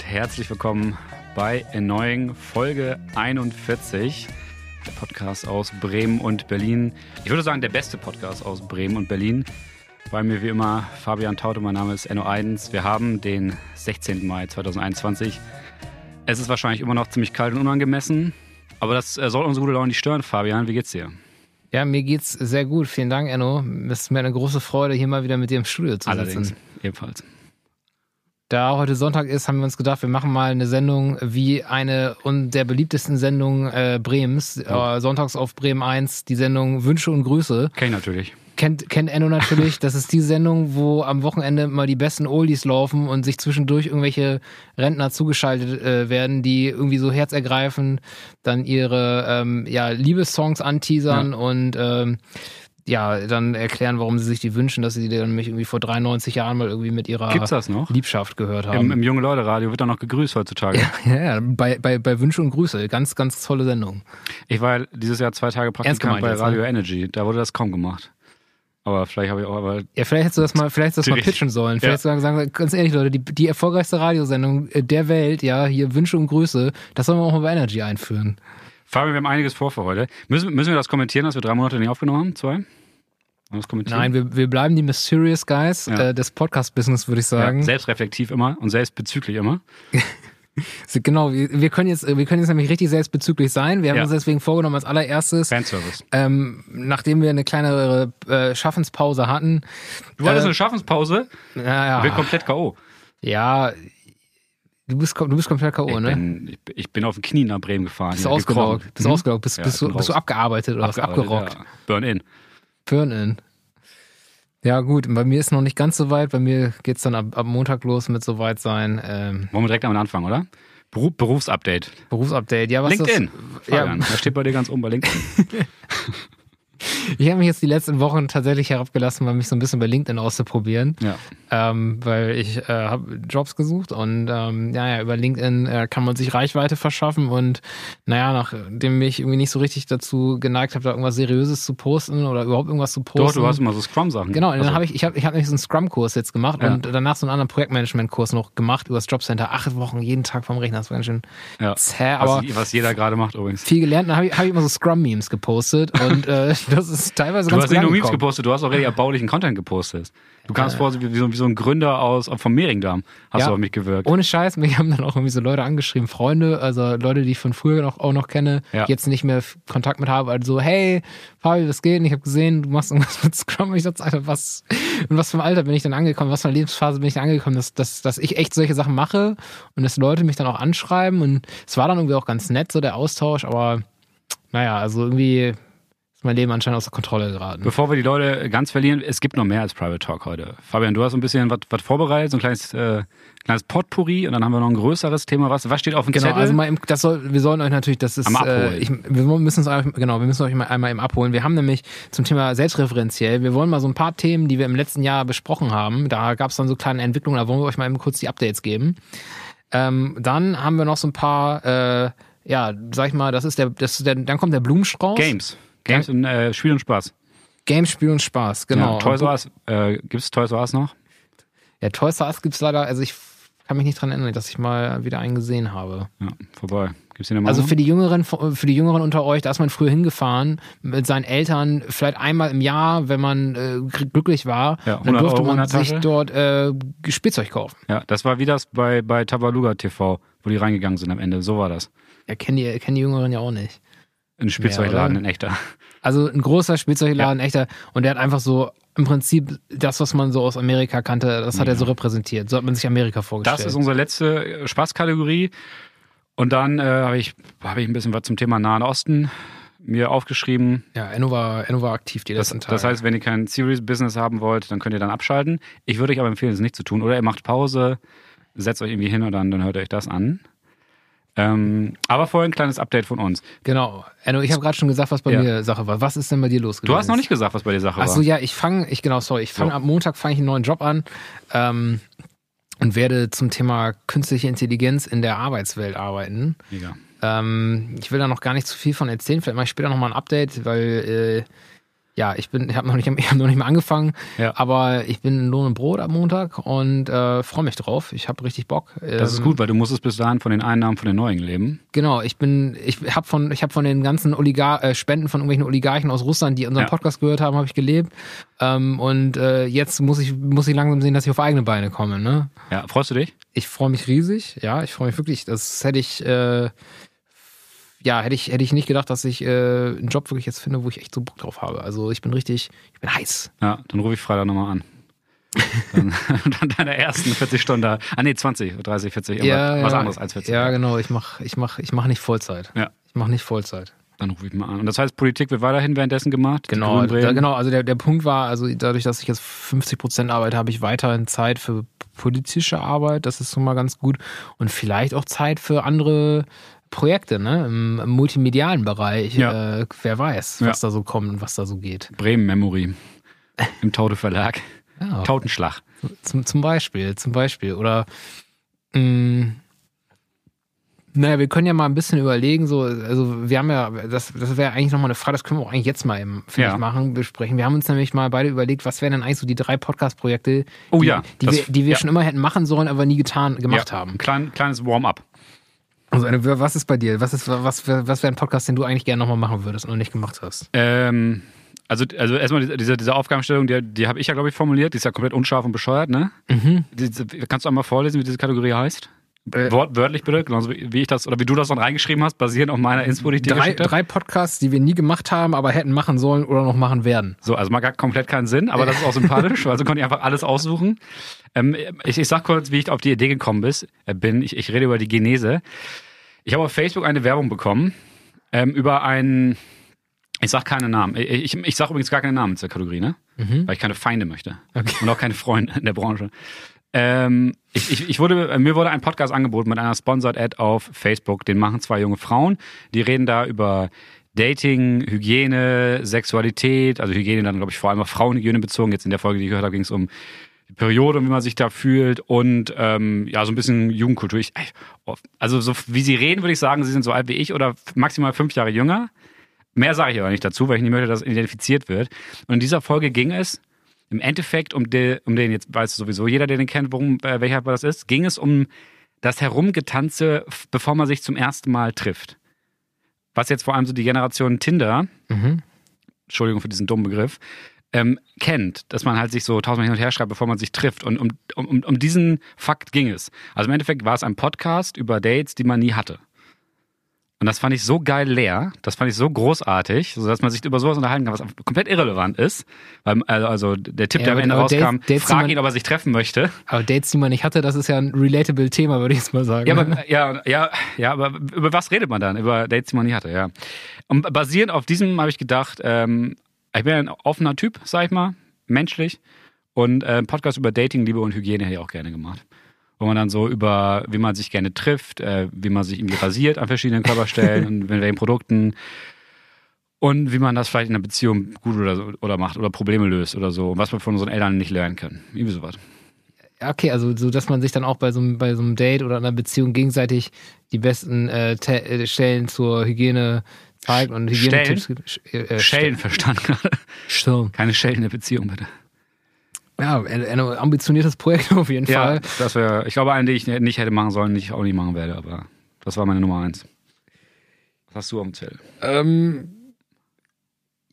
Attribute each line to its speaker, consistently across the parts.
Speaker 1: und herzlich willkommen bei Erneuing Folge 41. Der Podcast aus Bremen und Berlin. Ich würde sagen, der beste Podcast aus Bremen und Berlin. Bei mir wie immer Fabian Taute, mein Name ist Enno Eidens. Wir haben den 16. Mai 2021. Es ist wahrscheinlich immer noch ziemlich kalt und unangemessen, aber das äh, soll unsere gute Laune nicht stören. Fabian, wie geht's dir?
Speaker 2: Ja, mir geht's sehr gut. Vielen Dank, Enno. Es ist mir eine große Freude, hier mal wieder mit dir im Studio zu
Speaker 1: Allerdings,
Speaker 2: sitzen.
Speaker 1: ebenfalls.
Speaker 2: Da heute Sonntag ist, haben wir uns gedacht, wir machen mal eine Sendung wie eine der beliebtesten Sendungen äh, Bremens,
Speaker 1: Ja.
Speaker 2: äh, sonntags auf Bremen 1, die Sendung Wünsche und Grüße.
Speaker 1: Kenn ich natürlich.
Speaker 2: Kennt, kennt Enno natürlich. Das ist die Sendung, wo am Wochenende mal die besten Oldies laufen und sich zwischendurch irgendwelche Rentner zugeschaltet äh, werden, die irgendwie so herzergreifend dann ihre ähm, ja, Liebessongs anteasern und ähm, ja, dann erklären, warum sie sich die wünschen, dass sie die dann nämlich irgendwie vor 93 Jahren mal irgendwie mit ihrer
Speaker 1: Gibt's das noch?
Speaker 2: Liebschaft gehört
Speaker 1: Im,
Speaker 2: haben.
Speaker 1: im Junge Leute Radio wird da noch gegrüßt heutzutage.
Speaker 2: ja, ja, bei, bei, bei Wünsche und Grüße. Ganz, ganz tolle Sendung.
Speaker 1: Ich war dieses Jahr zwei Tage Praktikant bei
Speaker 2: jetzt, ne?
Speaker 1: Radio Energy. Da wurde das kaum gemacht. Aber vielleicht habe ich auch, aber
Speaker 2: Ja, vielleicht hättest du das mal, vielleicht hättest du das mal pitchen sollen.
Speaker 1: Ja.
Speaker 2: Vielleicht sagen, sagen, ganz ehrlich, Leute, die, die erfolgreichste Radiosendung äh, der Welt, ja, hier Wünsche und Grüße, das sollen wir auch mal bei Energy einführen.
Speaker 1: Fabian, wir haben einiges vor für heute. Müssen, müssen wir das kommentieren, dass wir drei Monate nicht aufgenommen haben? Zwei? Wollen wir das kommentieren?
Speaker 2: Nein, wir, wir bleiben die Mysterious Guys
Speaker 1: Ja.
Speaker 2: äh, des Podcast-Business, würde ich sagen.
Speaker 1: ja, selbstreflektiv immer und selbstbezüglich immer.
Speaker 2: Genau, wir, können jetzt, wir können jetzt nämlich richtig selbstbezüglich sein. Wir haben
Speaker 1: Ja.
Speaker 2: uns deswegen vorgenommen, als allererstes,
Speaker 1: Fanservice.
Speaker 2: ähm, nachdem wir eine kleinere äh, Schaffenspause hatten,
Speaker 1: Du hattest
Speaker 2: Äh,
Speaker 1: eine Schaffenspause,
Speaker 2: naja,
Speaker 1: ich bin komplett K.O.
Speaker 2: ja, du bist, du bist komplett K.O.,
Speaker 1: Ich
Speaker 2: ne?
Speaker 1: bin, ich, bin- auf den Knien nach Bremen gefahren.
Speaker 2: Bist du
Speaker 1: ja,
Speaker 2: ausgelaugt? Bist du
Speaker 1: Mhm.
Speaker 2: ausgelaugt? Bist,
Speaker 1: Ja,
Speaker 2: bist, du, bist du abgearbeitet oder was?
Speaker 1: Abgearbeitet,
Speaker 2: abgerockt?
Speaker 1: Ja. Burn-in.
Speaker 2: Burn-in. Ja, gut, bei mir ist noch nicht ganz so weit. Bei mir geht's dann ab, ab Montag los mit soweit sein. Ähm,
Speaker 1: Wollen wir direkt am Anfang, oder? Beruf, Berufsupdate.
Speaker 2: Berufsupdate. Ja, was
Speaker 1: LinkedIn.
Speaker 2: Das, ja,
Speaker 1: Fabian, das steht bei dir ganz oben bei LinkedIn.
Speaker 2: ich habe mich jetzt die letzten Wochen tatsächlich herabgelassen, mal mich so ein bisschen bei LinkedIn auszuprobieren,
Speaker 1: Ja.
Speaker 2: ähm, weil ich äh, habe Jobs gesucht und ähm, ja, ja, über LinkedIn äh, kann man sich Reichweite verschaffen und naja, nachdem ich irgendwie nicht so richtig dazu geneigt habe, da irgendwas Seriöses zu posten oder überhaupt irgendwas zu posten.
Speaker 1: Doch, du hast immer so Scrum-Sachen.
Speaker 2: Genau, und dann
Speaker 1: Also,
Speaker 2: habe ich, ich habe ich hab nämlich so einen Scrum-Kurs jetzt gemacht
Speaker 1: Ja.
Speaker 2: und danach so einen anderen Projektmanagement-Kurs noch gemacht über das Jobcenter. Acht Wochen jeden Tag vom Rechner. Das war ganz schön
Speaker 1: ja.
Speaker 2: zäh, aber
Speaker 1: was, was jeder gerade macht übrigens.
Speaker 2: viel gelernt. Dann habe ich, hab ich immer so Scrum-Memes gepostet und äh, das ist teilweise
Speaker 1: Du
Speaker 2: ganz
Speaker 1: hast
Speaker 2: gut
Speaker 1: nicht nur Memes gepostet, du hast auch richtig erbaulichen Content gepostet. Du kamst
Speaker 2: Äh.
Speaker 1: vor wie, so, wie so ein Gründer aus vom Mehringdamm, hast
Speaker 2: Ja.
Speaker 1: du auf mich gewirkt.
Speaker 2: Ohne Scheiß, mich haben dann auch irgendwie so Leute angeschrieben, Freunde, also Leute, die ich von früher noch, auch noch kenne,
Speaker 1: Ja.
Speaker 2: die jetzt nicht mehr Kontakt mit habe, also so, hey, Fabi, was geht? Und ich habe gesehen, du machst irgendwas mit Scrum. Und ich dachte, Alter, was, in was für einem Alter bin ich denn angekommen? Was für eine Lebensphase bin ich denn angekommen, dass, dass, dass ich echt solche Sachen mache und dass Leute mich dann auch anschreiben und es war dann irgendwie auch ganz nett, so der Austausch, aber naja, also irgendwie ist mein Leben anscheinend außer Kontrolle geraten.
Speaker 1: Bevor wir die Leute ganz verlieren, es gibt noch mehr als Private Talk heute. Fabian, du hast ein bisschen was vorbereitet, so ein kleines, äh, kleines Potpourri und dann haben wir noch ein größeres Thema. Was, was steht auf dem
Speaker 2: Genau,
Speaker 1: Zettel?
Speaker 2: also mal im, das soll, wir sollen euch natürlich, das ist, äh, ich, wir müssen uns genau, wir müssen euch mal einmal im abholen. Wir haben nämlich zum Thema selbstreferenziell, wir wollen mal so ein paar Themen, die wir im letzten Jahr besprochen haben, da gab es dann so kleine Entwicklungen, da wollen wir euch mal eben kurz die Updates geben. Ähm, dann haben wir noch so ein paar, äh, ja, sag ich mal, das ist der, das ist der, dann kommt der Blumenstrauß.
Speaker 1: Games. Games und äh, Spiel und Spaß.
Speaker 2: Games, Spiel und Spaß, genau.
Speaker 1: Ja, Toys R Us. Äh, Gibt es Toys R Us noch?
Speaker 2: Ja, Toys R Us gibt's leider, also ich kann mich nicht dran erinnern, dass ich mal wieder einen gesehen habe.
Speaker 1: Ja, vorbei. Gibt's den
Speaker 2: Also für die Jüngeren, für die Jüngeren unter euch, da ist man früher hingefahren mit seinen Eltern, vielleicht einmal im Jahr, wenn man äh, glücklich war,
Speaker 1: Ja,
Speaker 2: dann
Speaker 1: 100
Speaker 2: durfte
Speaker 1: Euro
Speaker 2: man sich dort äh, Spielzeug kaufen.
Speaker 1: Ja, das war wie das bei, bei Tabaluga TV, wo die reingegangen sind am Ende. So war das.
Speaker 2: Ja, kennen die, kennen die Jüngeren ja auch nicht.
Speaker 1: Ein Spielzeugladen
Speaker 2: Ja,
Speaker 1: in echter.
Speaker 2: Also ein großer Spielzeugladen, echter, und der hat einfach so im Prinzip das, was man so aus Amerika kannte, das hat er so repräsentiert. So hat man sich Amerika vorgestellt.
Speaker 1: Das ist unsere letzte äh, Spaßkategorie. Und dann äh, habe ich, hab ich ein bisschen was zum Thema Nahen Osten mir aufgeschrieben.
Speaker 2: ja, Enno war, Enno war aktiv die
Speaker 1: Das,
Speaker 2: letzten Tage.
Speaker 1: das heißt, wenn ihr kein Serious-Business haben wollt, dann könnt ihr dann abschalten. Ich würde euch aber empfehlen, es nicht zu tun. Oder ihr macht Pause, setzt euch irgendwie hin und dann, dann hört ihr euch das an. Ähm, aber vorher ein kleines Update von uns.
Speaker 2: genau. Enno, ich habe gerade schon gesagt, was bei
Speaker 1: Ja.
Speaker 2: mir Sache war. Was ist denn bei dir los
Speaker 1: Du hast noch nicht gesagt, was bei dir Sache war.
Speaker 2: ja, ich fange, ich genau, sorry, ich fange
Speaker 1: So.
Speaker 2: ab Montag fange ich einen neuen Job an ähm, und werde zum Thema künstliche Intelligenz in der Arbeitswelt arbeiten.
Speaker 1: Mega.
Speaker 2: Ähm, ich will da noch gar nicht zu viel von erzählen. Vielleicht mache ich später nochmal ein Update, weil äh, ja, ich bin, ich habe noch nicht, ich hab noch nicht mal angefangen,
Speaker 1: Ja.
Speaker 2: aber ich bin in Lohn und Brot am Montag und äh, freue mich drauf. Ich habe richtig Bock.
Speaker 1: Das ist
Speaker 2: Ähm,
Speaker 1: gut, weil du musstest bis dahin von den Einnahmen von den neuen leben.
Speaker 2: Genau, ich bin, ich habe von, ich habe von den ganzen Oligar äh, Spenden von irgendwelchen Oligarchen aus Russland, die unseren
Speaker 1: Ja.
Speaker 2: Podcast gehört haben, habe ich gelebt. Ähm, und äh, jetzt muss ich, muss ich langsam sehen, dass ich auf eigene Beine komme. Ne?
Speaker 1: Ja, freust du dich?
Speaker 2: Ich freue mich riesig, ja, ich freue mich wirklich. Das hätte ich, äh, ja, hätte ich, hätte ich nicht gedacht, dass ich äh, einen Job wirklich jetzt finde, wo ich echt so Bock drauf habe. Also ich bin richtig, ich bin heiß.
Speaker 1: Ja, dann rufe ich Freitag nochmal an. dann, dann deine ersten 40 Stunden da. Ah nee, 20, 30, 40, aber was anderes als 40.
Speaker 2: Ja, genau. Ich mache ich mach, ich mach nicht Vollzeit.
Speaker 1: Ja.
Speaker 2: Ich mache nicht Vollzeit.
Speaker 1: Dann rufe ich mal an. Und das heißt, Politik wird weiterhin währenddessen gemacht?
Speaker 2: Genau, da, genau. Also der, der Punkt war, also dadurch, dass ich jetzt 50 Prozent arbeite, habe ich weiterhin Zeit für politische Arbeit. Das ist schon mal ganz gut. Und vielleicht auch Zeit für andere Projekte, ne? Im, im multimedialen Bereich.
Speaker 1: Ja.
Speaker 2: Äh, wer weiß, was da so kommt und was da so geht.
Speaker 1: Bremen Memory. Im Taute Verlag.
Speaker 2: Ja,
Speaker 1: Tautenschlag.
Speaker 2: zum, zum Beispiel, zum Beispiel. Oder mh, naja, wir können ja mal ein bisschen überlegen, so, also wir haben ja, das, das wäre eigentlich nochmal eine Frage, das können wir auch eigentlich jetzt mal eben,
Speaker 1: Ja.
Speaker 2: machen, besprechen. Wir haben uns nämlich mal beide überlegt, was wären denn eigentlich so die drei Podcast-Projekte,
Speaker 1: Oh
Speaker 2: die,
Speaker 1: ja,
Speaker 2: die, wir, die wir
Speaker 1: ja.
Speaker 2: schon immer hätten machen sollen, aber nie getan, gemacht
Speaker 1: ja,
Speaker 2: haben.
Speaker 1: Klein, kleines Warm-up.
Speaker 2: Also eine, was ist bei dir? Was ist, was, was wäre ein Podcast, den du eigentlich gerne nochmal machen würdest und noch nicht gemacht hast?
Speaker 1: Ähm, also, also erstmal diese- diese, Aufgabenstellung, die, die habe ich ja, glaube ich, formuliert. Die ist ja komplett unscharf und bescheuert, ne?
Speaker 2: Mhm.
Speaker 1: Diese, kannst du einmal vorlesen, wie diese Kategorie heißt?
Speaker 2: Äh,
Speaker 1: Wortwörtlich bitte, genauso wie ich das, oder wie du das dann reingeschrieben hast, basierend auf meiner Inspo, die ich dir
Speaker 2: Drei, drei Podcasts, die wir nie gemacht haben, aber hätten machen sollen oder noch machen werden.
Speaker 1: So, also macht komplett keinen Sinn, aber das ist auch sympathisch, also konnte ich einfach alles aussuchen. Ähm, ich, ich sag kurz, wie ich auf die Idee gekommen äh, bin. Ich, ich rede über die Genese. Ich habe auf Facebook eine Werbung bekommen ähm, über einen, ich sag keine Namen. Ich, ich, ich sag übrigens gar keinen Namen zur Kategorie, ne? Weil ich keine Feinde möchte.
Speaker 2: Okay.
Speaker 1: Und auch keine Freunde in der Branche. Ähm, ich, ich, ich wurde, äh, mir wurde ein Podcast angeboten mit einer Sponsored Ad auf Facebook. Den machen zwei junge Frauen. Die reden da über Dating, Hygiene, Sexualität. Also Hygiene dann, glaube ich, vor allem auf Frauenhygiene bezogen. Jetzt in der Folge, die ich gehört habe, ging es um die Periode und wie man sich da fühlt und ähm, ja, so ein bisschen Jugendkultur. Ich, also so wie sie reden, würde ich sagen, sie sind so alt wie ich oder maximal fünf Jahre jünger. Mehr sage ich aber nicht dazu, weil ich nicht möchte, dass identifiziert wird. Und in dieser Folge ging es im Endeffekt um den, um den jetzt weiß sowieso jeder, der den kennt, worum äh, welcher das ist, ging es um das Herumgetanze, bevor man sich zum ersten Mal trifft. Was jetzt vor allem so die Generation Tinder,
Speaker 2: Mhm.
Speaker 1: Entschuldigung für diesen dummen Begriff, ähm, kennt, dass man halt sich so tausendmal hin und her schreibt, bevor man sich trifft. Und um, um- um diesen Fakt ging es. Also im Endeffekt war es ein Podcast über Dates, die man nie hatte. Und das fand ich so geil leer, das fand ich so großartig, sodass man sich über sowas unterhalten kann, was komplett irrelevant ist. Weil, also, also der Tipp,
Speaker 2: Ja,
Speaker 1: der am Ende rauskam,
Speaker 2: Dates-
Speaker 1: frag ihn, ob er sich treffen möchte.
Speaker 2: Aber Dates, die man nicht hatte, das ist ja ein relatable Thema, würde ich jetzt mal sagen.
Speaker 1: Ja, aber, ja, ja, ja, aber über was redet man dann? Über Dates, die man nie hatte, ja. Und basierend auf diesem habe ich gedacht, ähm, ich bin ein offener Typ, sag ich mal, menschlich. Und äh, Podcast über Dating, Liebe und Hygiene hätte ich auch gerne gemacht. Wo man dann so über, wie man sich gerne trifft, äh, wie man sich irgendwie rasiert an verschiedenen Körperstellen und mit welchen Produkten. Und wie man das vielleicht in einer Beziehung gut oder, so, oder macht oder Probleme löst oder so. Und was wir von unseren Eltern nicht lernen können. Irgendwie sowas.
Speaker 2: Okay, also so, dass man sich dann auch bei so, einem- bei so einem Date oder einer Beziehung gegenseitig die besten äh, äh, Stellen zur Hygiene zeigt und Hygienetipps gibt. Sch- äh,
Speaker 1: Schellen verstanden gerade.
Speaker 2: Stellen.
Speaker 1: Keine Schellen in der Beziehung, bitte.
Speaker 2: Ja, ein, ambitioniertes Projekt auf jeden
Speaker 1: Ja,
Speaker 2: Fall.
Speaker 1: das wäre, ich glaube, einen, den ich nicht hätte machen sollen, den ich auch nicht machen werde, aber das war meine Nummer eins. Was hast du am Zettel?
Speaker 2: Ähm,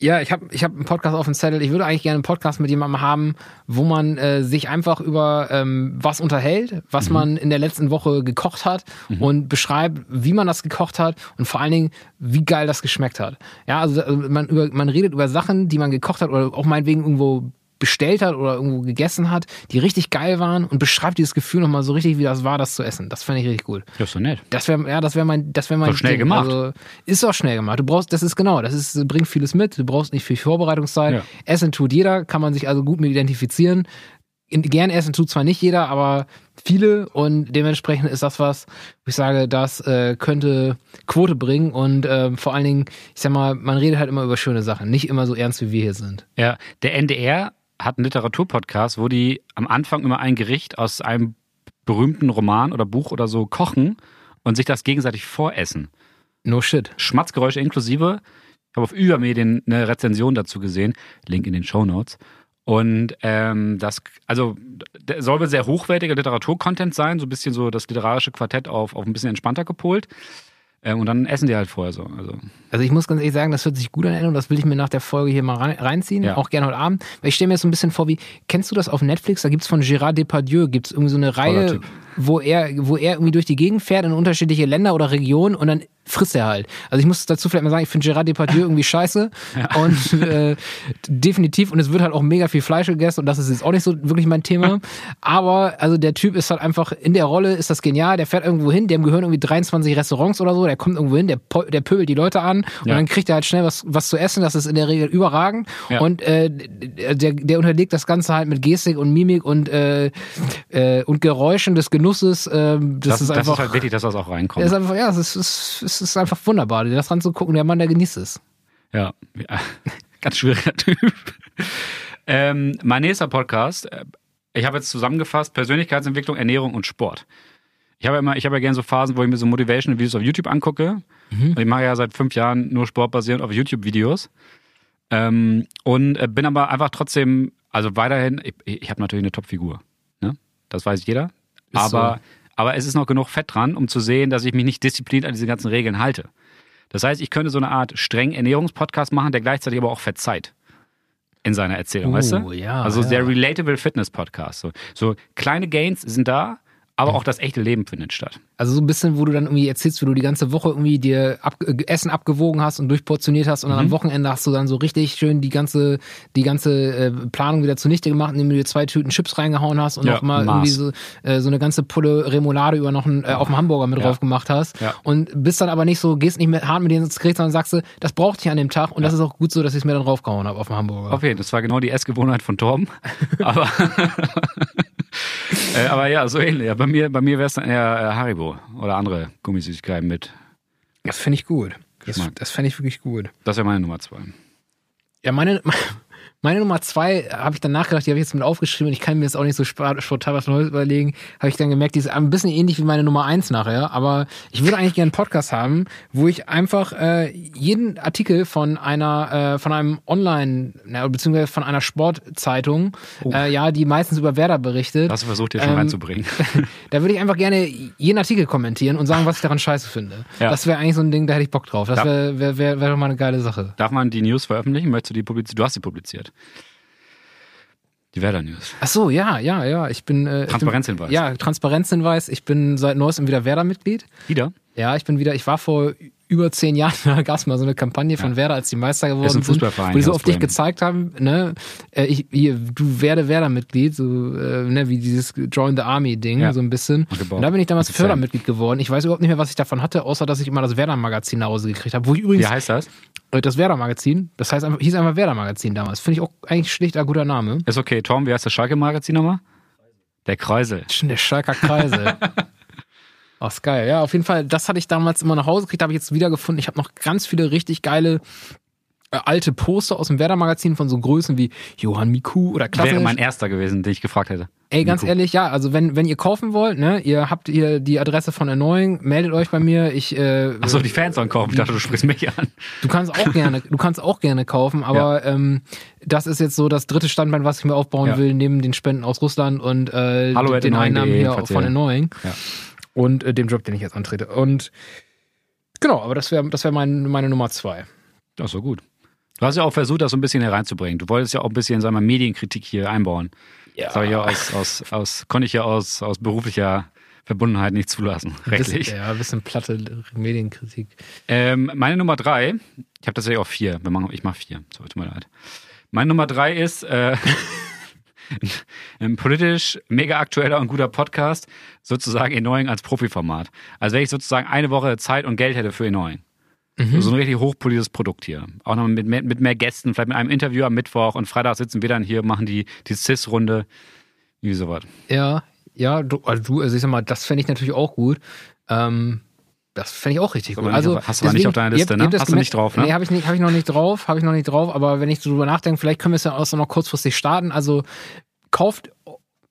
Speaker 2: ja, ich habe ich hab einen Podcast auf dem Zettel. Ich würde eigentlich gerne einen Podcast mit jemandem haben, wo man äh, sich einfach über ähm, was unterhält, was man in der letzten Woche gekocht hat und beschreibt, wie man das gekocht hat und vor allen Dingen, wie geil das geschmeckt hat. Ja, also äh, man, über, man redet über Sachen, die man gekocht hat oder auch meinetwegen irgendwo bestellt hat oder irgendwo gegessen hat, die richtig geil waren und beschreibt dieses Gefühl nochmal so richtig, wie das war, das zu essen. Das fände ich richtig gut.
Speaker 1: Ja, ist doch nett.
Speaker 2: Das wäre ja, das wäre mein, das wäre mein
Speaker 1: Doch schnell
Speaker 2: Ding.
Speaker 1: gemacht.
Speaker 2: Also, ist auch schnell gemacht. Du brauchst, das ist genau, das ist bringt vieles mit. Du brauchst nicht viel Vorbereitungszeit.
Speaker 1: Ja.
Speaker 2: Essen tut jeder, kann man sich also gut mit identifizieren. Gern essen tut zwar nicht jeder, aber viele und dementsprechend ist das was, wo ich sage, das äh, könnte Quote bringen und ähm, vor allen Dingen, ich sag mal, man redet halt immer über schöne Sachen, nicht immer so ernst wie wir hier sind.
Speaker 1: Ja, der NDR hat einen Literaturpodcast, wo die am Anfang immer ein Gericht aus einem berühmten Roman oder Buch oder so kochen und sich das gegenseitig voressen.
Speaker 2: No shit.
Speaker 1: Schmatzgeräusche inklusive. habe auf Übermedien eine Rezension dazu gesehen, Link in den Show Notes. Und ähm, das, also der soll wohl sehr hochwertiger Literaturcontent sein, so ein bisschen so das literarische Quartett auf, auf ein bisschen entspannter gepolt. Ähm, und dann essen die halt vorher so. Also.
Speaker 2: Also ich muss ganz ehrlich sagen, das hört sich gut an und das will ich mir nach der Folge hier mal rein- reinziehen,
Speaker 1: Ja.
Speaker 2: auch gerne heute Abend. Weil ich stelle mir jetzt so ein bisschen vor, wie, kennst du das auf Netflix? Da gibt's von Gérard Depardieu, gibt's irgendwie so eine Reihe, wo er, wo er irgendwie durch die Gegend fährt in unterschiedliche Länder oder Regionen und dann frisst er halt. Also ich muss dazu vielleicht mal sagen, ich finde Gérard Depardieu irgendwie scheiße und äh, definitiv und es wird halt auch mega viel Fleisch gegessen und das ist jetzt auch nicht so wirklich mein Thema. Aber also der Typ ist halt einfach in der Rolle, ist das genial, der fährt irgendwo hin, dem gehören irgendwie 23 Restaurants oder so, der kommt irgendwo hin, der, der pöbelt die Leute an und
Speaker 1: Ja.
Speaker 2: dann kriegt er halt schnell was, was zu essen, das ist in der Regel überragend
Speaker 1: Ja.
Speaker 2: und äh, der, der unterlegt das Ganze halt mit Gestik und Mimik und, äh, äh, und Geräuschen des Genusses. Äh, das,
Speaker 1: Das,
Speaker 2: ist
Speaker 1: das
Speaker 2: einfach.
Speaker 1: ist halt wichtig, dass das auch
Speaker 2: das
Speaker 1: reinkommt.
Speaker 2: einfach, ja, es ist, ist, es ist einfach wunderbar, dir das ranzugucken. Der Mann, der genießt es.
Speaker 1: Ja, ja. ganz schwieriger Typ. Ähm, mein nächster Podcast, äh, ich habe jetzt zusammengefasst Persönlichkeitsentwicklung, Ernährung und Sport. Ich habe immer, ich habe ja gerne so Phasen, wo ich mir so Motivational Videos auf YouTube angucke. Und ich mache ja seit fünf Jahren nur sportbasierend auf YouTube-Videos. Ähm, und äh, bin aber einfach trotzdem, also weiterhin, ich, ich habe natürlich eine Top-Figur. Ne? Das weiß jeder.
Speaker 2: Ist
Speaker 1: aber,
Speaker 2: so.
Speaker 1: Aber es ist noch genug Fett dran, um zu sehen, dass ich mich nicht diszipliniert an diese ganzen Regeln halte. Das heißt, ich könnte so eine Art streng Ernährungspodcast machen, der gleichzeitig aber auch verzeiht in seiner Erzählung,
Speaker 2: Oh,
Speaker 1: weißt du?
Speaker 2: ja,
Speaker 1: also
Speaker 2: ja.
Speaker 1: der Relatable Fitness Podcast. So, so kleine Gains sind da, aber auch das echte Leben findet statt.
Speaker 2: Also so ein bisschen, wo du dann irgendwie erzählst, wie du die ganze Woche irgendwie dir ab, äh, Essen abgewogen hast und durchportioniert hast und dann
Speaker 1: Mhm.
Speaker 2: am Wochenende hast du dann so richtig schön die ganze, die ganze äh, Planung wieder zunichte gemacht, indem du dir zwei Tüten Chips reingehauen hast und
Speaker 1: Ja,
Speaker 2: noch mal
Speaker 1: Maß.
Speaker 2: irgendwie so, äh, so eine ganze Pulle Remoulade über noch einen, äh, auf dem Hamburger mit
Speaker 1: Ja.
Speaker 2: drauf gemacht hast.
Speaker 1: Ja.
Speaker 2: Und bist dann aber nicht so, gehst nicht mit hart mit denen ins Gericht, sondern sagst du, das brauchte ich an dem Tag und das ist auch gut so, dass ich es mir dann draufgehauen habe auf dem Hamburger.
Speaker 1: Okay, das war genau die Essgewohnheit von Torben. aber, äh, aber ja, so ähnlich. Bei mir, bei mir wäre es dann eher äh, Haribo oder andere Gummisüßigkeiten mit.
Speaker 2: Das finde ich gut. Das,
Speaker 1: Geschmack.
Speaker 2: das fände ich wirklich gut.
Speaker 1: Das wäre meine Nummer zwei.
Speaker 2: Ja, meine, meine Nummer zwei habe ich dann nachgedacht, die habe ich jetzt mit aufgeschrieben und ich kann mir jetzt auch nicht so spontan was Neues überlegen. Habe ich dann gemerkt, die ist ein bisschen ähnlich wie meine Nummer eins nachher. Aber ich würde eigentlich gerne einen Podcast haben, wo ich einfach äh, jeden Artikel von einer, äh, von einem Online, na, beziehungsweise von einer Sportzeitung, äh, ja, die meistens über Werder berichtet,
Speaker 1: Das versucht ihr schon
Speaker 2: Ähm,
Speaker 1: reinzubringen.
Speaker 2: da würde ich einfach gerne jeden Artikel kommentieren und sagen, was ich daran scheiße finde.
Speaker 1: Ja.
Speaker 2: Das wäre eigentlich so ein Ding, da hätte ich Bock drauf. Das wäre wär, wär, wär doch mal eine geile Sache.
Speaker 1: Darf man die News veröffentlichen? Möchtest du die publizieren? Du hast sie publiziert. Die Werder News.
Speaker 2: Ach so, ja, ja, ja. Ich bin. Äh,
Speaker 1: Transparenzhinweis.
Speaker 2: Ich bin, ja, Transparenzhinweis. Ich bin seit neuestem wieder Werder-Mitglied.
Speaker 1: Wieder?
Speaker 2: Ja, ich bin wieder. Ich war vor über zehn Jahren, gab es mal so eine Kampagne von Werder, als die Meister geworden
Speaker 1: Ist ein
Speaker 2: sind, wo die so auf dich gezeigt haben, ne, äh, ich, hier, du werde Werder-Mitglied, so, äh, ne, wie dieses Join the Army-Ding,
Speaker 1: Ja.
Speaker 2: so ein bisschen.
Speaker 1: Und gebaut.
Speaker 2: Und da bin ich damals. Fördermitglied geworden. Ich weiß überhaupt nicht mehr, was ich davon hatte, außer dass ich immer das Werder-Magazin nach Hause gekriegt habe. Wo ich übrigens
Speaker 1: Wie heißt das?
Speaker 2: äh, das Werder-Magazin, das heißt einfach, hieß einfach Werder-Magazin damals. Finde ich auch eigentlich schlicht ein guter Name.
Speaker 1: Ist okay. Tom, wie heißt das Schalke-Magazin nochmal? Der Kreisel.
Speaker 2: Der Schalker Kreise. Oh, ist geil. Ja, auf jeden Fall, das hatte ich damals immer nach Hause gekriegt, habe ich jetzt wiedergefunden. Ich habe noch ganz viele richtig geile äh, alte Poster aus dem Werder-Magazin von so Größen wie Johann Miku oder Klasse.
Speaker 1: Wäre mein erster gewesen, den ich gefragt hätte.
Speaker 2: Ey, ganz
Speaker 1: Miku.
Speaker 2: ehrlich, ja, also wenn, wenn ihr kaufen wollt, ne, ihr habt hier die Adresse von Erneuing, meldet euch bei mir. Ich, äh,
Speaker 1: Achso, die Fans sollen kaufen. Ich dachte, du sprichst mich an.
Speaker 2: Du kannst auch gerne, du kannst auch gerne kaufen, aber ähm, das ist jetzt so das dritte Standbein, was ich mir aufbauen
Speaker 1: Ja.
Speaker 2: will, neben den Spenden aus Russland und äh,
Speaker 1: Hallo
Speaker 2: den Einnahmen
Speaker 1: erneuing.de,
Speaker 2: hier von Erneuing
Speaker 1: Ja.
Speaker 2: Und äh, dem Job, den ich jetzt antrete. Und genau, aber das wäre das wär mein, meine Nummer zwei.
Speaker 1: Das so gut. Du hast ja auch versucht, das so ein bisschen hereinzubringen. Du wolltest ja auch ein bisschen, sagen wir Medienkritik hier einbauen. Das habe ich ja aus, aus, aus, konnte ich ja aus, aus beruflicher Verbundenheit nicht zulassen, rechtlich.
Speaker 2: Ja, ein bisschen platte Medienkritik.
Speaker 1: Ähm, meine Nummer drei, ich habe tatsächlich auch vier. Ich mache vier. So, tut mir leid. Meine Nummer drei ist äh, ein politisch mega aktueller und guter Podcast, sozusagen Erneuing als Profiformat. Also wenn ich sozusagen eine Woche Zeit und Geld hätte für Erneuing. So ein richtig hochpolitisches Produkt hier. Auch noch mit mehr, mit mehr Gästen, vielleicht mit einem Interview am Mittwoch und Freitag sitzen wir dann hier, machen die, die CIS-Runde. Wie sowas.
Speaker 2: Ja, ja, du, also du, also ich sag mal, das fände ich natürlich auch gut. Ähm, das fände ich auch richtig gut.
Speaker 1: nicht
Speaker 2: Also,
Speaker 1: hast du aber nicht auf deiner Liste, ne?
Speaker 2: ihr
Speaker 1: Hast du nicht drauf, ne?
Speaker 2: Nee, habe ich, nicht- hab ich noch nicht drauf, habe ich noch nicht drauf, aber wenn ich so drüber nachdenke, vielleicht können wir es ja auch so noch kurzfristig starten. Also kauft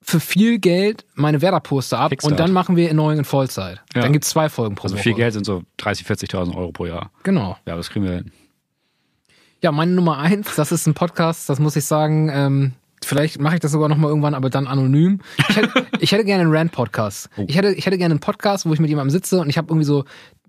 Speaker 2: für viel Geld meine Werder-Poster ab
Speaker 1: Kickstart.
Speaker 2: und dann machen wir Erneuung in Vollzeit.
Speaker 1: Ja.
Speaker 2: Dann gibt's zwei Folgen pro
Speaker 1: Also
Speaker 2: Woche.
Speaker 1: viel Geld sind so 30.000, 40.000 Euro pro Jahr.
Speaker 2: Genau.
Speaker 1: Ja, das kriegen wir hin.
Speaker 2: Ja, meine Nummer eins, das ist ein Podcast, das muss ich sagen, ähm, vielleicht mache ich das sogar nochmal irgendwann, aber dann anonym. Ich hätte, ich hätte gerne einen Rant-Podcast.
Speaker 1: Oh.
Speaker 2: Ich, hätte, ich hätte gerne einen Podcast, wo ich mit jemandem sitze und ich habe irgendwie so,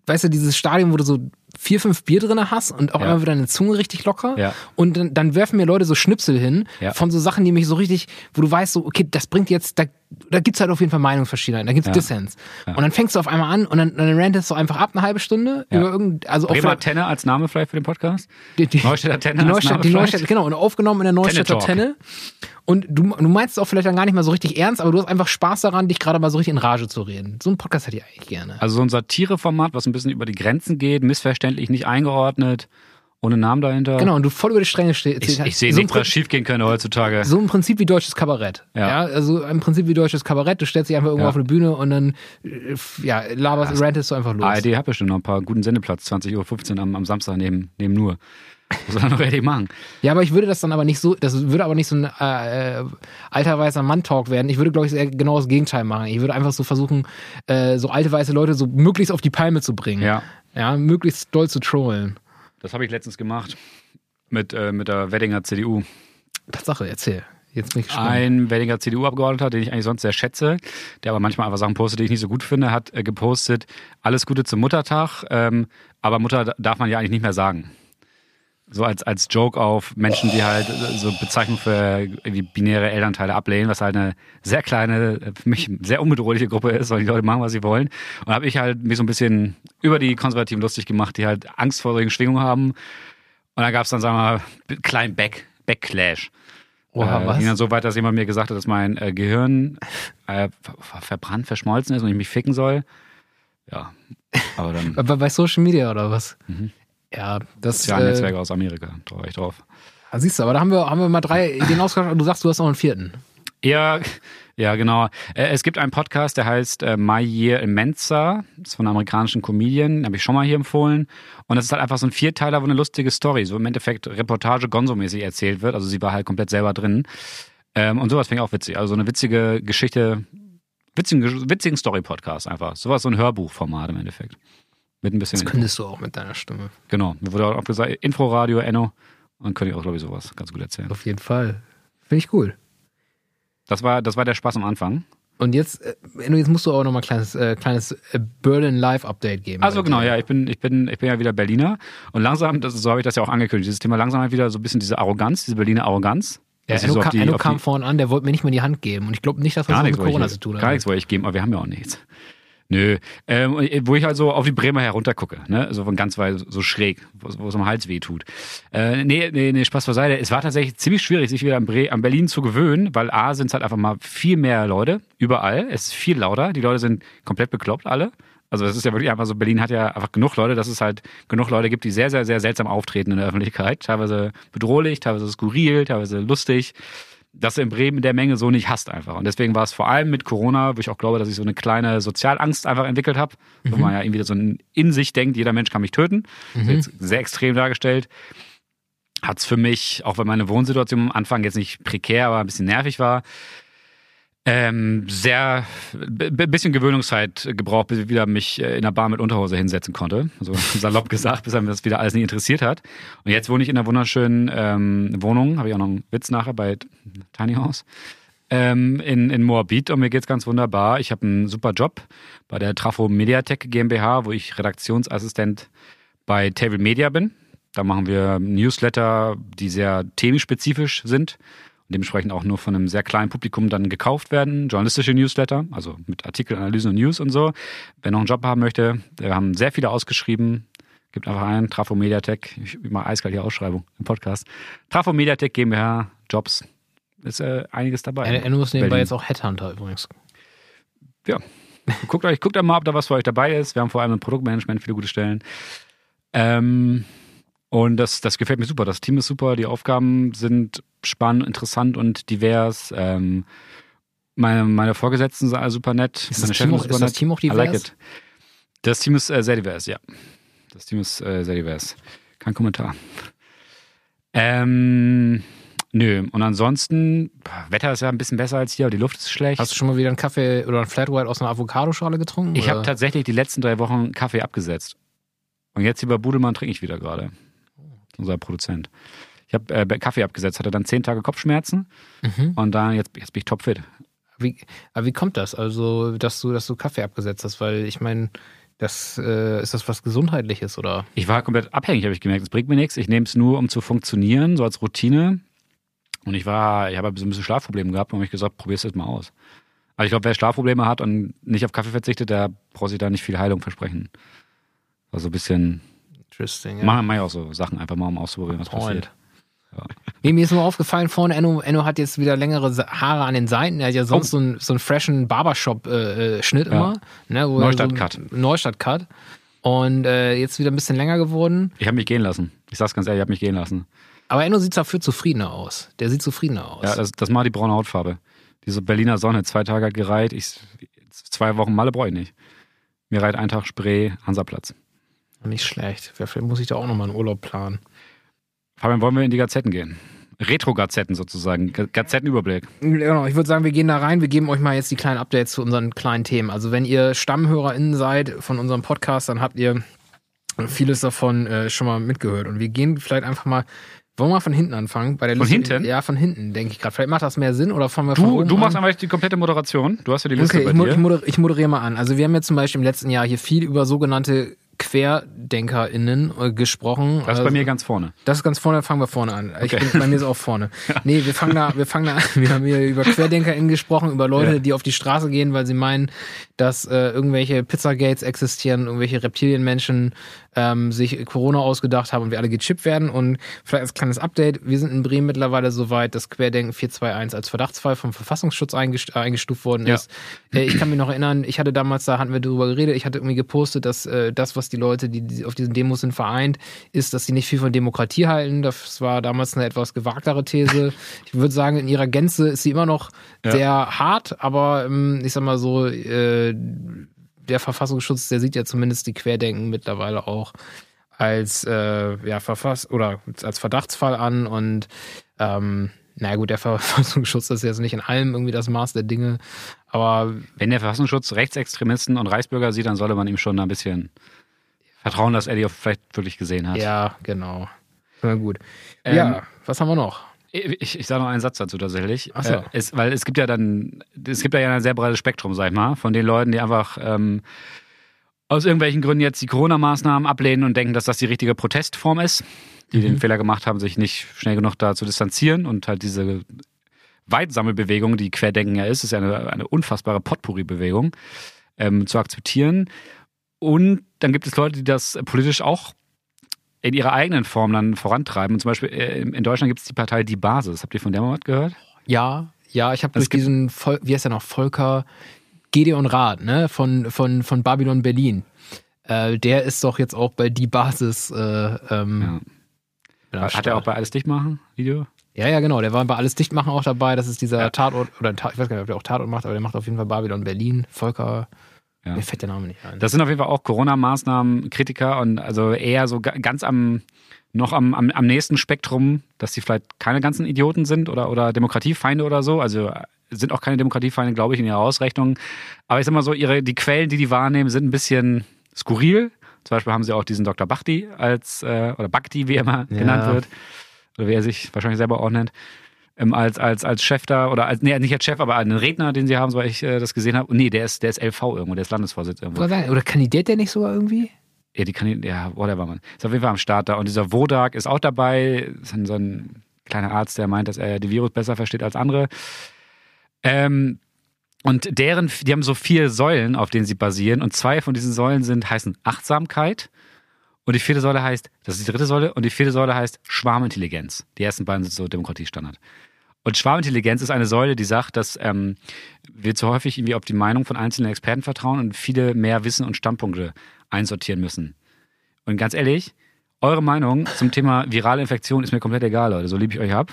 Speaker 2: weißt du, dieses Stadium, wo du so vier, fünf Bier drinne hast und auch
Speaker 1: Ja.
Speaker 2: immer wieder deine Zunge richtig locker.
Speaker 1: Ja.
Speaker 2: Und dann, dann werfen mir Leute so Schnipsel hin
Speaker 1: Ja.
Speaker 2: von so Sachen, die mich so richtig, wo du weißt, so, okay, das bringt jetzt, da, da gibt's halt auf jeden Fall Meinungsverschiedenheit, da gibt's. Dissens. Und dann fängst du auf einmal an und dann, dann rantest du einfach ab eine halbe Stunde über irgend, also
Speaker 1: Bremer
Speaker 2: vielleicht-
Speaker 1: Tenne als Name vielleicht für den Podcast?
Speaker 2: die, die,
Speaker 1: Neustädter Tenne
Speaker 2: die Neustadt, die? Neustadt, genau, und aufgenommen in der Neustädter
Speaker 1: Tenne.
Speaker 2: Und du, du meinst es auch vielleicht dann gar nicht mal so richtig ernst, aber du hast einfach Spaß daran, dich gerade mal so richtig in Rage zu reden. So einen Podcast hätte ich eigentlich gerne.
Speaker 1: Also so ein Satireformat, was ein bisschen über die Grenzen geht, missverständlich, nicht eingeordnet, ohne Namen dahinter.
Speaker 2: Genau, und du voll über die Stränge stehst.
Speaker 1: Ich, ich sehe
Speaker 2: so,
Speaker 1: nichts, was schief gehen könnte heutzutage.
Speaker 2: So im Prinzip wie deutsches Kabarett.
Speaker 1: Ja.
Speaker 2: Ja. also im Prinzip wie deutsches Kabarett. Du stellst dich einfach irgendwo
Speaker 1: Ja.
Speaker 2: auf eine Bühne und dann äh, ja, laberst, rantest du einfach los.
Speaker 1: ARD hat bestimmt noch ein paar guten Sendeplatz, 20.15 Uhr am, am Samstag neben, neben nur. Soll er noch richtig machen?
Speaker 2: Ja, aber ich würde das dann aber nicht so, das würde aber nicht so ein äh, äh, alter weißer Mann-Talk werden. Ich würde, glaube ich, eher genau das Gegenteil machen. Ich würde einfach so versuchen, äh, so alte weiße Leute so möglichst auf die Palme zu bringen.
Speaker 1: Ja,
Speaker 2: Ja, möglichst doll zu trollen.
Speaker 1: das habe ich letztens gemacht mit, äh, mit der Weddinger CDU.
Speaker 2: Tatsache, erzähl. Jetzt bin ich gespannt.
Speaker 1: Ein Weddinger CDU-Abgeordneter, den ich eigentlich sonst sehr schätze, der aber manchmal einfach Sachen postet, die ich nicht so gut finde, hat äh, gepostet, alles Gute zum Muttertag, ähm, aber Mutter darf man ja eigentlich nicht mehr sagen. So als, als Joke auf Menschen, die halt äh, so Bezeichnung für irgendwie binäre Elternteile ablehnen, was halt eine sehr kleine, für mich sehr unbedrohliche Gruppe ist, weil die Leute machen, was sie wollen. Und habe ich halt mich so ein bisschen über die Konservativen lustig gemacht, die halt Angst vor solchen Schwingungen haben. Und dann gab es dann, sagen wir mal, einen kleinen Back, Backclash.
Speaker 2: Oha,
Speaker 1: äh,
Speaker 2: was?
Speaker 1: Ging dann so weit, dass jemand mir gesagt hat, dass mein äh, Gehirn äh, ver verbrannt, verschmolzen ist und ich mich ficken soll. Ja, aber dann
Speaker 2: Bei, bei Social Media oder was?
Speaker 1: Mhm.
Speaker 2: Ja, das
Speaker 1: soziale
Speaker 2: äh,
Speaker 1: Netzwerke aus Amerika, da war ich drauf.
Speaker 2: siehst du, aber da haben wir, haben wir mal drei Ideen ausgetauscht und du sagst, du hast noch einen vierten.
Speaker 1: Ja, ja, genau. Äh, Es gibt einen Podcast, der heißt äh, My Year in Mensa. Das ist von einem amerikanischen Comedian, den habe ich schon mal hier empfohlen. Und das ist halt einfach so ein Vierteiler, wo eine lustige Story, so im Endeffekt Reportage Gonzo-mäßig erzählt wird. Also sie war halt komplett selber drin. Ähm, Und sowas finde ich auch witzig. Also so eine witzige Geschichte, witzigen, witzigen Story-Podcast einfach. Sowas, so ein Hörbuchformat im Endeffekt. Mit ein bisschen
Speaker 2: Das könntest du auch mit deiner Stimme.
Speaker 1: Genau, mir wurde auch gesagt, Infraradio, Enno. Und dann könnte ich auch, glaube ich, sowas ganz gut erzählen.
Speaker 2: Auf jeden Fall. Finde ich cool.
Speaker 1: Das war, das war der Spaß am Anfang.
Speaker 2: Und jetzt, äh, Enno, jetzt musst du auch noch mal ein kleines, äh, kleines äh, Berlin Live Update geben.
Speaker 1: Also genau, ja, ich bin, ich bin, ich bin ja wieder Berliner und langsam, das, so habe ich das ja auch angekündigt, dieses Thema langsam halt wieder so ein bisschen diese Arroganz, diese Berliner Arroganz.
Speaker 2: Ja, Enno,
Speaker 1: so
Speaker 2: kam,
Speaker 1: die-
Speaker 2: Enno kam vorhin an, der wollte mir nicht mal die Hand geben. Und ich glaube nicht, dass das was mit Corona zu tun hat.
Speaker 1: gar nichts wollte ich geben, aber wir haben ja auch nichts. Nö, ähm, wo ich halt so auf die Bremer heruntergucke, ne, so von ganz weit so schräg, wo wo es am Hals weh tut. Äh, nee, nee, nee, Spaß beiseite. Es war tatsächlich ziemlich schwierig, sich wieder an, Bre an Berlin zu gewöhnen, weil A sind es halt einfach mal viel mehr Leute, überall. Es ist viel lauter, die Leute sind komplett bekloppt alle. Also das ist ja wirklich einfach so, Berlin hat ja einfach genug Leute, dass es halt genug Leute gibt, die sehr, sehr, sehr seltsam auftreten in der Öffentlichkeit. Teilweise bedrohlich, teilweise skurril, teilweise lustig dass du in Bremen in der Menge so nicht hast einfach. Und deswegen war es vor allem mit Corona, wo ich auch glaube, dass ich so eine kleine Sozialangst einfach entwickelt habe, wo man ja irgendwie so in sich denkt, jeder Mensch kann mich töten. Das ist jetzt sehr extrem dargestellt. Hat es für mich, auch wenn meine Wohnsituation am Anfang jetzt nicht prekär, aber ein bisschen nervig war, ähm, sehr b- bisschen Gewöhnungszeit gebraucht, bis ich wieder mich äh, in der Bar mit Unterhose hinsetzen konnte. So salopp gesagt, bis einem das wieder alles nicht interessiert hat. Und jetzt wohne ich in einer wunderschönen ähm, Wohnung, habe ich auch noch einen Witz nachher bei Tiny House. Ähm, in, in Moabit und mir geht's ganz wunderbar. Ich habe einen super Job bei der Trafo Mediatek GmbH, wo ich Redaktionsassistent bei Table Media bin. Da machen wir Newsletter, die sehr themenspezifisch sind dementsprechend auch nur von einem sehr kleinen Publikum dann gekauft werden. Journalistische Newsletter, also mit Artikeln, Analysen und News und so. Wer noch einen Job haben möchte, wir haben sehr viele ausgeschrieben. Gibt einfach einen, Trafo Mediatek, ich mache eiskalt die Ausschreibung im Podcast. Trafo Mediatek GmbH, Jobs, ist äh, einiges dabei.
Speaker 2: Enno Enno ist nebenbei jetzt auch Headhunter übrigens.
Speaker 1: Ja. Guckt euch, guckt mal, ob da was für euch dabei ist. Wir haben vor allem im Produktmanagement viele gute Stellen. Ähm, und das, das gefällt mir super. Das Team ist super, die Aufgaben sind spannend, interessant und divers. Ähm, meine, meine Vorgesetzten sind alle super nett.
Speaker 2: Ist das, Team auch,
Speaker 1: super
Speaker 2: ist das
Speaker 1: nett.
Speaker 2: Team auch
Speaker 1: I like
Speaker 2: divers?
Speaker 1: it. Das Team ist äh, sehr divers, ja. Das Team ist äh, sehr divers. Kein Kommentar. Ähm, nö. Und ansonsten, Wetter ist ja ein bisschen besser als hier, aber die Luft ist schlecht.
Speaker 2: Hast du schon mal wieder einen Kaffee oder einen Flat White aus einer Avocadoschale getrunken?
Speaker 1: Ich habe tatsächlich die letzten drei Wochen Kaffee abgesetzt. Und jetzt hier bei Budelmann trinke ich wieder gerade. Unser Produzent. Ich habe äh, Kaffee abgesetzt, hatte dann zehn Tage Kopfschmerzen
Speaker 2: Mhm.
Speaker 1: und dann jetzt, jetzt bin ich topfit.
Speaker 2: Wie, aber wie kommt das? Also, dass du, dass du Kaffee abgesetzt hast? Weil ich meine, das äh, ist das was Gesundheitliches oder?
Speaker 1: Ich war komplett abhängig, habe ich gemerkt. Es bringt mir nichts. Ich nehme es nur, um zu funktionieren, so als Routine. Und ich war, ich habe so ein bisschen Schlafprobleme gehabt und habe ich gesagt, probier's jetzt mal aus. Also ich glaube, wer Schlafprobleme hat und nicht auf Kaffee verzichtet, der braucht sich da nicht viel Heilung versprechen. Also ein bisschen,
Speaker 2: Interesting.
Speaker 1: ja. mach, mach ich auch so Sachen einfach mal, um auszuprobieren, was passiert.
Speaker 2: Nee, mir ist nur aufgefallen, vorne, Enno, Enno hat jetzt wieder längere Haare an den Seiten. Er hat ja sonst so, einen, so einen freshen Barbershop-Schnitt
Speaker 1: Oh. Ja.
Speaker 2: immer. Ne, wo er
Speaker 1: Neustadt-Cut.
Speaker 2: So, Neustadt-Cut. Und äh, jetzt wieder ein bisschen länger geworden.
Speaker 1: Ich habe mich gehen lassen. Ich sag's ganz ehrlich, ich habe mich gehen lassen.
Speaker 2: Aber Enno sieht dafür zufriedener aus. Der sieht zufriedener aus.
Speaker 1: Ja, das, das macht die braune Hautfarbe. Diese Berliner Sonne, zwei Tage hat gereiht. Ich, zwei Wochen Malle brauche ich nicht. Mir reiht ein Tag Spree, Hansaplatz.
Speaker 2: Nicht schlecht. Vielleicht muss ich da auch nochmal einen Urlaub planen.
Speaker 1: Fabian, wollen wir in die Gazetten gehen? Retro-Gazetten sozusagen. Ga- Gazettenüberblick.
Speaker 2: Genau, ich würde sagen, wir gehen da rein. Wir geben euch mal jetzt die kleinen Updates zu unseren kleinen Themen. Also, wenn ihr StammhörerInnen seid von unserem Podcast, dann habt ihr vieles davon äh, schon mal mitgehört. Und wir gehen vielleicht einfach mal. Wollen wir mal von hinten anfangen? Bei der
Speaker 1: Von
Speaker 2: Liste-
Speaker 1: hinten?
Speaker 2: Ja, von hinten, denke ich gerade. Vielleicht macht das mehr Sinn oder fangen wir von
Speaker 1: Du,
Speaker 2: oben
Speaker 1: du machst
Speaker 2: an?
Speaker 1: einfach die komplette Moderation. Du hast ja die Liste
Speaker 2: Okay,
Speaker 1: bei
Speaker 2: ich,
Speaker 1: dir.
Speaker 2: ich, moder ich moderiere mal an. Also wir haben jetzt zum Beispiel im letzten Jahr hier viel über sogenannte QuerdenkerInnen äh, gesprochen.
Speaker 1: das ist bei
Speaker 2: Also-
Speaker 1: mir ganz vorne.
Speaker 2: Das ist ganz vorne, fangen wir vorne an. Ich
Speaker 1: Okay.
Speaker 2: bin, bei mir ist auch vorne. Nee, wir fangen da, wir fangen da an. Wir haben hier über QuerdenkerInnen gesprochen, über Leute,
Speaker 1: Ja.
Speaker 2: die auf die Straße gehen, weil sie meinen, dass äh, irgendwelche Pizzagates existieren, irgendwelche Reptilienmenschen ähm, sich Corona ausgedacht haben und wir alle gechippt werden. Und vielleicht als kleines Update, wir sind in Bremen mittlerweile so weit, dass Querdenken 421 als Verdachtsfall vom Verfassungsschutz äh, eingestuft worden
Speaker 1: Ja.
Speaker 2: ist. Äh, ich kann mich noch erinnern, ich hatte damals, da hatten wir darüber geredet, ich hatte irgendwie gepostet, dass äh, das, was die Leute, die, die auf diesen Demos sind, vereint, ist, dass sie nicht viel von Demokratie halten. Das war damals eine etwas gewagtere These. Ich würde sagen, in ihrer Gänze ist sie immer noch
Speaker 1: Ja.
Speaker 2: sehr hart, aber ähm, ich sag mal so, äh, der Verfassungsschutz, der sieht ja zumindest die Querdenken mittlerweile auch als äh, ja, Verfass oder als Verdachtsfall an und ähm, na gut, der Verfassungsschutz ist jetzt nicht in allem irgendwie das Maß der Dinge, aber
Speaker 1: Wenn der Verfassungsschutz Rechtsextremisten und Reichsbürger sieht, dann sollte man ihm schon ein bisschen vertrauen, dass er die auch vielleicht wirklich gesehen hat.
Speaker 2: ja, genau. Na gut.
Speaker 1: Ähm,
Speaker 2: ja, was haben wir noch?
Speaker 1: Ich, ich sage noch einen Satz dazu tatsächlich.
Speaker 2: Ach so.
Speaker 1: Äh, es, weil es gibt ja dann, es gibt ja ein sehr breites Spektrum, sag ich mal, von den Leuten, die einfach ähm, aus irgendwelchen Gründen jetzt die Corona-Maßnahmen ablehnen und denken, dass das die richtige Protestform ist, die
Speaker 2: Mhm.
Speaker 1: den Fehler gemacht haben, sich nicht schnell genug da zu distanzieren und halt diese Weitsammelbewegung, die Querdenken ja ist, ist ja eine, eine unfassbare Potpourri-Bewegung, ähm, zu akzeptieren. Und dann gibt es Leute, die das politisch auch in ihrer eigenen Form dann vorantreiben. Und zum Beispiel äh, in Deutschland gibt es die Partei Die Basis. Habt ihr von der mal was gehört?
Speaker 2: Ja, ja, ich habe durch diesen, Vol wie heißt der noch, Volker Gedeon Rath, ne, von, von, von Babylon Berlin. Äh, der ist doch jetzt auch bei Die Basis. Äh, ähm, ja.
Speaker 1: Hat er auch bei Alles dicht machen, Video?
Speaker 2: Ja, ja, genau. Der war bei Alles Dichtmachen auch dabei. Das ist dieser
Speaker 1: Ja.
Speaker 2: Tatort, oder ich weiß gar nicht, ob der auch Tatort macht, aber der macht auf jeden Fall Babylon Berlin. Volker,
Speaker 1: Ja.
Speaker 2: mir fällt der Name nicht ein.
Speaker 1: Das sind auf jeden Fall auch Corona-Maßnahmen, Kritiker und also eher so ga- ganz am, noch am, am, am nächsten Spektrum, dass die vielleicht keine ganzen Idioten sind oder, oder Demokratiefeinde oder so. Also äh, sind auch keine Demokratiefeinde, glaube ich, in ihrer Ausrechnung. Aber ich sag mal so, ihre, die Quellen, die die wahrnehmen, sind ein bisschen skurril. Zum Beispiel haben sie auch diesen Dr. Bachti als, äh, oder Bhakti, wie er immer
Speaker 2: Ja.
Speaker 1: genannt wird, oder wie er sich wahrscheinlich selber auch nennt, ähm, als, als, als Chef da, oder als, nee, nicht als Chef, aber einen Redner, den sie haben, so ich äh, das gesehen habe. Nee, der ist, der ist LV irgendwo, der ist Landesvorsitzender irgendwo.
Speaker 2: Oder, oder kandidiert der nicht sogar irgendwie?
Speaker 1: Ja, die kann ja, whatever, man. Ist auf jeden Fall am Start da. Und dieser Wodak ist auch dabei. Ist ein, so ein kleiner Arzt, der meint, dass er die Virus besser versteht als andere. Ähm, und deren, die haben so vier Säulen, auf denen sie basieren. Und zwei von diesen Säulen sind, heißen Achtsamkeit. Und die vierte Säule heißt, das ist die dritte Säule, und die vierte Säule heißt Schwarmintelligenz. Die ersten beiden sind so Demokratiestandard. Und Schwarmintelligenz ist eine Säule, die sagt, dass ähm, wir zu häufig irgendwie auf die Meinung von einzelnen Experten vertrauen und viele mehr Wissen und Standpunkte einsortieren müssen. Und ganz ehrlich, eure Meinung zum Thema virale Infektion ist mir komplett egal, Leute. So lieb ich euch hab.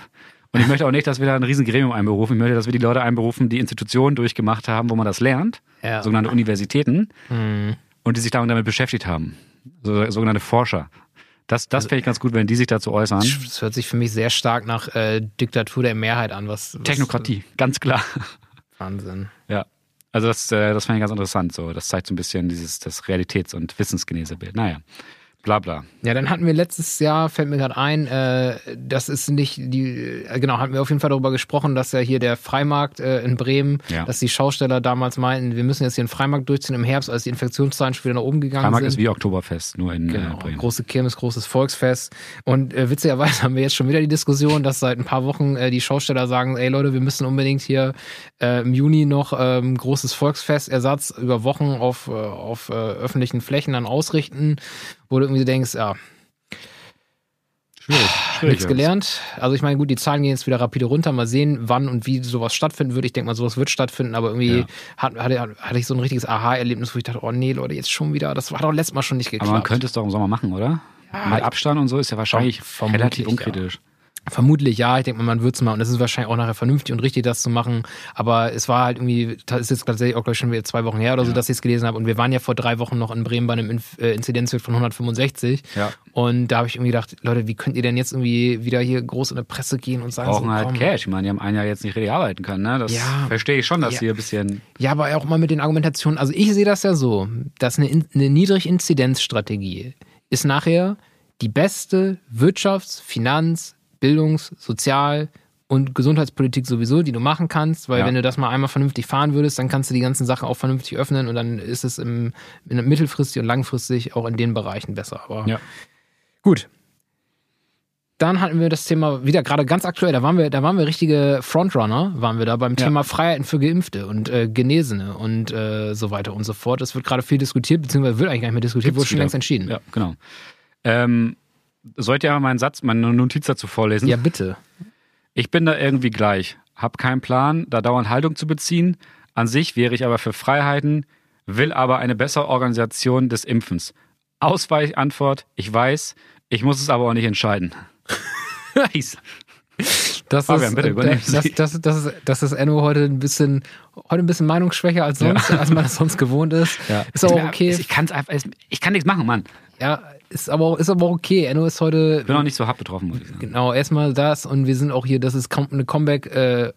Speaker 1: Und ich möchte auch nicht, dass wir da ein riesen Gremium einberufen. Ich möchte, dass wir die Leute einberufen, die Institutionen durchgemacht haben, wo man das lernt,
Speaker 2: Ja.
Speaker 1: sogenannte Universitäten,
Speaker 2: Hm.
Speaker 1: und die sich damit beschäftigt haben. So, sogenannte Forscher. Das, das fände ich ganz gut, wenn die sich dazu äußern.
Speaker 2: Das hört sich für mich sehr stark nach äh, Diktatur der Mehrheit an. Was, was
Speaker 1: Technokratie, ganz klar.
Speaker 2: Wahnsinn.
Speaker 1: Ja. Also das, äh, das fand ich ganz interessant. So, das zeigt so ein bisschen dieses das Realitäts- und Wissensgenese Bild. Naja. Bla bla.
Speaker 2: Ja, dann hatten wir letztes Jahr, fällt mir gerade ein, äh, das ist nicht die, äh, genau, hatten wir auf jeden Fall darüber gesprochen, dass ja hier der Freimarkt äh, in Bremen,
Speaker 1: Ja.
Speaker 2: dass die Schausteller damals meinten, wir müssen jetzt hier einen Freimarkt durchziehen im Herbst, als die Infektionszahlen schon wieder nach oben gegangen
Speaker 1: Freimarkt
Speaker 2: sind.
Speaker 1: ist wie Oktoberfest, nur in
Speaker 2: Genau,
Speaker 1: äh, Bremen.
Speaker 2: große Kirmes, großes Volksfest. Und äh, witzigerweise haben wir jetzt schon wieder die Diskussion, dass seit ein paar Wochen die Schausteller sagen, ey Leute, wir müssen unbedingt hier im Juni noch ähm, großes Volksfestersatz über Wochen auf, auf öffentlichen Flächen dann ausrichten, wo irgendwie denkst, ja,
Speaker 1: Schwierig. schwierig
Speaker 2: nichts gelernt. Also ich meine, gut, die Zahlen gehen jetzt wieder rapide runter. Mal sehen, wann und wie sowas stattfinden wird. Ich denke mal, sowas wird stattfinden, aber irgendwie
Speaker 1: Ja.
Speaker 2: hat, hatte, hatte ich so ein richtiges Aha-Erlebnis, wo ich dachte, oh nee, Leute, jetzt schon wieder. Das war doch letztes Mal schon nicht geklappt.
Speaker 1: Aber man könnte es doch im Sommer machen, oder? Mit Abstand und so ist ja wahrscheinlich relativ
Speaker 2: ja. Vermutlich ja, ich denke mal, man wird es mal und es ist wahrscheinlich auch nachher vernünftig und richtig, das zu machen. Aber es war halt irgendwie, das ist jetzt tatsächlich auch gleich schon wieder zwei Wochen her oder so,
Speaker 1: Ja.
Speaker 2: dass ich es gelesen habe. Und wir waren ja vor drei Wochen noch in Bremen bei einem Inf äh, Inzidenzwert von 165.
Speaker 1: Ja.
Speaker 2: Und da habe ich irgendwie gedacht, Leute, wie könnt ihr denn jetzt irgendwie wieder hier groß in der Presse gehen und sagen,
Speaker 1: Brauchen
Speaker 2: so,
Speaker 1: halt
Speaker 2: komm.
Speaker 1: Cash. Ich meine, die haben ein Jahr jetzt nicht richtig arbeiten können. Ne? Das
Speaker 2: Ja.
Speaker 1: verstehe ich schon, dass
Speaker 2: Ja.
Speaker 1: die ein bisschen.
Speaker 2: Ja, aber auch mal mit den Argumentationen. Also ich sehe das ja so, dass eine, In- eine Niedriginzidenzstrategie ist nachher die beste Wirtschafts-, Finanz-, Bildungs-, Sozial- und Gesundheitspolitik sowieso, die du machen kannst, weil
Speaker 1: Ja.
Speaker 2: wenn du das mal einmal vernünftig fahren würdest, dann kannst du die ganzen Sachen auch vernünftig öffnen und dann ist es im, mittelfristig und langfristig auch in den Bereichen besser. Aber
Speaker 1: Ja.
Speaker 2: gut. Dann hatten wir das Thema wieder gerade ganz aktuell. Da waren wir, da waren wir richtige Frontrunner, waren wir da beim
Speaker 1: Ja.
Speaker 2: Thema Freiheiten für Geimpfte und äh, Genesene und äh, so weiter und so fort. Es wird gerade viel diskutiert, beziehungsweise wird eigentlich gar nicht mehr diskutiert,
Speaker 1: Gibt's
Speaker 2: wurde schon
Speaker 1: wieder.
Speaker 2: längst entschieden.
Speaker 1: Ja, genau. Ähm, soll ich dir mal meinen Satz, meine Notiz dazu vorlesen?
Speaker 2: Ja, bitte.
Speaker 1: Ich bin da irgendwie gleich. Hab keinen Plan, da dauernd Haltung zu beziehen. An sich wäre ich aber für Freiheiten, will aber eine bessere Organisation des Impfens. Ausweichantwort, ich weiß, ich muss es aber auch nicht entscheiden. nice.
Speaker 2: Das
Speaker 1: Fabian,
Speaker 2: ist,
Speaker 1: bitte,
Speaker 2: äh, das, das, das, ist, das ist Enno heute ein bisschen, heute ein bisschen meinungsschwächer als sonst, als man das sonst gewohnt ist. Ist aber auch okay.
Speaker 1: Ich, kann's einfach, ich kann nichts machen, Mann.
Speaker 2: Ja, ist aber, auch- ist aber auch okay. Enno ist heute
Speaker 1: Ich bin auch nicht so hart betroffen, muss ich sagen.
Speaker 2: Genau, erstmal das und wir sind auch hier, das ist eine Comeback äh,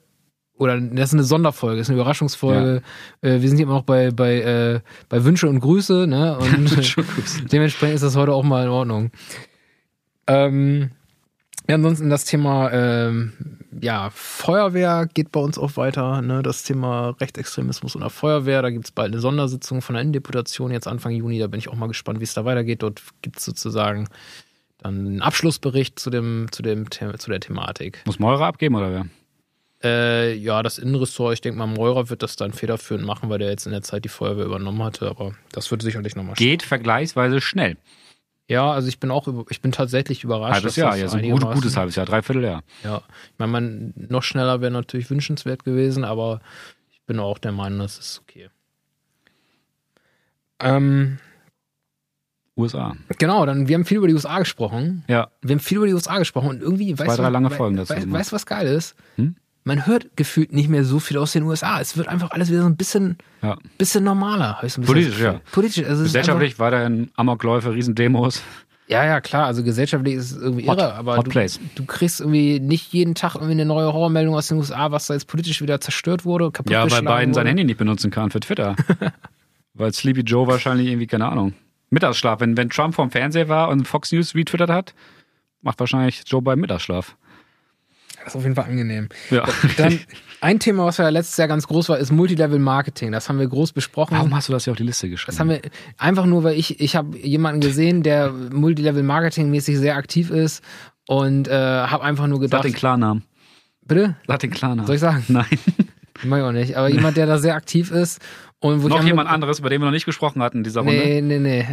Speaker 2: oder das ist eine Sonderfolge, ist eine Überraschungsfolge. Äh, wir sind hier immer noch bei, bei, äh, bei Wünsche und Grüße, ne? Und dementsprechend ist das heute auch mal in Ordnung. Ähm, ja, ansonsten das Thema ähm, ja, Feuerwehr geht bei uns auch weiter. Ne? Das Thema Rechtsextremismus und der Feuerwehr. Da gibt es bald eine Sondersitzung von der Innendeputation jetzt Anfang Juni. Da bin ich auch mal gespannt, wie es da weitergeht. Dort gibt es sozusagen dann einen Abschlussbericht zu, dem, zu, dem, zu der Thematik.
Speaker 1: Muss Meurer abgeben oder wer?
Speaker 2: Äh, ja, das Innenressort, ich denke mal, Meurer wird das dann federführend machen, weil der jetzt in der Zeit die Feuerwehr übernommen hatte. Aber das wird sicherlich nochmal
Speaker 1: Geht vergleichsweise schnell.
Speaker 2: Ja, also ich bin auch, ich bin tatsächlich überrascht.
Speaker 1: Halbes Jahr,
Speaker 2: das
Speaker 1: ja, so ein gut, gutes halbes Jahr, dreiviertel Jahr.
Speaker 2: Ja, ich meine, man, noch schneller wäre natürlich wünschenswert gewesen, aber ich bin auch der Meinung, das ist okay. Ähm,
Speaker 1: USA.
Speaker 2: genau, dann, wir haben viel über die USA gesprochen.
Speaker 1: Ja,
Speaker 2: Wir haben viel über die USA gesprochen und irgendwie,
Speaker 1: Zwei,
Speaker 2: weißt du,
Speaker 1: drei lange Folgen dazu gemacht.
Speaker 2: Weißt du, was geil ist?
Speaker 1: Hm?
Speaker 2: Man hört gefühlt nicht mehr so viel aus den USA. Es wird einfach alles wieder so ein bisschen,
Speaker 1: ja.
Speaker 2: bisschen normaler. bisschen
Speaker 1: Politisch, ja.
Speaker 2: Politisch, also
Speaker 1: Gesellschaftlich weiterhin Amokläufe, Riesendemos.
Speaker 2: Ja, ja, klar. Also gesellschaftlich ist es irgendwie
Speaker 1: Hot-
Speaker 2: irre, aber
Speaker 1: hot
Speaker 2: du,
Speaker 1: place.
Speaker 2: du kriegst irgendwie nicht jeden Tag irgendwie eine neue Horrormeldung aus den USA, was da jetzt politisch wieder zerstört wurde, kaputt
Speaker 1: Ja, weil Biden sein. Handy nicht benutzen kann für Twitter. weil Sleepy Joe wahrscheinlich irgendwie, keine Ahnung, Mittagsschlaf. Wenn, wenn Trump vorm Fernseher war und Fox News retwittert hat, macht wahrscheinlich Joe Biden Mittagsschlaf.
Speaker 2: Das ist auf jeden Fall angenehm.
Speaker 1: Ja.
Speaker 2: Dann ein Thema, was ja letztes Jahr ganz groß war, ist Multilevel Marketing. Das haben wir groß besprochen.
Speaker 1: Warum hast du das hier auf die Liste geschrieben?
Speaker 2: Das haben wir einfach nur, weil ich, ich habe jemanden gesehen, der Multilevel Marketing mäßig sehr aktiv ist und äh, habe einfach nur
Speaker 1: Sag
Speaker 2: gedacht,
Speaker 1: den Klarnamen.
Speaker 2: bitte?
Speaker 1: Sag den Klarnamen.
Speaker 2: Soll ich sagen?
Speaker 1: Nein.
Speaker 2: Mach ich auch nicht. Aber jemand, der da sehr aktiv ist und wo
Speaker 1: Noch jemand anderes, über den wir noch nicht gesprochen hatten in dieser Runde.
Speaker 2: Nee, nee, nee.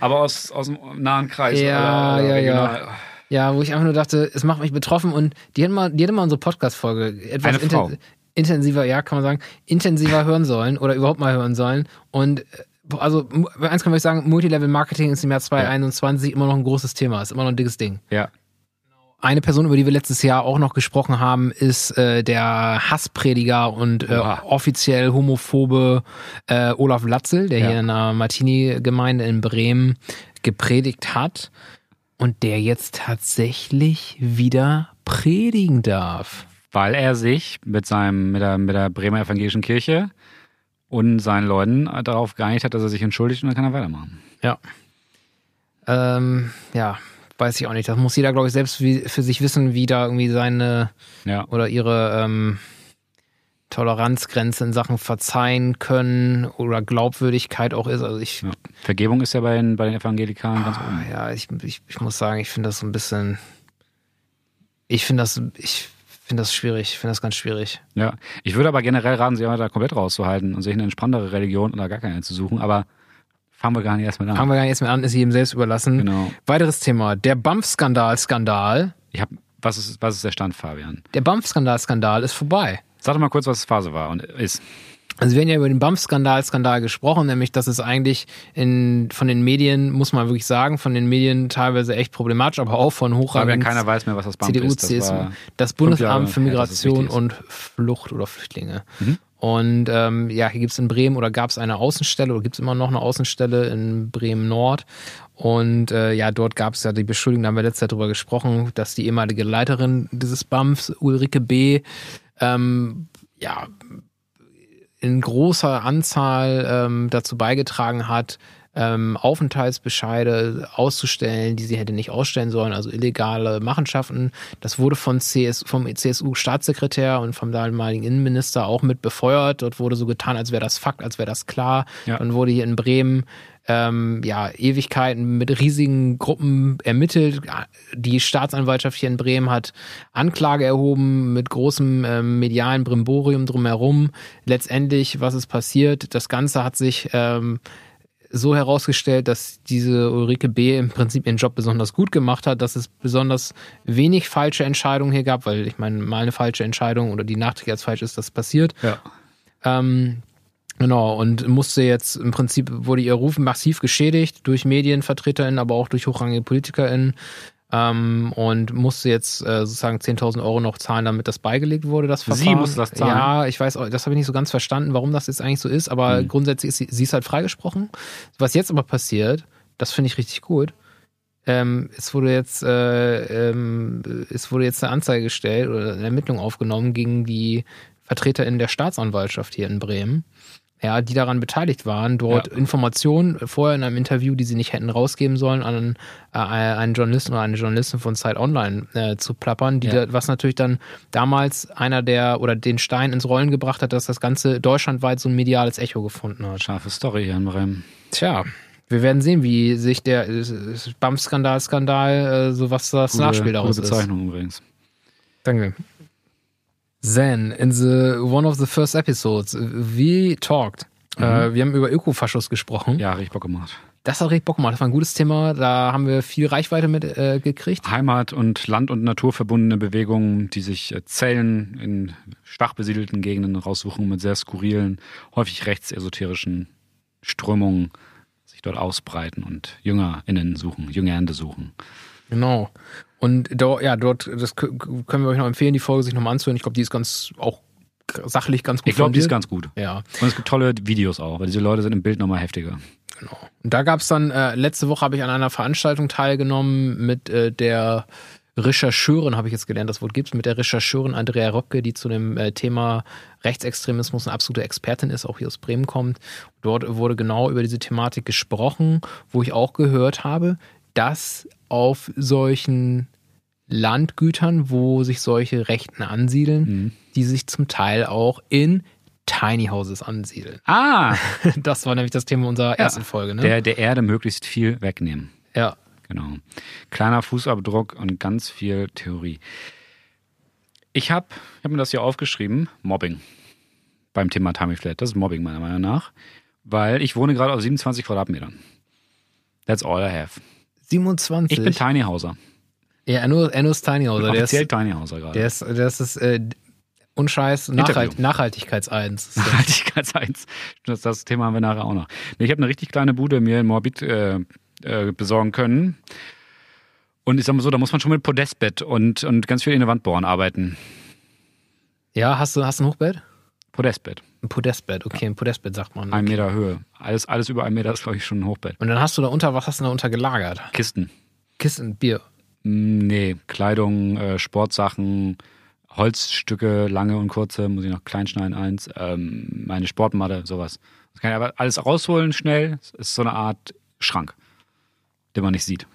Speaker 1: Aber aus, aus dem nahen Kreis.
Speaker 2: Ja,
Speaker 1: oder, oder
Speaker 2: ja, ja.
Speaker 1: regional.
Speaker 2: Ja, wo ich einfach nur dachte, es macht mich betroffen und die hat mal, die hätte mal unsere Podcast-Folge etwas
Speaker 1: Eine Frau.
Speaker 2: intensiver, ja, kann man sagen, intensiver hören sollen oder überhaupt mal hören sollen. Und äh, also eins kann man sagen, Multilevel Marketing ist im Jahr 2021 immer noch ein großes Thema, ist immer noch ein dickes Ding.
Speaker 1: Ja.
Speaker 2: Eine Person, über die wir letztes Jahr auch noch gesprochen haben, ist äh, der Hassprediger und äh, offiziell homophobe äh, Olaf Latzel, der
Speaker 1: Ja.
Speaker 2: hier in der Martini-Gemeinde in Bremen gepredigt hat und der jetzt tatsächlich wieder predigen darf.
Speaker 1: Weil er sich mit seinem, mit der, mit der Bremer Evangelischen Kirche und seinen Leuten darauf geeinigt hat, dass er sich entschuldigt und dann kann er weitermachen.
Speaker 2: Ja. Ähm, ja, weiß ich auch nicht. Das muss jeder, glaube ich, selbst wie, für sich wissen, wie da irgendwie seine
Speaker 1: Ja.
Speaker 2: oder ihre ähm, Toleranzgrenze in Sachen Verzeihen können oder Glaubwürdigkeit auch ist. Also ich,
Speaker 1: ja. Vergebung ist ja bei den, bei den Evangelikalen ganz
Speaker 2: ah,
Speaker 1: oben.
Speaker 2: ja, ich, ich, ich muss sagen, ich finde das so ein bisschen, ich finde das, ich finde das schwierig, ich finde das ganz schwierig.
Speaker 1: Ja. Ich würde aber generell raten, sich da komplett rauszuhalten und sich eine entspanntere Religion oder gar keine zu suchen. Aber fangen wir gar nicht erstmal an.
Speaker 2: Fangen wir gar nicht erst mal an, ist jedem selbst überlassen.
Speaker 1: Genau.
Speaker 2: Weiteres Thema, der BAMF-Skandal, Skandal.
Speaker 1: Ich hab, was, ist, was ist der Stand, Fabian?
Speaker 2: Der BAMF-Skandal, Skandal ist vorbei.
Speaker 1: Sag doch mal kurz, was Phase war und ist.
Speaker 2: Also wir haben ja über den BAMF-Skandal Skandal gesprochen, nämlich dass es eigentlich in, von den Medien, muss man wirklich sagen, von den Medien teilweise echt problematisch, aber auch von hochrangigen
Speaker 1: keiner weiß mehr, was das BAMF
Speaker 2: CDU,
Speaker 1: ist. Das
Speaker 2: CSU, das Bundesamt für Migration
Speaker 1: ist.
Speaker 2: und Flucht oder Flüchtlinge.
Speaker 1: Mhm.
Speaker 2: Und ähm, ja, hier gibt es in Bremen oder gab es eine Außenstelle oder gibt es immer noch eine Außenstelle in Bremen Nord. Und äh, ja, dort gab es ja die Beschuldigung, da haben wir letztes Jahr drüber gesprochen, dass die ehemalige Leiterin dieses BAMFs, Ulrike B., ähm, ja, in großer Anzahl ähm, dazu beigetragen hat, ähm, Aufenthaltsbescheide auszustellen, die sie hätte nicht ausstellen sollen, also illegale Machenschaften. Das wurde von CS, vom CSU-Staatssekretär und vom damaligen Innenminister auch mit befeuert. Dort wurde so getan, als wäre das Fakt, als wäre das klar.
Speaker 1: Ja.
Speaker 2: Dann wurde hier in Bremen ähm, ja, Ewigkeiten mit riesigen Gruppen ermittelt. Die Staatsanwaltschaft hier in Bremen hat Anklage erhoben mit großem ähm, medialen Brimborium drumherum. Letztendlich, was ist passiert? Das Ganze hat sich ähm, so herausgestellt, dass diese Ulrike B. im Prinzip ihren Job besonders gut gemacht hat, dass es besonders wenig falsche Entscheidungen hier gab, weil ich meine, mal eine falsche Entscheidung oder die nachträglich als falsch ist, das passiert.
Speaker 1: Ja.
Speaker 2: Ähm, genau, und musste jetzt im Prinzip, wurde ihr Ruf massiv geschädigt durch MedienvertreterInnen, aber auch durch hochrangige PolitikerInnen. Ähm, und musste jetzt äh, sozusagen 10.000 Euro noch zahlen, damit das beigelegt wurde, das
Speaker 1: Sie
Speaker 2: Verfahren.
Speaker 1: musste das zahlen?
Speaker 2: Ja, ich weiß, das habe ich nicht so ganz verstanden, warum das jetzt eigentlich so ist, aber
Speaker 1: Mhm.
Speaker 2: grundsätzlich ist sie, sie ist halt freigesprochen. Was jetzt aber passiert, das finde ich richtig gut. Ähm, es wurde jetzt, äh, ähm, es wurde jetzt eine Anzeige gestellt oder eine Ermittlung aufgenommen gegen die VertreterInnen der Staatsanwaltschaft hier in Bremen, ja, die daran beteiligt waren, dort
Speaker 1: Ja.
Speaker 2: Informationen vorher in einem Interview, die sie nicht hätten rausgeben sollen, an äh, einen Journalisten oder eine Journalistin von Zeit Online äh, zu plappern, die
Speaker 1: Ja.
Speaker 2: da, was natürlich dann damals einer der oder den Stein ins Rollen gebracht hat, dass das Ganze deutschlandweit so ein mediales Echo gefunden hat.
Speaker 1: Scharfe Story hier in Bremen.
Speaker 2: Tja, wir werden sehen, wie sich der BAM-Skandal, Skandal, äh, so was das Nachspiel daraus
Speaker 1: gute
Speaker 2: ist.
Speaker 1: Bezeichnung übrigens.
Speaker 2: Danke. Then, in the one of the first episodes, we talked. Äh, wir haben über Ökofaschos gesprochen.
Speaker 1: Ja, richtig Bock gemacht.
Speaker 2: Das hat richtig Bock gemacht. Das war ein gutes Thema. Da haben wir viel Reichweite mit äh, gekriegt.
Speaker 1: Heimat- und Land- und Natur verbundene Bewegungen, die sich äh, Zellen in schwach besiedelten Gegenden raussuchen mit sehr skurrilen, häufig rechtsesoterischen Strömungen sich dort ausbreiten und JüngerInnen suchen, Jüngernde suchen.
Speaker 2: Genau. Und dort, ja, dort, das können wir euch noch empfehlen, die Folge sich nochmal anzuhören. Ich glaube, die ist ganz, auch sachlich ganz gut
Speaker 1: Ich glaube, die ist ganz gut.
Speaker 2: Ja.
Speaker 1: Und es gibt tolle Videos auch, weil diese Leute sind im Bild nochmal heftiger.
Speaker 2: Genau. Und da gab es dann, äh, letzte Woche habe ich an einer Veranstaltung teilgenommen mit äh, der Rechercheurin, habe ich jetzt gelernt, das Wort gibt's, mit der Rechercheurin Andrea Röpke, die zu dem äh, Thema Rechtsextremismus eine absolute Expertin ist, auch hier aus Bremen kommt. Dort wurde genau über diese Thematik gesprochen, wo ich auch gehört habe, dass auf solchen Landgütern, wo sich solche Rechten ansiedeln,
Speaker 1: Mhm.
Speaker 2: die sich zum Teil auch in Tiny Houses ansiedeln.
Speaker 1: Ah,
Speaker 2: Das war nämlich das Thema unserer ersten Folge, ne?
Speaker 1: der, der Erde möglichst viel wegnehmen.
Speaker 2: ja.
Speaker 1: Genau. Kleiner Fußabdruck und ganz viel Theorie. Ich habe ich hab mir das hier aufgeschrieben, Mobbing beim Thema Tamiflat. Das ist Mobbing meiner Meinung nach, weil ich wohne gerade auf 27 Quadratmetern. That's all I have.
Speaker 2: 27.
Speaker 1: Ich bin Tiny Hauser.
Speaker 2: ja, er nur ist Tiny Hauser. Der ist,
Speaker 1: Tiny Hauser gerade.
Speaker 2: der ist, das ist, äh, unscheiß Nachhalt,
Speaker 1: Interview.
Speaker 2: Nachhaltigkeits-Eins.
Speaker 1: Nachhaltigkeitseins. Das, das Thema haben wir nachher auch noch. Ich habe eine richtig kleine Bude mir in Morbid äh, äh, besorgen können. Und ich sag mal so, da muss man schon mit Podestbett und, und ganz viel in der Wand bohren arbeiten.
Speaker 2: ja, hast du, hast du ein Hochbett?
Speaker 1: Podestbett.
Speaker 2: Ein Podestbett, okay, ein Podestbett sagt man.
Speaker 1: Ein Meter Höhe. Alles, alles über einen Meter ist, glaube ich, schon ein Hochbett.
Speaker 2: Und dann hast du da unter, was hast du da unter gelagert?
Speaker 1: Kisten.
Speaker 2: Kisten, Bier.
Speaker 1: Mm, Nee, Kleidung, äh, Sportsachen, Holzstücke, lange und kurze, muss ich noch klein schneiden, eins, ähm, meine Sportmatte, sowas. Das kann ich aber alles rausholen schnell. Es ist so eine Art Schrank. den man nicht sieht.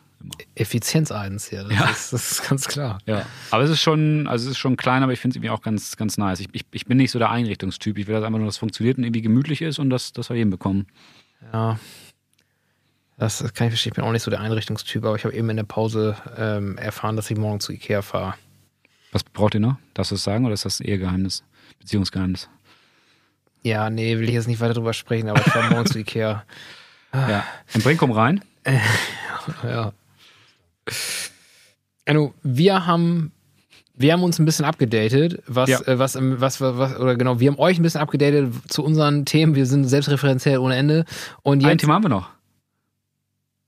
Speaker 2: Effizienz eins, ja, das,
Speaker 1: Ja.
Speaker 2: Ist, das ist ganz klar.
Speaker 1: Ja. Aber es ist schon, also es ist schon klein, aber ich finde es irgendwie auch ganz, ganz nice. Ich, ich, ich bin nicht so der Einrichtungstyp. Ich will das einfach nur, dass es funktioniert und irgendwie gemütlich ist und das, das wir hinbekommen.
Speaker 2: Ja. Das kann ich verstehen. Ich bin auch nicht so der Einrichtungstyp, aber ich habe eben in der Pause ähm, erfahren, dass ich morgen zu Ikea fahre.
Speaker 1: Was braucht ihr noch? Darfst du es sagen oder ist das ein Ehegeheimnis? Beziehungsgeheimnis?
Speaker 2: Ja, nee, will ich jetzt nicht weiter drüber sprechen, aber ich fahre morgen zu Ikea.
Speaker 1: Ja. Im Brinkum rein?
Speaker 2: Ja. Also, wir haben, wir haben uns ein bisschen abgedatet, was,
Speaker 1: Ja.
Speaker 2: äh, was, was, was, oder genau, wir haben euch ein bisschen abgedatet zu unseren Themen. Wir sind selbstreferenziell ohne Ende. Und
Speaker 1: Ein
Speaker 2: jetzt
Speaker 1: Thema haben wir noch.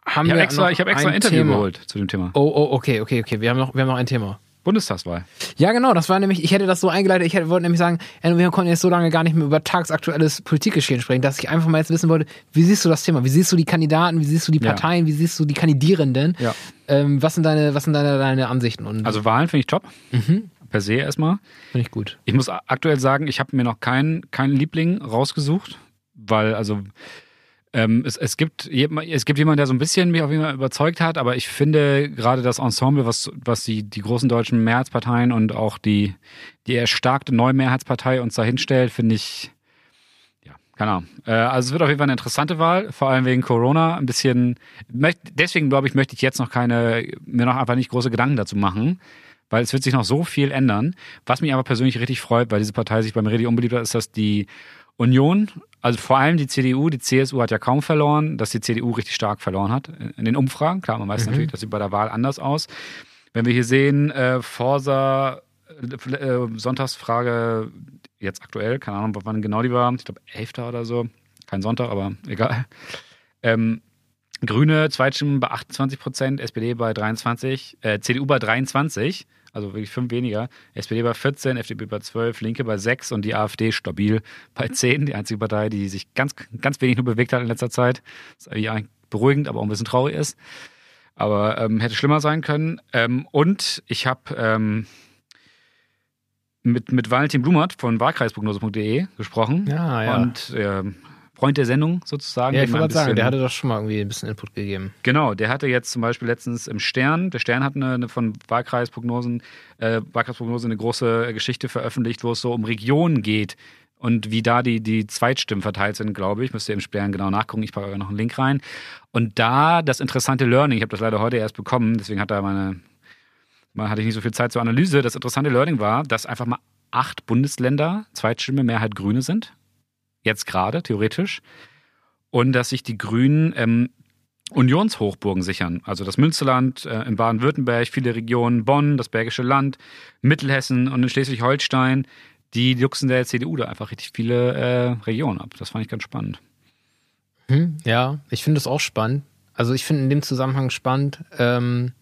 Speaker 2: haben
Speaker 1: Ich habe extra,
Speaker 2: noch
Speaker 1: ich hab extra ein
Speaker 2: ein
Speaker 1: Interview
Speaker 2: Thema.
Speaker 1: geholt zu dem Thema.
Speaker 2: Oh, oh, okay, okay, okay. Wir haben noch, wir haben noch ein Thema.
Speaker 1: Bundestagswahl.
Speaker 2: Ja, genau, das war nämlich, ich hätte das so eingeleitet, ich hätte, wollte nämlich sagen, wir konnten jetzt so lange gar nicht mehr über tagsaktuelles Politikgeschehen sprechen, dass ich einfach mal jetzt wissen wollte, wie siehst du das Thema? Wie siehst du die Kandidaten? Wie siehst du die
Speaker 1: Ja.
Speaker 2: Parteien? Wie siehst du die Kandidierenden?
Speaker 1: Ja.
Speaker 2: Ähm, was sind deine, was sind deine, deine Ansichten? Und
Speaker 1: Also Wahlen finde ich top.
Speaker 2: Mhm.
Speaker 1: Per se erstmal.
Speaker 2: finde ich gut.
Speaker 1: Ich muss aktuell sagen, ich habe mir noch keinen keinen Liebling rausgesucht, weil also ähm, es, es, gibt, es gibt jemanden, der so ein bisschen mich auf jeden Fall überzeugt hat, aber ich finde gerade das Ensemble, was, was die, die großen deutschen Mehrheitsparteien und auch die, die erstarkte neue Mehrheitspartei uns da hinstellt, finde ich, ja, keine Ahnung. Äh, also es wird auf jeden Fall eine interessante Wahl, vor allem wegen Corona. Ein bisschen, möcht, deswegen glaube ich, möchte ich jetzt noch keine, mir noch einfach nicht große Gedanken dazu machen weil es wird sich noch so viel ändern. Was mich aber persönlich richtig freut, weil diese Partei sich bei mir richtig unbeliebt hat, ist, dass die Union, also vor allem die CDU, die CSU hat ja kaum verloren, dass die CDU richtig stark verloren hat in den Umfragen. Klar, man weiß
Speaker 2: Mhm.
Speaker 1: natürlich, das sieht bei der Wahl anders aus. Wenn wir hier sehen, äh, Forsa, äh, äh, Sonntagsfrage, jetzt aktuell, keine Ahnung, wann genau die war, ich glaube 11. oder so, kein Sonntag, aber egal. Ähm, Grüne Zweitstimmen bei 28 Prozent, SPD bei 23, äh, CDU bei 23, also wirklich fünf weniger, SPD bei 14, FDP bei 12, Linke bei 6 und die AfD stabil bei 10, die einzige Partei, die sich ganz, ganz wenig nur bewegt hat in letzter Zeit. Das ist eigentlich eigentlich beruhigend, aber auch ein bisschen traurig ist. Aber ähm, hätte schlimmer sein können. Ähm, und ich habe ähm, mit, mit Valentin Blumert von wahlkreisprognose.de gesprochen.
Speaker 2: Ja, ja.
Speaker 1: Und ähm, Freund der Sendung sozusagen.
Speaker 2: ja, ich wollte sagen, der hatte doch schon mal irgendwie ein bisschen Input gegeben.
Speaker 1: Genau, der hatte jetzt zum Beispiel letztens im Stern, der Stern hat eine, eine von Wahlkreisprognosen, äh, Wahlkreisprognose eine große Geschichte veröffentlicht, wo es so um Regionen geht und wie da die, die Zweitstimmen verteilt sind, glaube ich. Müsst ihr im Stern genau nachgucken, ich packe noch einen Link rein. Und da das interessante Learning, ich habe das leider heute erst bekommen, deswegen hat da meine, hatte ich nicht so viel Zeit zur Analyse. Das interessante Learning war, dass einfach mal acht Bundesländer Zweitstimme Mehrheit Grüne sind. Jetzt gerade, theoretisch. Und dass sich die Grünen ähm, Unionshochburgen sichern. Also das Münsterland, äh, in Baden-Württemberg, viele Regionen, Bonn, das Bergische Land, Mittelhessen und in Schleswig-Holstein, die juxen der CDU da einfach richtig viele äh, Regionen ab. Das fand ich ganz spannend.
Speaker 2: Hm, ja, ich finde das auch spannend. Also ich finde in dem Zusammenhang spannend, ähm,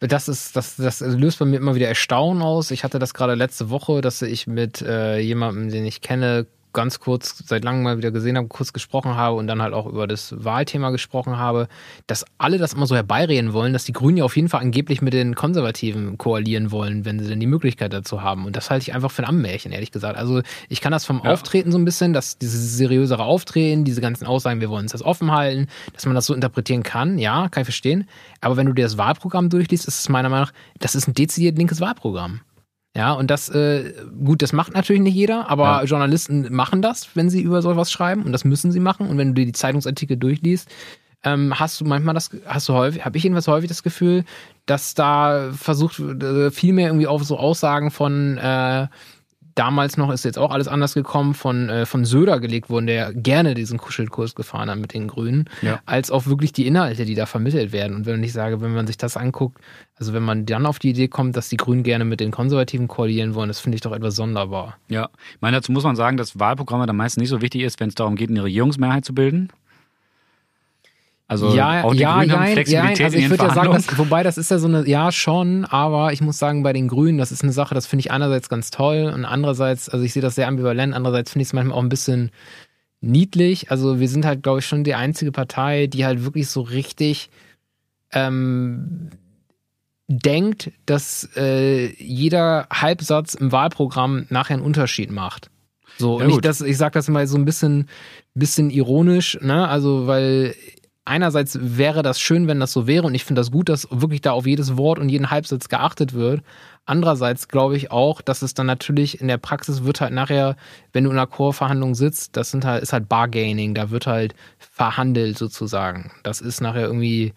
Speaker 2: das ist, das, das löst bei mir immer wieder Erstaunen aus. Ich hatte das gerade letzte Woche, dass ich mit äh, jemandem, den ich kenne, ganz kurz seit langem mal wieder gesehen habe, kurz gesprochen habe und dann halt auch über das Wahlthema gesprochen habe, dass alle das immer so herbeireden wollen, dass die Grünen ja auf jeden Fall angeblich mit den Konservativen koalieren wollen, wenn sie denn die Möglichkeit dazu haben. Und das halte ich einfach für ein Ammärchen, ehrlich gesagt. Also ich kann das vom
Speaker 1: Ja.
Speaker 2: Auftreten so ein bisschen, dass dieses seriösere Auftreten, diese ganzen Aussagen, wir wollen uns das offen halten, dass man das so interpretieren kann, ja, kann ich verstehen. Aber wenn du dir das Wahlprogramm durchliest, ist es meiner Meinung nach, das ist ein dezidiert linkes Wahlprogramm. Ja, und das, äh, gut, das macht natürlich nicht jeder, aber
Speaker 1: Ja.
Speaker 2: Journalisten machen das, wenn sie über sowas schreiben und das müssen sie machen. Und wenn du dir die Zeitungsartikel durchliest, ähm, hast du manchmal das, hast du häufig, habe ich jedenfalls häufig das Gefühl, dass da versucht äh, viel mehr irgendwie auf so Aussagen von äh, damals noch ist jetzt auch alles anders gekommen, von, äh, von Söder gelegt wurden, der gerne diesen Kuschelkurs gefahren hat mit den Grünen,
Speaker 1: Ja.
Speaker 2: als auch wirklich die Inhalte, die da vermittelt werden. Und wenn ich sage, wenn man sich das anguckt, also wenn man dann auf die Idee kommt, dass die Grünen gerne mit den Konservativen koalieren wollen, das finde ich doch etwas sonderbar.
Speaker 1: Ja, ich meine, dazu muss man sagen, dass Wahlprogramme dann meistens nicht so wichtig ist, wenn es darum geht, eine Regierungsmehrheit zu bilden. Also auch die Grünen haben Flexibilität
Speaker 2: also
Speaker 1: in
Speaker 2: ich würde ja sagen, dass, wobei das ist ja so eine, ja schon, aber ich muss sagen, bei den Grünen, das ist eine Sache, das finde ich einerseits ganz toll und andererseits, also ich sehe das sehr ambivalent, andererseits finde ich es manchmal auch ein bisschen niedlich. Also wir sind halt, glaube ich, schon die einzige Partei, die halt wirklich so richtig ähm, denkt, dass äh, jeder Halbsatz im Wahlprogramm nachher einen Unterschied macht. So,
Speaker 1: Ja,
Speaker 2: und ich, das, ich sage das mal so ein bisschen, bisschen ironisch, ne? Also, weil einerseits wäre das schön, wenn das so wäre und ich finde das gut, dass wirklich da auf jedes Wort und jeden Halbsatz geachtet wird. Andererseits glaube ich auch, dass es dann natürlich in der Praxis wird halt nachher, wenn du in einer Chorverhandlung sitzt, das sind halt, ist halt Bargaining, da wird halt verhandelt sozusagen. Das ist nachher irgendwie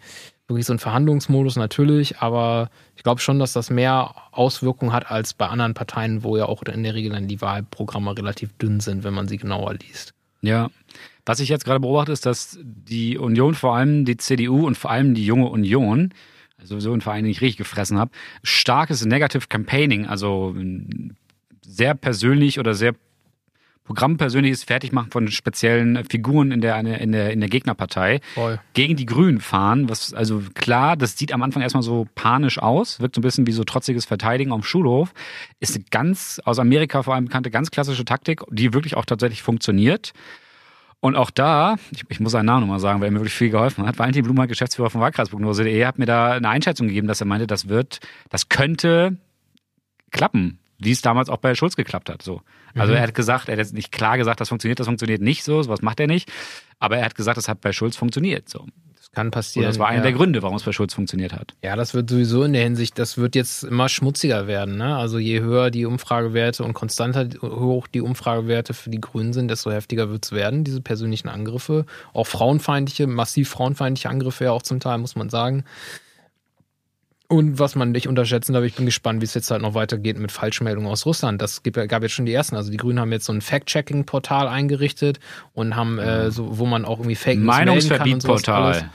Speaker 2: wirklich so ein Verhandlungsmodus natürlich, aber ich glaube schon, dass das mehr Auswirkungen hat als bei anderen Parteien, wo ja auch in der Regel dann die Wahlprogramme relativ dünn sind, wenn man sie genauer liest.
Speaker 1: Ja, was ich jetzt gerade beobachte, ist, dass die Union, vor allem die CDU und vor allem die junge Union, also so ein Verein, den ich richtig gefressen habe, starkes Negative Campaigning, also sehr persönlich oder sehr programmpersönliches Fertigmachen von speziellen Figuren in der, in der, in der Gegnerpartei
Speaker 2: Voll.
Speaker 1: gegen die Grünen fahren. Was, also klar, das sieht am Anfang erstmal so panisch aus, wirkt so ein bisschen wie so trotziges Verteidigen auf dem Schulhof. Ist eine ganz, aus Amerika vor allem bekannte, ganz klassische Taktik, die wirklich auch tatsächlich funktioniert. Und auch da, ich, ich muss seinen Namen nochmal sagen, weil er mir wirklich viel geholfen hat, Valentin Blumer, Geschäftsführer von Wahlkreisprognose.de, hat mir da eine Einschätzung gegeben, dass er meinte, das wird, das könnte klappen, wie es damals auch bei Schulz geklappt hat. So. Also mhm. er hat gesagt, er hat jetzt nicht klar gesagt, das funktioniert, das funktioniert nicht so, sowas macht er nicht. Aber er hat gesagt, das hat bei Schulz funktioniert. So
Speaker 2: kann passieren.
Speaker 1: Und das war einer
Speaker 2: ja.
Speaker 1: der Gründe, warum es bei Schulz funktioniert hat.
Speaker 2: Ja, das wird sowieso in der Hinsicht, das wird jetzt immer schmutziger werden. Ne? Also je höher die Umfragewerte und konstanter hoch die Umfragewerte für die Grünen sind, desto heftiger wird es werden, diese persönlichen Angriffe. Auch frauenfeindliche, massiv frauenfeindliche Angriffe ja auch zum Teil, muss man sagen. Und was man nicht unterschätzen darf, ich bin gespannt, wie es jetzt halt noch weitergeht mit Falschmeldungen aus Russland. Das gab jetzt schon die ersten. Also die Grünen haben jetzt so ein Fact-Checking-Portal eingerichtet und haben, äh, so, wo man auch irgendwie Fake
Speaker 1: News Meinungsverbiet-Portal.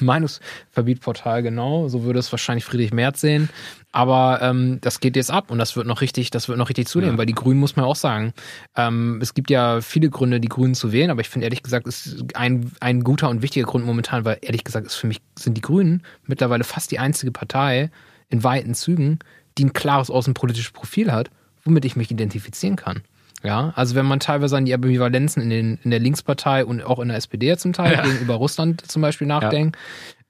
Speaker 2: Meinungsverbiet-Portal, genau. So würde es wahrscheinlich Friedrich Merz sehen. Aber ähm, das geht jetzt ab und das wird noch richtig, das wird noch richtig zunehmen, ja. weil die Grünen muss man auch sagen. Ähm, es gibt ja viele Gründe, die Grünen zu wählen, aber ich finde ehrlich gesagt, ist ein, ein guter und wichtiger Grund momentan, weil ehrlich gesagt ist für mich sind die Grünen mittlerweile fast die einzige Partei in weiten Zügen, die ein klares außenpolitisches Profil hat, womit ich mich identifizieren kann. Ja, also wenn man teilweise an die Ambivalenzen in, den, in der Linkspartei und auch in der SPD zum Teil ja. gegenüber Russland zum Beispiel nachdenkt.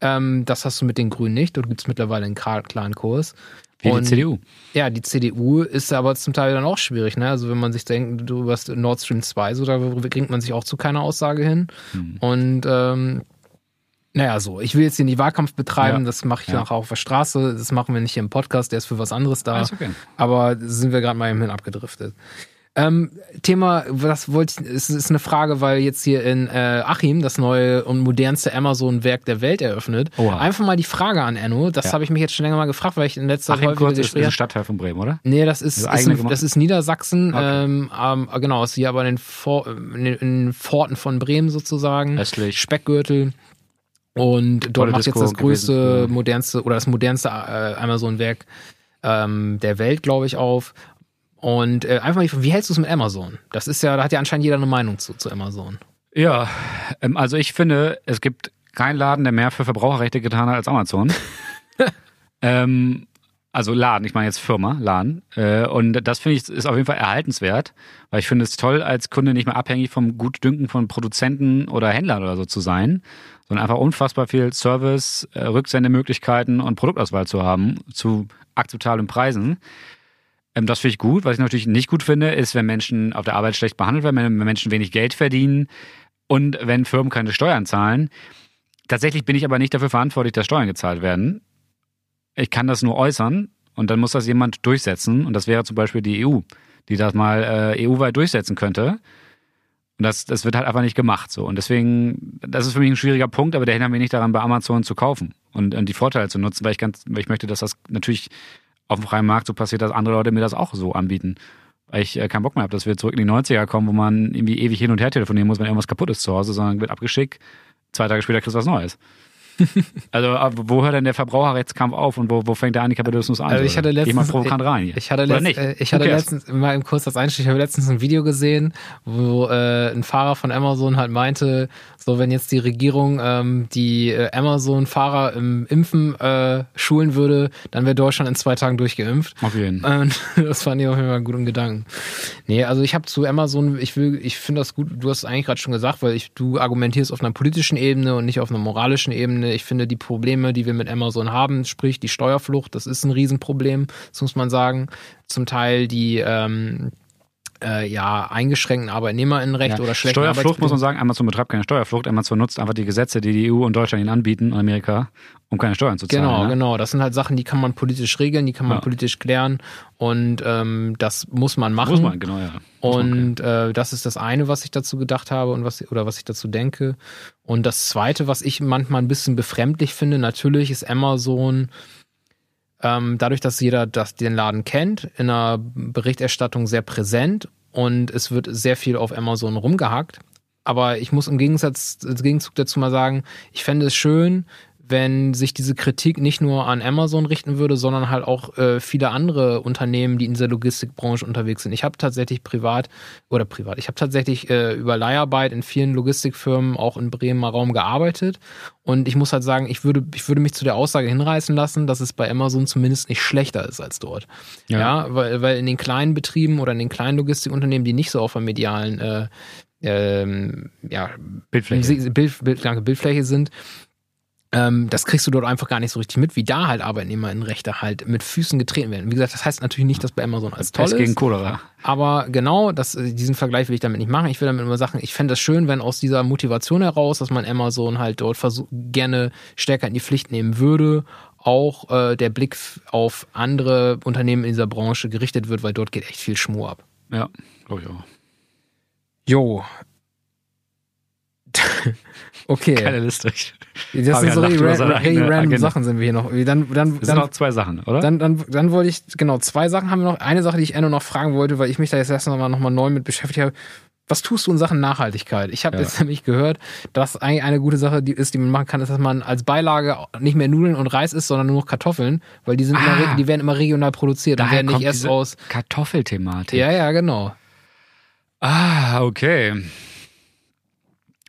Speaker 2: Ähm, das hast du mit den Grünen nicht. Dort gibt es mittlerweile einen klaren Kurs.
Speaker 1: Wie und, die CDU.
Speaker 2: Ja, die CDU ist aber zum Teil dann auch schwierig. Ne? Also wenn man sich denkt, du hast Nord Stream 2, so da bringt man sich auch zu keiner Aussage hin. Hm. Und ähm, naja, so. Ich will jetzt hier nicht Wahlkampf betreiben, ja. das mache ich ja. nachher auf der Straße. Das machen wir nicht hier im Podcast, der ist für was anderes da. Okay. Aber sind wir gerade mal immerhin abgedriftet. Ähm, Thema, was wollte ich, es ist eine Frage, weil jetzt hier in äh, Achim das neue und modernste Amazon-Werk der Welt eröffnet. Oha. Einfach mal die Frage an Enno, das ja. habe ich mich jetzt schon länger mal gefragt, weil ich in letzter
Speaker 1: Zeit kurz ist, ist ein Stadtteil von Bremen, oder?
Speaker 2: Nee, das ist, ist, ein, das ist Niedersachsen, okay. ähm, ähm, genau, ist hier aber in den, For in den Forten von Bremen sozusagen.
Speaker 1: Östlich.
Speaker 2: Speckgürtel. Und dort macht jetzt das größte, gewesen. modernste oder das modernste äh, Amazon-Werk ähm, der Welt, glaube ich, auf. Und äh, einfach mal, wie hältst du es mit Amazon? Das ist ja, da hat ja anscheinend jeder eine Meinung zu, zu Amazon.
Speaker 1: Ja, ähm, also ich finde, es gibt keinen Laden, der mehr für Verbraucherrechte getan hat als Amazon. ähm, also Laden, ich meine jetzt Firma, Laden. Äh, und das finde ich ist auf jeden Fall erhaltenswert, weil ich finde es toll, als Kunde nicht mehr abhängig vom Gutdünken von Produzenten oder Händlern oder so zu sein, sondern einfach unfassbar viel Service, äh, Rücksendemöglichkeiten und Produktauswahl zu haben zu akzeptablen Preisen. Ähm, das finde ich gut. Was ich natürlich nicht gut finde, ist, wenn Menschen auf der Arbeit schlecht behandelt werden, wenn Menschen wenig Geld verdienen und wenn Firmen keine Steuern zahlen. Tatsächlich bin ich aber nicht dafür verantwortlich, dass Steuern gezahlt werden. Ich kann das nur äußern und dann muss das jemand durchsetzen. Und das wäre zum Beispiel die EU, die das mal äh, EU-weit durchsetzen könnte. Und das, das wird halt einfach nicht gemacht. So. Und deswegen, das ist für mich ein schwieriger Punkt, aber der hindert mich nicht daran, bei Amazon zu kaufen und, und die Vorteile zu nutzen, weil ich ganz, weil ich möchte, dass das natürlich auf dem freien Markt so passiert, dass andere Leute mir das auch so anbieten. Weil ich äh, keinen Bock mehr habe, dass wir zurück in die 90er kommen, wo man irgendwie ewig hin und her telefonieren muss, wenn irgendwas kaputt ist zu Hause, sondern wird abgeschickt, zwei Tage später kriegst du was Neues. also wo hört denn der Verbraucherrechtskampf auf und wo, wo fängt der Antikapitalismus an?
Speaker 2: Also ich hatte letztens,
Speaker 1: mal provokant rein hier.
Speaker 2: Ich hatte, letzt, äh, ich hatte letztens, mal im Kurs das Einstieg, ich habe letztens ein Video gesehen, wo äh, ein Fahrer von Amazon halt meinte, so wenn jetzt die Regierung ähm, die äh, Amazon-Fahrer im Impfen äh, schulen würde, dann wäre Deutschland in zwei Tagen durchgeimpft.
Speaker 1: Auf jeden Fall.
Speaker 2: Und das fand ich auf jeden Fall einen guten Gedanken. Nee, also ich habe zu Amazon, ich will, ich finde das gut, du hast es eigentlich gerade schon gesagt, weil ich, du argumentierst auf einer politischen Ebene und nicht auf einer moralischen Ebene. Ich finde die Probleme, die wir mit Amazon haben, sprich die Steuerflucht, das ist ein Riesenproblem, das muss man sagen. Zum Teil die ähm, äh, ja, eingeschränkten Arbeitnehmerinnenrecht
Speaker 1: Ja.
Speaker 2: oder schlechten
Speaker 1: Steuerflucht muss man sagen, Amazon betreibt keine Steuerflucht. Amazon nutzt einfach die Gesetze, die die EU und Deutschland ihnen anbieten, und Amerika, um keine Steuern zu zahlen.
Speaker 2: Genau,
Speaker 1: ne?
Speaker 2: genau. Das sind halt Sachen, die kann man politisch regeln, die kann man
Speaker 1: Ja.
Speaker 2: politisch klären und ähm, das muss man machen.
Speaker 1: Muss man, genau, ja. Muss
Speaker 2: Und äh, das ist das eine, was ich dazu gedacht habe und was oder was ich dazu denke. Und das zweite, was ich manchmal ein bisschen befremdlich finde, natürlich ist Amazon ähm, dadurch, dass jeder das, den Laden kennt, in der Berichterstattung sehr präsent und es wird sehr viel auf Amazon rumgehackt. Aber ich muss im Gegensatz, im Gegenzug dazu mal sagen, ich fände es schön, wenn sich diese Kritik nicht nur an Amazon richten würde, sondern halt auch äh, viele andere Unternehmen, die in dieser Logistikbranche unterwegs sind. Ich habe tatsächlich privat oder privat, ich habe tatsächlich äh, über Leiharbeit in vielen Logistikfirmen auch in Bremer Raum gearbeitet und ich muss halt sagen, ich würde, ich würde mich zu der Aussage hinreißen lassen, dass es bei Amazon zumindest nicht schlechter ist als dort.
Speaker 1: Ja.
Speaker 2: Ja, weil, weil in den kleinen Betrieben oder in den kleinen Logistikunternehmen, die nicht so auf der medialen äh, ähm, ja,
Speaker 1: Bildfläche.
Speaker 2: Bild, Bild, danke, Bildfläche sind, ähm, das kriegst du dort einfach gar nicht so richtig mit, wie da halt Arbeitnehmerinnenrechte halt mit Füßen getreten werden. Wie gesagt, das heißt natürlich nicht, dass bei Amazon alles toll
Speaker 1: Pest gegen
Speaker 2: ist,
Speaker 1: Cholera.
Speaker 2: aber genau, das, diesen Vergleich will ich damit nicht machen. Ich will damit nur sagen, ich fände das schön, wenn aus dieser Motivation heraus, dass man Amazon halt dort versuch, gerne stärker in die Pflicht nehmen würde, auch äh, der Blick auf andere Unternehmen in dieser Branche gerichtet wird, weil dort geht echt viel Schmuh ab.
Speaker 1: Ja, glaube ich auch.
Speaker 2: Jo. Okay.
Speaker 1: Keine Liste.
Speaker 2: Das sind so
Speaker 1: eigene
Speaker 2: random. Sachen sind wir hier noch. Dann, dann,
Speaker 1: Das sind noch zwei Sachen, oder?
Speaker 2: dann, dann, dann wollte ich, genau, zwei Sachen haben wir noch. Eine Sache, die ich Enno noch fragen wollte, weil ich mich da jetzt erst noch mal, noch mal neu mit beschäftigt habe. Was tust du in Sachen Nachhaltigkeit? Ich habe
Speaker 1: Ja.
Speaker 2: jetzt nämlich gehört, dass eigentlich eine gute Sache die ist, die man machen kann, ist, dass man als Beilage nicht mehr Nudeln und Reis isst, sondern nur noch Kartoffeln, weil die sind
Speaker 1: Ah.
Speaker 2: immer, die werden immer regional produziert und werden nicht erst aus.
Speaker 1: Kartoffelthematik.
Speaker 2: Ja, ja, genau.
Speaker 1: Ah, okay.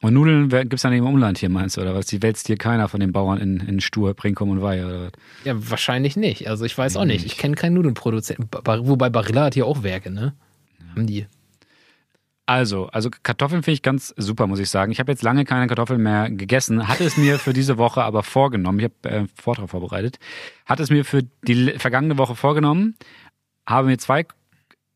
Speaker 1: Und Nudeln gibt es dann im Umland hier, meinst du, oder was? Die wälzt hier keiner von den Bauern in, in Stur, Brinkum und Weihe, oder was?
Speaker 2: Ja, wahrscheinlich nicht. Also ich weiß auch nicht. Ich kenne keinen Nudelproduzenten. Wobei Barilla hat hier auch Werke, ne? Haben die.
Speaker 1: Also, also Kartoffeln finde ich ganz super, muss ich sagen. Ich habe jetzt lange keine Kartoffeln mehr gegessen, hatte es mir für diese Woche aber vorgenommen. Ich habe äh, einen Vortrag vorbereitet. Hatte es mir für die vergangene Woche vorgenommen, habe mir zwei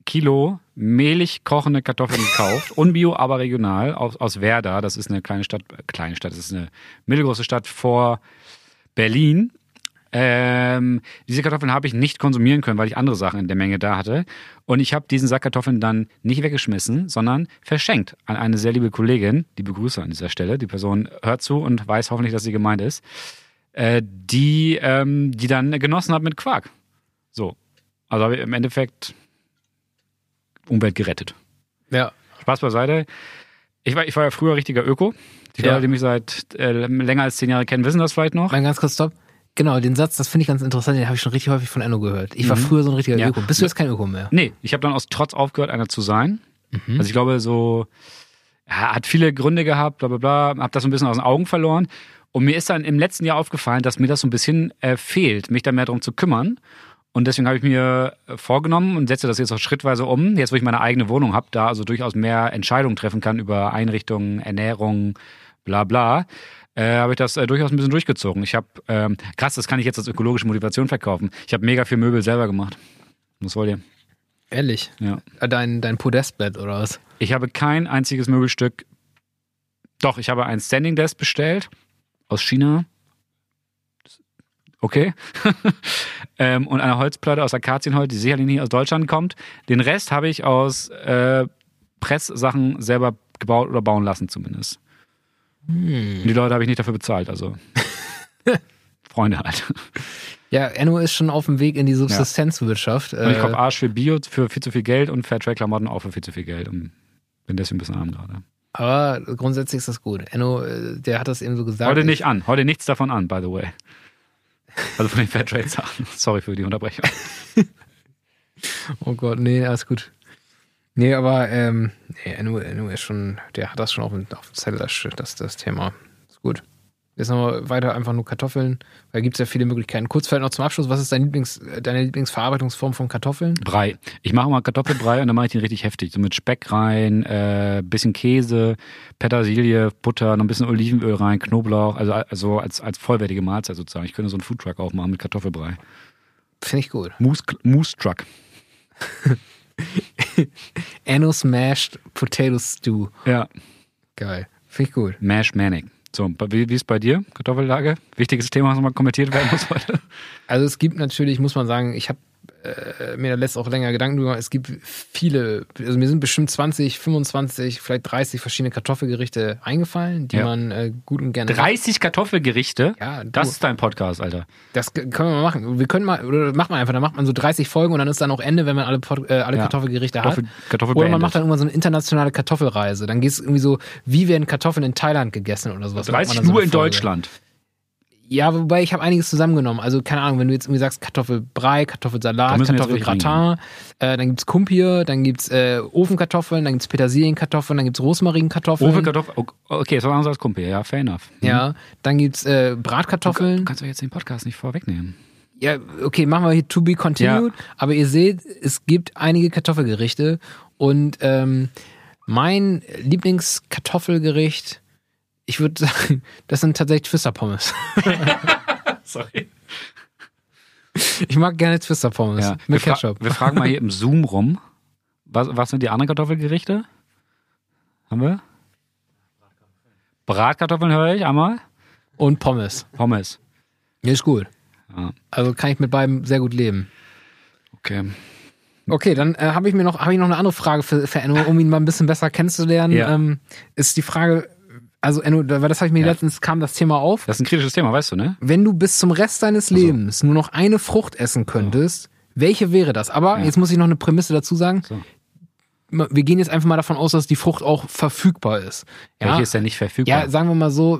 Speaker 1: Kilo mehlig kochende Kartoffeln gekauft, unbio, aber regional, aus, aus Werder. Das ist eine kleine Stadt, äh, kleine Stadt, das ist eine mittelgroße Stadt vor Berlin. Ähm, diese Kartoffeln habe ich nicht konsumieren können, weil ich andere Sachen in der Menge da hatte. Und ich habe diesen Sack Kartoffeln dann nicht weggeschmissen, sondern verschenkt an eine sehr liebe Kollegin. Die begrüße an dieser Stelle. Die Person hört zu und weiß hoffentlich, dass sie gemeint ist. Äh, die, ähm, die dann genossen hat mit Quark. So. Also im Endeffekt Umwelt gerettet.
Speaker 2: Ja.
Speaker 1: Spaß beiseite. Ich war, ich war ja früher richtiger Öko. Die
Speaker 2: Ja.
Speaker 1: Leute, die mich seit äh, länger als zehn Jahre kennen, wissen das vielleicht noch.
Speaker 2: Mal ganz kurz, stopp. Genau, den Satz, das finde ich ganz interessant, den habe ich schon richtig häufig von Enno gehört. Ich war
Speaker 1: Mhm.
Speaker 2: früher so ein richtiger
Speaker 1: Ja.
Speaker 2: Öko. Bist du jetzt kein Öko mehr?
Speaker 1: Nee, ich habe dann aus Trotz aufgehört, einer zu sein.
Speaker 2: Mhm.
Speaker 1: Also ich glaube, so ja, hat viele Gründe gehabt, bla bla bla, habe das so ein bisschen aus den Augen verloren. Und mir ist dann im letzten Jahr aufgefallen, dass mir das so ein bisschen äh, fehlt, mich da mehr darum zu kümmern. Und deswegen habe ich mir äh, vorgenommen und setze das jetzt auch schrittweise um. Jetzt, wo ich meine eigene Wohnung habe, da also durchaus mehr Entscheidungen treffen kann über Einrichtungen, Ernährung, bla bla, äh, habe ich das äh, durchaus ein bisschen durchgezogen. Ich habe, ähm, krass, das kann ich jetzt als ökologische Motivation verkaufen. Ich habe mega viel Möbel selber gemacht. Was wollt ihr?
Speaker 2: Ehrlich?
Speaker 1: Ja.
Speaker 2: Äh, Dein, dein Podestbett oder was?
Speaker 1: Ich habe kein einziges Möbelstück. Doch, ich habe ein Standing Desk bestellt aus China. Okay. ähm, und eine Holzplatte aus Akazienholz, die sicherlich nicht aus Deutschland kommt. Den Rest habe ich aus äh, Presssachen selber gebaut oder bauen lassen zumindest.
Speaker 2: Hm.
Speaker 1: Und die Leute habe ich nicht dafür bezahlt, also Freunde halt.
Speaker 2: Ja, Enno ist schon auf dem Weg in die Subsistenzwirtschaft.
Speaker 1: Und ich
Speaker 2: Äh,
Speaker 1: kaufe Arsch für Bio für viel zu viel Geld und Fairtrade-Klamotten auch für viel zu viel Geld und bin deswegen ein bisschen arm gerade.
Speaker 2: aber grundsätzlich ist das gut. Enno, äh, der hat das eben so gesagt.
Speaker 1: Heute
Speaker 2: Ich-
Speaker 1: nicht an. Heute nichts davon an, by the way. Also von den Fairtrade-Sachen. Sorry für die Unterbrechung.
Speaker 2: Oh Gott, nee, alles gut. Nee, aber ähm, nee, Enno, Enno ist schon, der hat das schon auf dem, auf dem Zettel, das, das, das Thema. Ist gut. Jetzt noch weiter einfach nur Kartoffeln, weil gibt es ja viele Möglichkeiten. Kurz vielleicht noch zum Abschluss, was ist dein Lieblings, deine Lieblingsverarbeitungsform von Kartoffeln?
Speaker 1: Brei. Ich mache mal Kartoffelbrei und dann mache ich den richtig heftig. So mit Speck rein, äh, bisschen Käse, Petersilie, Butter, noch ein bisschen Olivenöl rein, Knoblauch. Also, also als, als vollwertige Mahlzeit sozusagen. Ich könnte so einen Foodtruck aufmachen mit Kartoffelbrei.
Speaker 2: Finde ich gut.
Speaker 1: Moose, Moose Truck.
Speaker 2: Anno Smashed Potato Stew.
Speaker 1: Ja,
Speaker 2: Geil. Finde ich gut.
Speaker 1: Mash Manic. So, wie, wie ist bei dir, Kartoffellage? Wichtiges Thema, was mal kommentiert werden muss heute.
Speaker 2: Also es gibt natürlich, muss man sagen, ich habe äh, mir da lässt auch länger Gedanken drüber. Es gibt viele, also mir sind bestimmt 20, 25, vielleicht 30 verschiedene Kartoffelgerichte eingefallen, die
Speaker 1: Ja.
Speaker 2: man äh, gut und gerne
Speaker 1: 30 Kartoffelgerichte?
Speaker 2: Ja, du,
Speaker 1: Das ist dein Podcast, Alter.
Speaker 2: das können wir mal machen. Wir können mal, oder macht man einfach, dann macht man so 30 Folgen und dann ist dann auch Ende, wenn man alle, Pod- äh, alle
Speaker 1: Ja.
Speaker 2: Kartoffelgerichte
Speaker 1: Kartoffel,
Speaker 2: hat.
Speaker 1: Kartoffel
Speaker 2: Oder man
Speaker 1: beendet.
Speaker 2: macht dann irgendwann so eine internationale Kartoffelreise. Dann geht es irgendwie so, wie werden Kartoffeln in Thailand gegessen oder sowas. Macht man
Speaker 1: 30
Speaker 2: dann so
Speaker 1: nur
Speaker 2: eine
Speaker 1: in. Deutschland.
Speaker 2: Ja, wobei ich habe einiges zusammengenommen. Also keine Ahnung, wenn du jetzt irgendwie sagst Kartoffelbrei,
Speaker 1: Da
Speaker 2: Kartoffelsalat,
Speaker 1: jetzt
Speaker 2: Kartoffelgratin, äh, dann gibt's Kumpir, dann gibt's äh, Ofenkartoffeln, dann gibt's Petersilienkartoffeln, dann gibt's Rosmarinkartoffeln.
Speaker 1: Ofe Kartoffel. Okay, ist was anderes als Kumpel. Ja, fair enough.
Speaker 2: Ja, dann gibt's äh,
Speaker 1: Du
Speaker 2: Bratkartoffeln.
Speaker 1: kannst doch jetzt den Podcast nicht vorwegnehmen.
Speaker 2: Ja, okay, machen wir hier to be continued. Aber ihr seht, es gibt einige Kartoffelgerichte und ähm, mein Lieblingskartoffelgericht, ich würde sagen, das sind tatsächlich Twister-Pommes.
Speaker 1: Sorry.
Speaker 2: Ich mag gerne Twister-Pommes
Speaker 1: Ja. Wir,
Speaker 2: mit
Speaker 1: fra
Speaker 2: Ketchup.
Speaker 1: wir fragen mal hier im Zoom rum. Was, was sind die anderen Kartoffelgerichte? Haben wir? Bratkartoffeln höre ich einmal.
Speaker 2: Und Pommes.
Speaker 1: Pommes.
Speaker 2: Ja, ist gut.
Speaker 1: Ja.
Speaker 2: Also kann ich mit beiden sehr gut leben.
Speaker 1: Okay.
Speaker 2: Okay, dann äh, habe ich mir noch, habe ich noch eine andere Frage für, für Enno, um ihn mal ein bisschen besser kennenzulernen.
Speaker 1: Ja.
Speaker 2: Ähm, ist die Frage, also Enno, weil das habe ich mir
Speaker 1: Ja.
Speaker 2: letztens kam das Thema auf.
Speaker 1: Das ist ein kritisches Thema, weißt du, ne?
Speaker 2: Wenn du bis zum Rest deines Lebens nur noch eine Frucht essen könntest, welche wäre das? Aber
Speaker 1: Ja.
Speaker 2: jetzt muss ich noch eine Prämisse dazu sagen.
Speaker 1: So.
Speaker 2: Wir gehen jetzt einfach mal davon aus, dass die Frucht auch verfügbar ist. Ja,
Speaker 1: Welche ist denn nicht verfügbar?
Speaker 2: Ja, sagen wir mal so,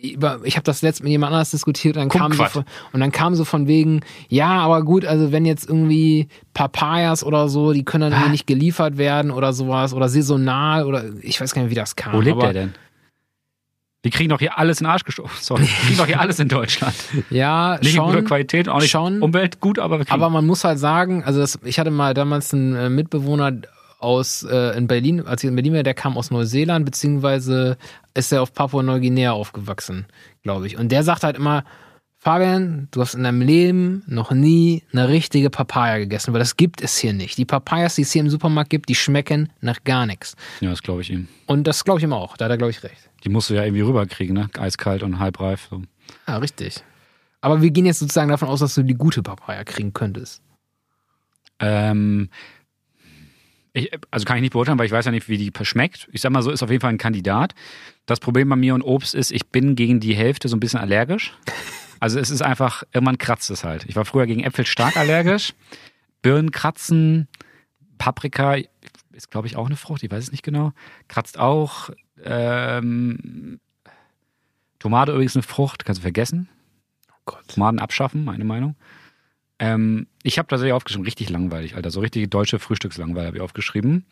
Speaker 2: ich habe das letzte mit jemand anders diskutiert und dann, kam so von, und dann kam so von wegen, ja, aber gut, also wenn jetzt irgendwie Papayas oder so, die können dann irgendwie
Speaker 1: Ah.
Speaker 2: nicht geliefert werden oder sowas oder saisonal oder ich weiß gar nicht, wie das kam.
Speaker 1: Wo lebt
Speaker 2: aber,
Speaker 1: der denn? Wir kriegen doch hier alles in den Arsch gestochen. Sorry. Wir kriegen doch hier alles in Deutschland.
Speaker 2: Ja,
Speaker 1: Nicht in guter
Speaker 2: schon.
Speaker 1: Qualität, auch nicht
Speaker 2: schon.
Speaker 1: Umwelt gut, aber.
Speaker 2: Aber man muss halt sagen, also das, ich hatte mal damals einen äh, Mitbewohner aus äh, in Berlin, als ich in Berlin war, der kam aus Neuseeland, beziehungsweise ist er auf Papua-Neuguinea aufgewachsen, glaube ich. Und der sagt halt immer, Fabian, du hast in deinem Leben noch nie eine richtige Papaya gegessen, weil das gibt es hier nicht. Die Papayas, die es hier im Supermarkt gibt, die schmecken nach gar nichts.
Speaker 1: ja, das glaube ich ihm.
Speaker 2: Und das glaube ich ihm auch, da hat er, glaube ich, recht.
Speaker 1: Die musst du ja irgendwie rüberkriegen, ne? Eiskalt und halbreif. So.
Speaker 2: Ja, richtig. Aber wir gehen jetzt sozusagen davon aus, dass du die gute Papaya kriegen könntest.
Speaker 1: Ähm, ich, also kann ich nicht beurteilen, weil ich weiß ja nicht, wie die schmeckt. Ich sag mal so, ist auf jeden Fall ein Kandidat. Das Problem bei mir und Obst ist, ich bin gegen die Hälfte so ein bisschen allergisch. Also es ist einfach, irgendwann kratzt es halt. Ich war früher gegen Äpfel stark allergisch. Birnen kratzen, Paprika ist, glaube ich, auch eine Frucht, ich weiß es nicht genau. Kratzt auch. Ähm, Tomate übrigens eine Frucht, kannst du vergessen.
Speaker 2: Oh Gott.
Speaker 1: Tomaten abschaffen, meine Meinung. Ähm, ich habe tatsächlich aufgeschrieben, richtig langweilig, Alter. So richtige deutsche Frühstückslangweil habe ich aufgeschrieben.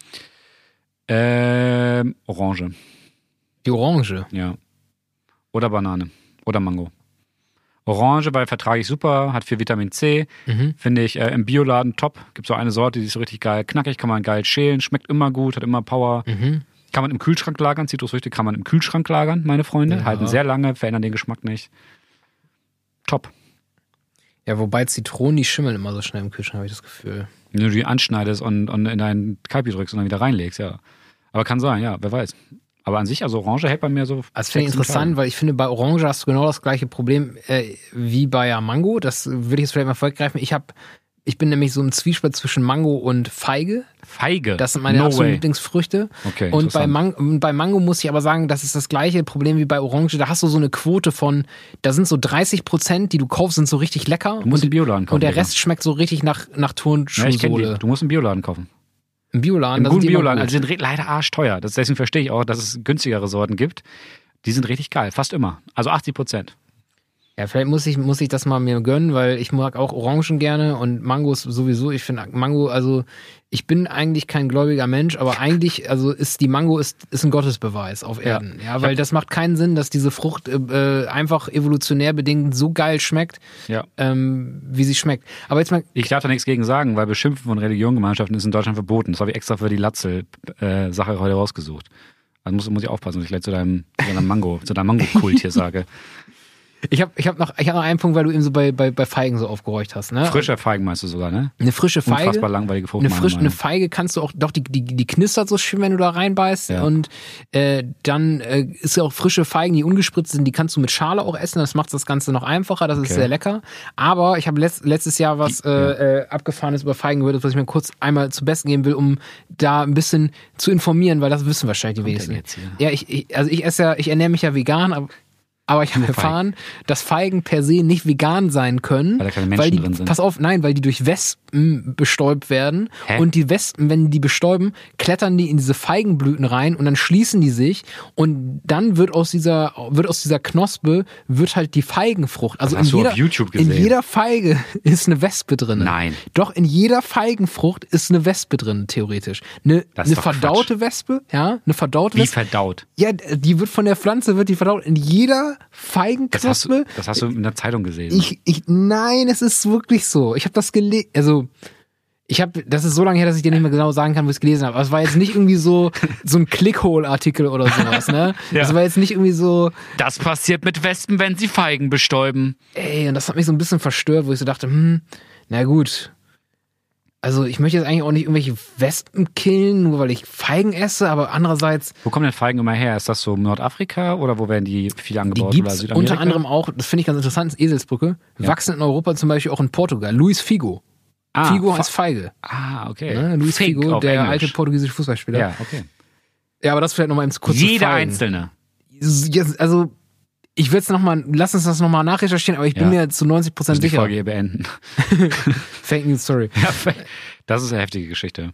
Speaker 1: Ähm, Orange,
Speaker 2: Die Orange.
Speaker 1: ja. Oder Banane. Oder Mango. Orange, weil vertrage ich super, hat viel Vitamin C.
Speaker 2: Mhm.
Speaker 1: Finde ich äh, im Bioladen top. Gibt so eine Sorte, die ist so richtig geil knackig, kann man geil schälen, schmeckt immer gut, hat immer Power.
Speaker 2: Mhm.
Speaker 1: Kann man im Kühlschrank lagern, Zitrusfrüchte kann man im Kühlschrank lagern, meine Freunde.
Speaker 2: Ja.
Speaker 1: Halten sehr lange, verändern den Geschmack nicht. Top.
Speaker 2: Ja, wobei Zitronen, die schimmeln immer so schnell im Kühlschrank, habe ich das Gefühl.
Speaker 1: Wenn du die anschneidest und, und in deinen Kalpi drückst und dann wieder reinlegst, ja. Aber kann sein, ja, wer weiß. Aber an sich, also Orange hält bei mir so.
Speaker 2: Das finde ich interessant,
Speaker 1: Tage.
Speaker 2: weil ich finde, bei Orange hast du genau das gleiche Problem äh, wie bei ja, Mango. Das würde ich jetzt vielleicht mal vorgreifen. Ich habe, ich bin nämlich so im Zwiespalt zwischen Mango und Feige.
Speaker 1: Feige.
Speaker 2: Das sind meine
Speaker 1: no
Speaker 2: absoluten
Speaker 1: way.
Speaker 2: Lieblingsfrüchte.
Speaker 1: Okay,
Speaker 2: Und bei. Man bei Mango muss ich aber sagen, das ist das gleiche Problem wie bei Orange. Da hast du so eine Quote von, da sind so 30 Prozent, die du kaufst, sind so richtig lecker.
Speaker 1: Du musst
Speaker 2: und,
Speaker 1: im Bioladen kaufen.
Speaker 2: und der. Rest schmeckt so richtig nach, nach
Speaker 1: Ja,
Speaker 2: Turnschuhsohle.
Speaker 1: die. Du musst im Bioladen kaufen.
Speaker 2: Im Bioladen, sind
Speaker 1: guten Bioladen. Also sind leider arschteuer. Das, deswegen verstehe ich auch, dass es günstigere Sorten gibt. Die sind richtig geil. Fast immer. Also 80 Prozent.
Speaker 2: Ja, vielleicht muss ich, muss ich das mal mir gönnen, weil ich mag auch Orangen gerne und Mangos sowieso. Ich finde Mango, also ich bin eigentlich kein gläubiger Mensch, aber eigentlich, also ist die Mango ist, ist ein Gottesbeweis auf
Speaker 1: Ja.
Speaker 2: Erden. Ja, weil das macht keinen Sinn, dass diese Frucht äh, äh, einfach evolutionär bedingt so geil schmeckt,
Speaker 1: Ja.
Speaker 2: ähm, wie sie schmeckt. Aber jetzt mal,
Speaker 1: Ich darf da nichts gegen sagen, weil Beschimpfen von Religiongemeinschaften ist in Deutschland verboten. Das habe ich extra für die Latzel-Sache heute rausgesucht. Also muss, muss ich aufpassen, was ich gleich zu deinem, zu deinem Mango, zu deinem Mango-Kult hier sage.
Speaker 2: Ich habe ich hab noch, ich hab noch einen Punkt, weil du eben so bei, bei, bei Feigen so aufgehorcht hast. Ne?
Speaker 1: Frischer Feigen meinst du sogar, ne?
Speaker 2: Eine frische Feige.
Speaker 1: Unfassbar langweilige Frucht.
Speaker 2: Eine, frisch, eine. Feige kannst du auch, doch, die, die, die knistert so schön, wenn du da reinbeißt.
Speaker 1: Ja.
Speaker 2: Und äh, dann äh, ist ja auch frische Feigen, die ungespritzt sind, die kannst du mit Schale auch essen. Das macht das Ganze noch einfacher. Das ist
Speaker 1: Okay.
Speaker 2: sehr lecker. Aber ich habe letzt, letztes Jahr was äh, äh, abgefahrenes über Feigen gehört, was ich mir kurz einmal zu Besten geben will, um da ein bisschen zu informieren, weil das wissen wahrscheinlich die wenigsten. Ja, ich, ich, also ich esse ja, ich ernähre mich ja vegan, aber aber ich habe erfahren, dass Feigen per se nicht vegan sein können.
Speaker 1: Weil da keine Menschen
Speaker 2: die,
Speaker 1: drin sind.
Speaker 2: Pass auf, nein, weil die durch Wespen bestäubt werden.
Speaker 1: Hä?
Speaker 2: Und die Wespen, wenn die bestäuben, klettern die in diese Feigenblüten rein und dann schließen die sich und dann wird aus dieser, wird aus dieser Knospe, wird halt die Feigenfrucht. Also
Speaker 1: hast
Speaker 2: in
Speaker 1: du
Speaker 2: jeder,
Speaker 1: auf YouTube
Speaker 2: in
Speaker 1: gesehen?
Speaker 2: jeder Feige ist eine Wespe drin.
Speaker 1: Nein.
Speaker 2: Doch, in jeder Feigenfrucht ist eine Wespe drin, theoretisch. Eine, eine verdaute Wespe, ja, eine verdaute
Speaker 1: Wie
Speaker 2: Wespe.
Speaker 1: verdaut.
Speaker 2: Ja, die wird von der Pflanze, wird die verdaut. In jeder
Speaker 1: Das hast, du,
Speaker 2: Feigenknospe.
Speaker 1: das hast du in der Zeitung gesehen.
Speaker 2: Ich, ich, nein, es ist wirklich so. Ich habe das gelesen, also ich habe, das ist so lange her, dass ich dir nicht mehr genau sagen kann, wo ich es gelesen habe. Aber es war jetzt nicht irgendwie so so ein Clickhole-Artikel oder sowas, ne?
Speaker 1: Ja.
Speaker 2: Es war jetzt nicht irgendwie so,
Speaker 1: das passiert mit Wespen, wenn sie Feigen bestäuben.
Speaker 2: ey, und das hat mich so ein bisschen verstört, wo ich so dachte, hm, na gut. Also ich möchte jetzt eigentlich auch nicht irgendwelche Wespen killen, nur weil ich Feigen esse, aber andererseits
Speaker 1: Wo kommen denn Feigen immer her? Ist das so Nordafrika oder wo werden die viel
Speaker 2: Die
Speaker 1: angebaut?
Speaker 2: gibt's
Speaker 1: oder Südamerika?
Speaker 2: unter anderem auch, das finde ich ganz interessant, ist Eselsbrücke, wachsen in Europa zum Beispiel auch in Portugal. Luis Figo.
Speaker 1: Ah,
Speaker 2: Figo heißt Feige.
Speaker 1: Ah, okay.
Speaker 2: Ne? Luis
Speaker 1: Fig
Speaker 2: Figo, der
Speaker 1: Englisch.
Speaker 2: alte portugiesische Fußballspieler. Ja.
Speaker 1: Ja, okay.
Speaker 2: aber das vielleicht nochmal eben kurz zu
Speaker 1: Jeder
Speaker 2: Feigen.
Speaker 1: einzelne.
Speaker 2: Also, ich will es nochmal, lass uns das nochmal nachrecherchieren, aber ich bin
Speaker 1: Ja.
Speaker 2: mir zu 90 Prozent
Speaker 1: Also die
Speaker 2: sicher.
Speaker 1: Folge hier beenden.
Speaker 2: Fake News Story.
Speaker 1: Ja, das ist eine heftige Geschichte.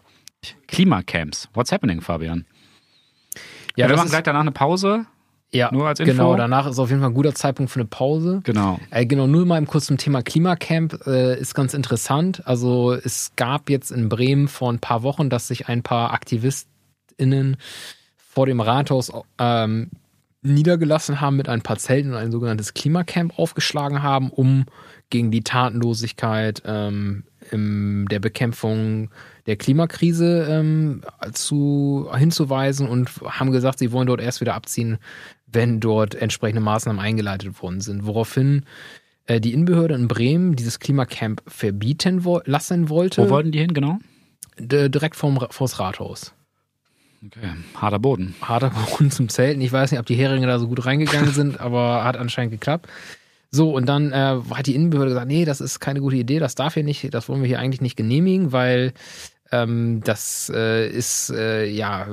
Speaker 1: Klimacamps. What's happening, Fabian?
Speaker 2: Ja,
Speaker 1: wir
Speaker 2: das
Speaker 1: machen gleich danach eine Pause.
Speaker 2: Ja
Speaker 1: nur als Info.
Speaker 2: genau, danach ist auf jeden Fall ein guter Zeitpunkt für eine Pause.
Speaker 1: Genau.
Speaker 2: Äh, genau, nur mal im kurz zum Thema Klimacamp äh, ist ganz interessant. Also es gab jetzt in Bremen vor ein paar Wochen, dass sich ein paar AktivistInnen vor dem Rathaus ähm, niedergelassen haben mit ein paar Zelten und ein sogenanntes Klimacamp aufgeschlagen haben, um gegen die Tatenlosigkeit ähm, im, der Bekämpfung der Klimakrise ähm, zu, hinzuweisen und haben gesagt, sie wollen dort erst wieder abziehen, wenn dort entsprechende Maßnahmen eingeleitet worden sind. Woraufhin äh, die Innenbehörde in Bremen dieses Klimacamp verbieten wo lassen wollte,
Speaker 1: Wo wollten die hin, genau?
Speaker 2: d- direkt vorm, vors Rathaus.
Speaker 1: Okay. Harter Boden.
Speaker 2: harter Boden zum Zelten. Ich weiß nicht, ob die Heringe da so gut reingegangen sind, aber hat anscheinend geklappt. So, und dann äh, hat die Innenbehörde gesagt, nee, das ist keine gute Idee, das darf hier nicht, das wollen wir hier eigentlich nicht genehmigen, weil ähm, das äh, ist, äh, ja,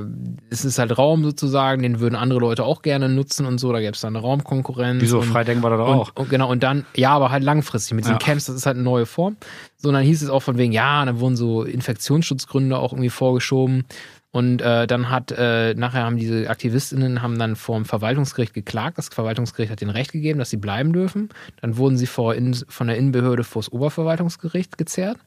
Speaker 2: es ist halt Raum sozusagen, den würden andere Leute auch gerne nutzen und so, da gäbe es dann eine Raumkonkurrenz.
Speaker 1: Wieso?
Speaker 2: und,
Speaker 1: Freidenken war da doch
Speaker 2: und,
Speaker 1: auch.
Speaker 2: Und, genau, und dann, ja, aber halt langfristig mit diesen
Speaker 1: Ja.
Speaker 2: Camps, das ist halt eine neue Form. So, und dann hieß es auch von wegen, ja, dann wurden so Infektionsschutzgründe auch irgendwie vorgeschoben. Und äh, dann hat, äh, nachher haben diese AktivistInnen haben dann vor dem Verwaltungsgericht geklagt. Das Verwaltungsgericht hat ihnen Recht gegeben, dass sie bleiben dürfen. Dann wurden sie vor in, von der Innenbehörde vor das Oberverwaltungsgericht gezerrt.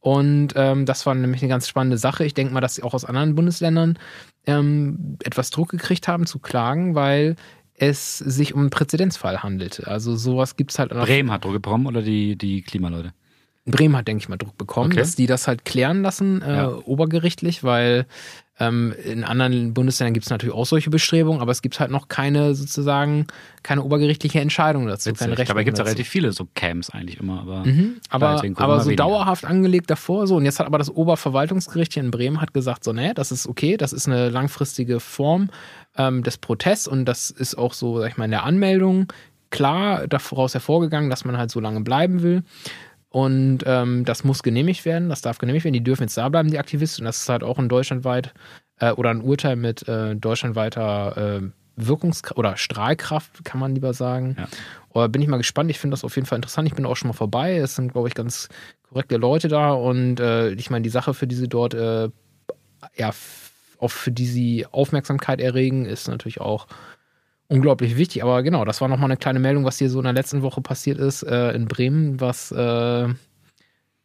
Speaker 2: Und ähm, das war nämlich eine ganz spannende Sache. Ich denke mal, dass sie auch aus anderen Bundesländern ähm, etwas Druck gekriegt haben zu klagen, weil es sich um einen Präzedenzfall handelte. Also sowas gibt's halt auch.
Speaker 1: Bremen hat Druck bekommen oder die, die Klimaleute?
Speaker 2: Bremen hat, denke ich mal, Druck bekommen,
Speaker 1: Okay.
Speaker 2: dass die das halt klären lassen, äh,
Speaker 1: Ja.
Speaker 2: obergerichtlich, weil ähm, in anderen Bundesländern gibt es natürlich auch solche Bestrebungen, aber es gibt halt noch keine sozusagen, keine obergerichtliche Entscheidung dazu, keine
Speaker 1: Witzig. Dabei gibt es ja relativ viele so Camps eigentlich immer. Aber
Speaker 2: Mhm, aber, aber so
Speaker 1: weniger.
Speaker 2: dauerhaft angelegt davor so. Und jetzt hat aber das Oberverwaltungsgericht hier in Bremen hat gesagt, so, nee, das ist okay, das ist eine langfristige Form ähm, des Protests und das ist auch so, sag ich mal, in der Anmeldung klar daraus hervorgegangen, dass man halt so lange bleiben will. Und ähm, das muss genehmigt werden, das darf genehmigt werden. Die dürfen jetzt da bleiben, die Aktivisten. Das ist halt auch ein deutschlandweit äh, oder ein Urteil mit äh, deutschlandweiter äh, Wirkungs- oder Strahlkraft, kann man lieber sagen.
Speaker 1: Ja.
Speaker 2: Aber bin ich mal gespannt. Ich finde das auf jeden Fall interessant. Ich bin auch schon mal vorbei. Es sind, glaube ich, ganz korrekte Leute da. Und äh, ich meine, die Sache, für die sie dort, äh, ja, auch für die sie Aufmerksamkeit erregen, ist natürlich auch unglaublich wichtig. Aber genau, das war nochmal eine kleine Meldung, was hier so in der letzten Woche passiert ist äh, in Bremen, was äh,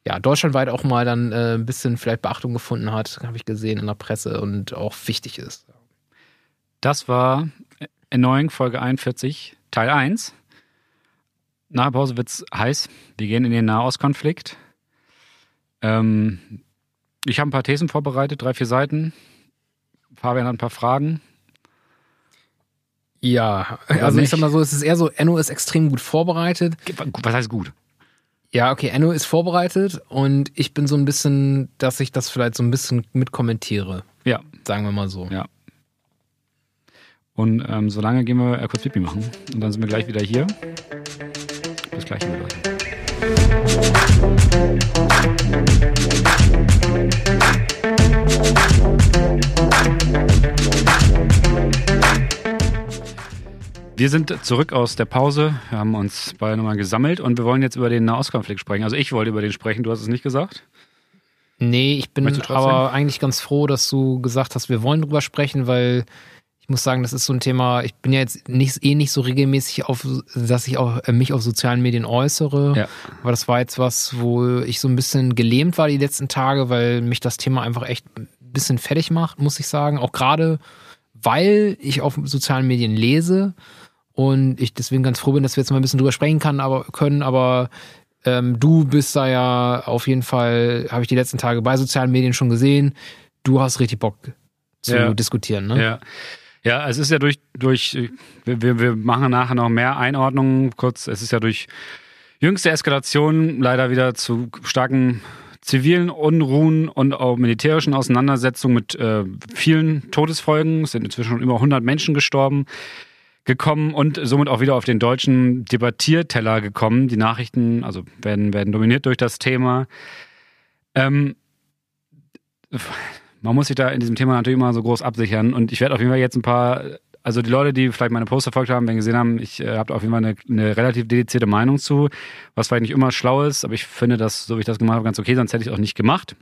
Speaker 2: ja deutschlandweit auch mal dann äh, ein bisschen vielleicht Beachtung gefunden hat, habe ich gesehen in der Presse und auch wichtig ist.
Speaker 1: Das war Erneuung Folge 41, Teil 1. Nach der Pause wird's heiß. Wir gehen in den Nahostkonflikt. Ähm, ich habe ein paar Thesen vorbereitet, drei, vier Seiten. Fabian hat ein paar Fragen.
Speaker 2: Ja, also ich sag mal so, es ist eher so, Enno ist extrem gut vorbereitet.
Speaker 1: Was heißt gut?
Speaker 2: Ja, okay, Enno ist vorbereitet und ich bin so ein bisschen, dass ich das vielleicht so ein bisschen mitkommentiere.
Speaker 1: Ja.
Speaker 2: Sagen wir mal so.
Speaker 1: Ja. Und ähm, solange gehen wir äh, kurz Pipi machen. Und dann sind wir gleich wieder hier. Bis gleich, liebe Leute. Wir sind zurück aus der Pause. Wir haben uns beide nochmal gesammelt und wir wollen jetzt über den Nahostkonflikt sprechen. Also ich wollte über den sprechen, du hast es nicht gesagt.
Speaker 2: Nee, ich bin aber eigentlich ganz froh, dass du gesagt hast, wir wollen drüber sprechen, weil ich muss sagen, das ist so ein Thema, ich bin ja jetzt nicht, eh nicht so regelmäßig auf, dass ich auch äh, mich auf sozialen Medien äußere. Ja. Aber das war jetzt was, wo ich so ein bisschen gelähmt war die letzten Tage, weil mich das Thema einfach echt ein bisschen fertig macht, muss ich sagen. Auch gerade, weil ich auf sozialen Medien lese und ich deswegen ganz froh bin, dass wir jetzt mal ein bisschen drüber sprechen kann, aber, können. Aber ähm, du bist da ja auf jeden Fall, habe ich die letzten Tage bei sozialen Medien schon gesehen. Du hast richtig Bock zu ja. diskutieren, ne?
Speaker 1: Ja. Ja, es ist ja durch, durch wir, wir machen nachher noch mehr Einordnungen. Kurz, es ist ja durch jüngste Eskalation leider wieder zu starken zivilen Unruhen und auch militärischen Auseinandersetzungen mit äh, vielen Todesfolgen. Es sind inzwischen schon über 100 Menschen gestorben gekommen und somit auch wieder auf den deutschen Debattierteller gekommen. Die Nachrichten also werden, werden dominiert durch das Thema. Ähm, man muss sich da in diesem Thema natürlich immer so groß absichern und ich werde auf jeden Fall jetzt ein paar, also die Leute, die vielleicht meine Post verfolgt haben, wenn gesehen haben, ich äh, habe auf jeden Fall eine, eine, relativ dedizierte Meinung zu, was vielleicht nicht immer schlau ist, aber ich finde das, so wie ich das gemacht habe, ganz okay, sonst hätte ich es auch nicht gemacht.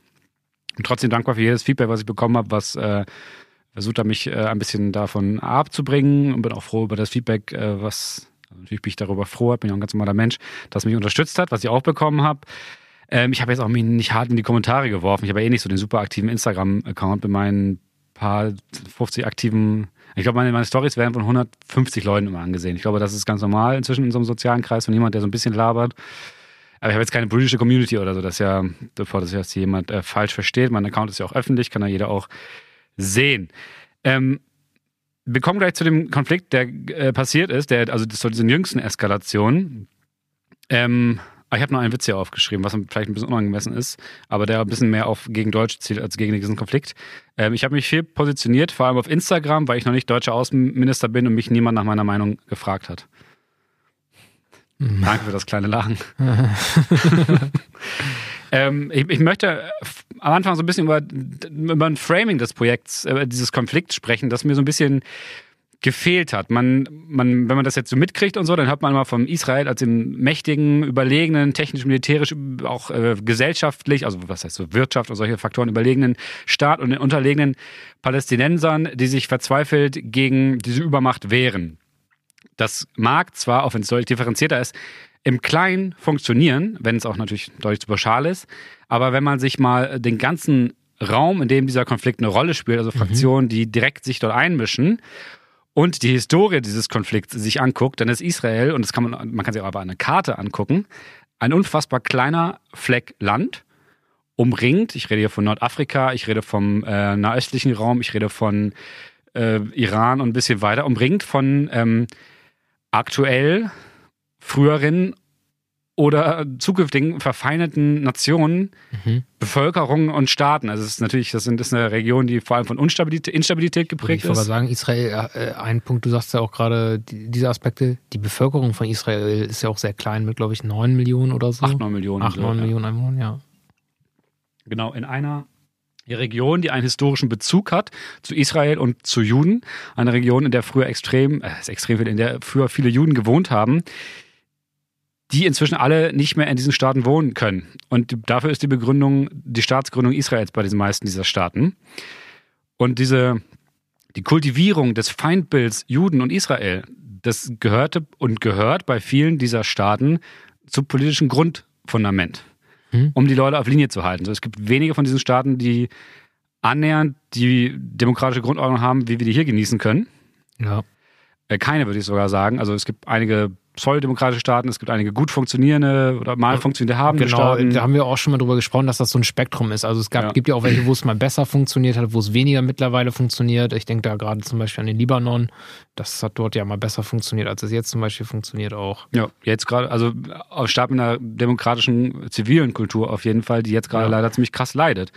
Speaker 1: Und trotzdem dankbar für jedes Feedback, was ich bekommen habe, was äh, versucht hat, mich äh, ein bisschen davon abzubringen und bin auch froh über das Feedback, äh, was also natürlich bin ich darüber froh, bin ja ein ganz normaler Mensch, das mich unterstützt hat, was ich auch bekommen habe. Ähm, ich habe jetzt auch mich nicht hart in die Kommentare geworfen. Ich habe ja eh nicht so den super aktiven Instagram-Account mit meinen paar 50 aktiven. Ich glaube, meine, meine Stories werden von 150 Leuten immer angesehen. Ich glaube, das ist ganz normal inzwischen in so einem sozialen Kreis von jemand, der so ein bisschen labert. Aber ich habe jetzt keine politische Community oder so. Das ist ja, bevor das jetzt jemand äh, falsch versteht. Mein Account ist ja auch öffentlich, kann ja jeder auch sehen. Ähm, wir kommen gleich zu dem Konflikt, der äh, passiert ist, der, also zu diesen jüngsten Eskalationen. Ähm, ich habe noch einen Witz hier aufgeschrieben, was vielleicht ein bisschen unangemessen ist, aber der ein bisschen mehr auf gegen Deutsche zielt als gegen diesen Konflikt. Ähm, ich habe mich viel positioniert, vor allem auf Instagram, weil ich noch nicht deutscher Außenminister bin und mich niemand nach meiner Meinung gefragt hat. Mhm. Danke für das kleine Lachen. Ähm, ich, ich, möchte am Anfang so ein bisschen über, über ein Framing des Projekts, äh, dieses Konflikts sprechen, das mir so ein bisschen gefehlt hat. Man, man, wenn man das jetzt so mitkriegt und so, dann hört man immer von Israel als dem mächtigen, überlegenen, technisch, militärisch, auch äh, gesellschaftlich, also was heißt so Wirtschaft und solche Faktoren überlegenen Staat und den unterlegenen Palästinensern, die sich verzweifelt gegen diese Übermacht wehren. Das mag zwar, auch wenn es deutlich differenzierter ist, im Kleinen funktionieren, wenn es auch natürlich deutlich zu pauschal ist. Aber wenn man sich mal den ganzen Raum, in dem dieser Konflikt eine Rolle spielt, also Fraktionen, mhm. die direkt sich dort einmischen und die Historie dieses Konflikts sich anguckt, dann ist Israel, und das kann man, man kann sich auch aber eine Karte angucken, ein unfassbar kleiner Fleck Land, umringt, ich rede hier von Nordafrika, ich rede vom äh, nahöstlichen Raum, ich rede von äh, Iran und ein bisschen weiter, umringt von ähm, aktuell früheren oder zukünftigen verfeinerten Nationen, mhm. Bevölkerungen und Staaten. Also es ist natürlich, das, sind, das ist eine Region, die vor allem von Instabilität, Instabilität geprägt
Speaker 2: ich ist.
Speaker 1: Ich wollte
Speaker 2: sagen, Israel, äh, ein Punkt, du sagst ja auch gerade die, diese Aspekte, die Bevölkerung von Israel ist ja auch sehr klein mit, glaube ich, 9 Millionen oder so.
Speaker 1: 8, 9 Millionen.
Speaker 2: 8, 9 so, Millionen Einwohner, ja.
Speaker 1: Genau, in einer Region, die einen historischen Bezug hat zu Israel und zu Juden. Eine Region, in der früher extrem, äh, extrem viel, in der früher viele Juden gewohnt haben, die inzwischen alle nicht mehr in diesen Staaten wohnen können. Und dafür ist die Begründung, die Staatsgründung Israels bei den meisten dieser Staaten. Und diese, die Kultivierung des Feindbilds Juden und Israel, das gehörte und gehört bei vielen dieser Staaten zum politischen Grundfundament, hm. um die Leute auf Linie zu halten. Also es gibt wenige von diesen Staaten, die annähernd die demokratische Grundordnung haben, wie wir die hier genießen können.
Speaker 2: Ja.
Speaker 1: Äh, keine, würde ich sogar sagen. Also es gibt einige pseudodemokratische Staaten, es gibt einige gut funktionierende oder mal funktionierende habende
Speaker 2: Genau,
Speaker 1: Staaten.
Speaker 2: da haben wir auch schon mal drüber gesprochen, dass das so ein Spektrum ist. Also es gab,
Speaker 1: Ja.
Speaker 2: gibt ja auch welche, wo es mal besser funktioniert hat, wo es weniger mittlerweile funktioniert. Ich denke da gerade zum Beispiel an den Libanon. Das hat dort ja mal besser funktioniert, als es jetzt zum Beispiel funktioniert auch.
Speaker 1: Ja, jetzt gerade, also aus Staat mit einer demokratischen zivilen Kultur auf jeden Fall, die jetzt gerade
Speaker 2: Ja.
Speaker 1: leider ziemlich krass leidet.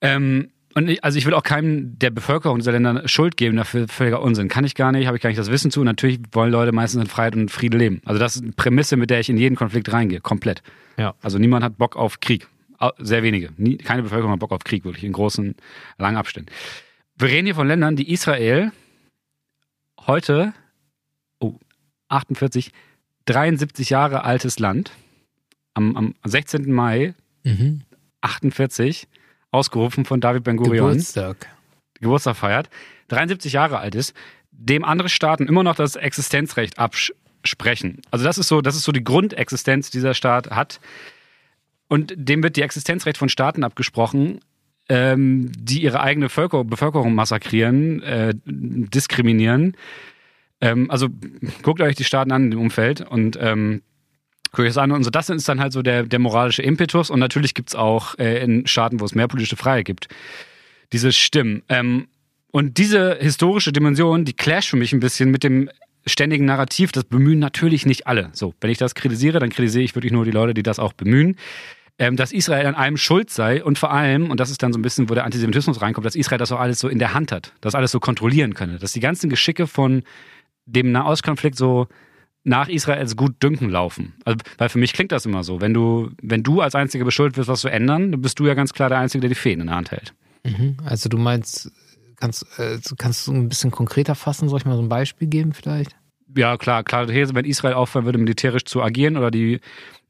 Speaker 1: Ähm, und ich, also ich will auch keinem der Bevölkerung dieser Länder Schuld geben dafür, völliger Unsinn. Kann ich gar nicht, habe ich gar nicht das Wissen zu. Und natürlich wollen Leute meistens in Freiheit und Friede leben. Also das ist eine Prämisse, mit der ich in jeden Konflikt reingehe, komplett.
Speaker 2: Ja.
Speaker 1: Also niemand hat Bock auf Krieg. Sehr wenige. Nie, keine Bevölkerung hat Bock auf Krieg, wirklich in großen, langen Abständen. Wir reden hier von Ländern, die Israel heute, oh, 48, 73 Jahre altes Land, am, am 16. Mai
Speaker 2: Mhm.
Speaker 1: 48, ausgerufen von David Ben-Gurion,
Speaker 2: Geburtstag.
Speaker 1: Geburtstag feiert, 73 Jahre alt ist, dem andere Staaten immer noch das Existenzrecht absprechen. Also das ist so, das ist so die Grundexistenz, die dieser Staat hat. Und dem wird die Existenzrecht von Staaten abgesprochen, ähm, die ihre eigene Völker Bevölkerung massakrieren, äh, diskriminieren. Ähm, also guckt euch die Staaten an im Umfeld und ähm, guckt euch das an. Und so, das ist dann halt so der, der moralische Impetus. Und natürlich gibt's auch äh, in Staaten, wo es mehr politische Freiheit gibt, diese Stimmen. Ähm, und diese historische Dimension, die clasht für mich ein bisschen mit dem ständigen Narrativ. Das bemühen natürlich nicht alle. So, wenn ich das kritisiere, dann kritisiere ich wirklich nur die Leute, die das auch bemühen. Ähm, dass Israel an allem schuld sei und vor allem, und das ist dann so ein bisschen, wo der Antisemitismus reinkommt, dass Israel das auch alles so in der Hand hat, das alles so kontrollieren könne, dass die ganzen Geschicke von dem Nahostkonflikt so nach Israels gut dünken laufen. Also, weil für mich klingt das immer so. Wenn du, wenn du als Einziger beschuldigt wirst, was zu ändern, dann bist du ja ganz klar der Einzige, der die Fäden in der Hand hält.
Speaker 2: Mhm. Also du meinst, kannst, äh, kannst du ein bisschen konkreter fassen? Soll ich mal so ein Beispiel geben vielleicht?
Speaker 1: Ja, klar, These, wenn Israel aufhören würde, militärisch zu agieren oder die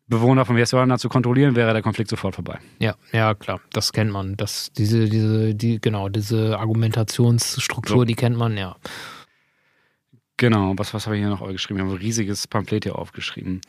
Speaker 1: Bewohner von Westjordanien zu kontrollieren, wäre der Konflikt sofort vorbei.
Speaker 2: Ja, ja, klar, das kennt man. Das, diese, diese, die, genau, diese Argumentationsstruktur,
Speaker 1: So.
Speaker 2: die kennt man, ja.
Speaker 1: Genau, was, was habe ich hier noch geschrieben? Ich habe ein riesiges Pamphlet hier aufgeschrieben.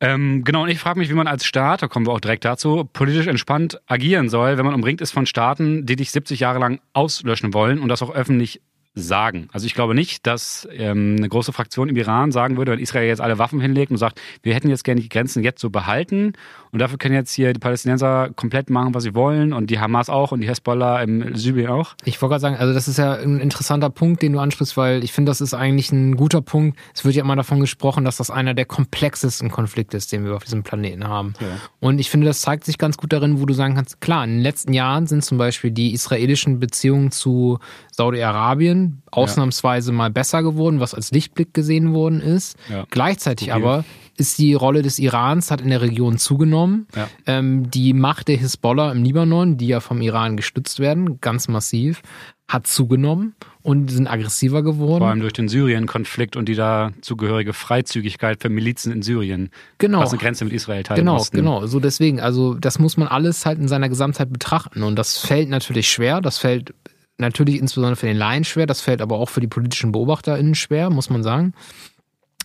Speaker 1: Ähm, genau, und ich frage mich, wie man als Staat, da kommen wir auch direkt dazu, politisch entspannt agieren soll, wenn man umringt ist von Staaten, die dich 70 Jahre lang auslöschen wollen und das auch öffentlich sagen. Also ich glaube nicht, dass ähm, eine große Fraktion im Iran sagen würde, wenn Israel jetzt alle Waffen hinlegt und sagt, wir hätten jetzt gerne die Grenzen jetzt so behalten und dafür können jetzt hier die Palästinenser komplett machen, was sie wollen und die Hamas auch und die Hezbollah im Syrien auch.
Speaker 2: Ich wollte gerade sagen, also das ist ja ein interessanter Punkt, den du ansprichst, weil ich finde, das ist eigentlich ein guter Punkt. Es wird ja immer davon gesprochen, dass das einer der komplexesten Konflikte ist, den wir auf diesem Planeten haben.
Speaker 1: Ja.
Speaker 2: Und ich finde, das zeigt sich ganz gut darin, wo du sagen kannst, klar, in den letzten Jahren sind zum Beispiel die israelischen Beziehungen zu Saudi-Arabien ausnahmsweise mal besser geworden, was als Lichtblick gesehen worden ist.
Speaker 1: Ja.
Speaker 2: Gleichzeitig
Speaker 1: Okay.
Speaker 2: aber ist die Rolle des Irans hat in der Region zugenommen.
Speaker 1: Ja.
Speaker 2: Ähm, die Macht der Hisbollah im Libanon, die ja vom Iran gestützt werden, ganz massiv, hat zugenommen und sind aggressiver geworden.
Speaker 1: Vor allem durch den Syrien-Konflikt und die dazugehörige Freizügigkeit für Milizen in Syrien.
Speaker 2: Genau.
Speaker 1: Was eine Grenze mit Israel teilt.
Speaker 2: Genau, genau. So deswegen, also das muss man alles halt in seiner Gesamtheit betrachten. Und das fällt natürlich schwer. Das fällt natürlich insbesondere für den Laien schwer. Das fällt aber auch für die politischen BeobachterInnen schwer, muss man sagen.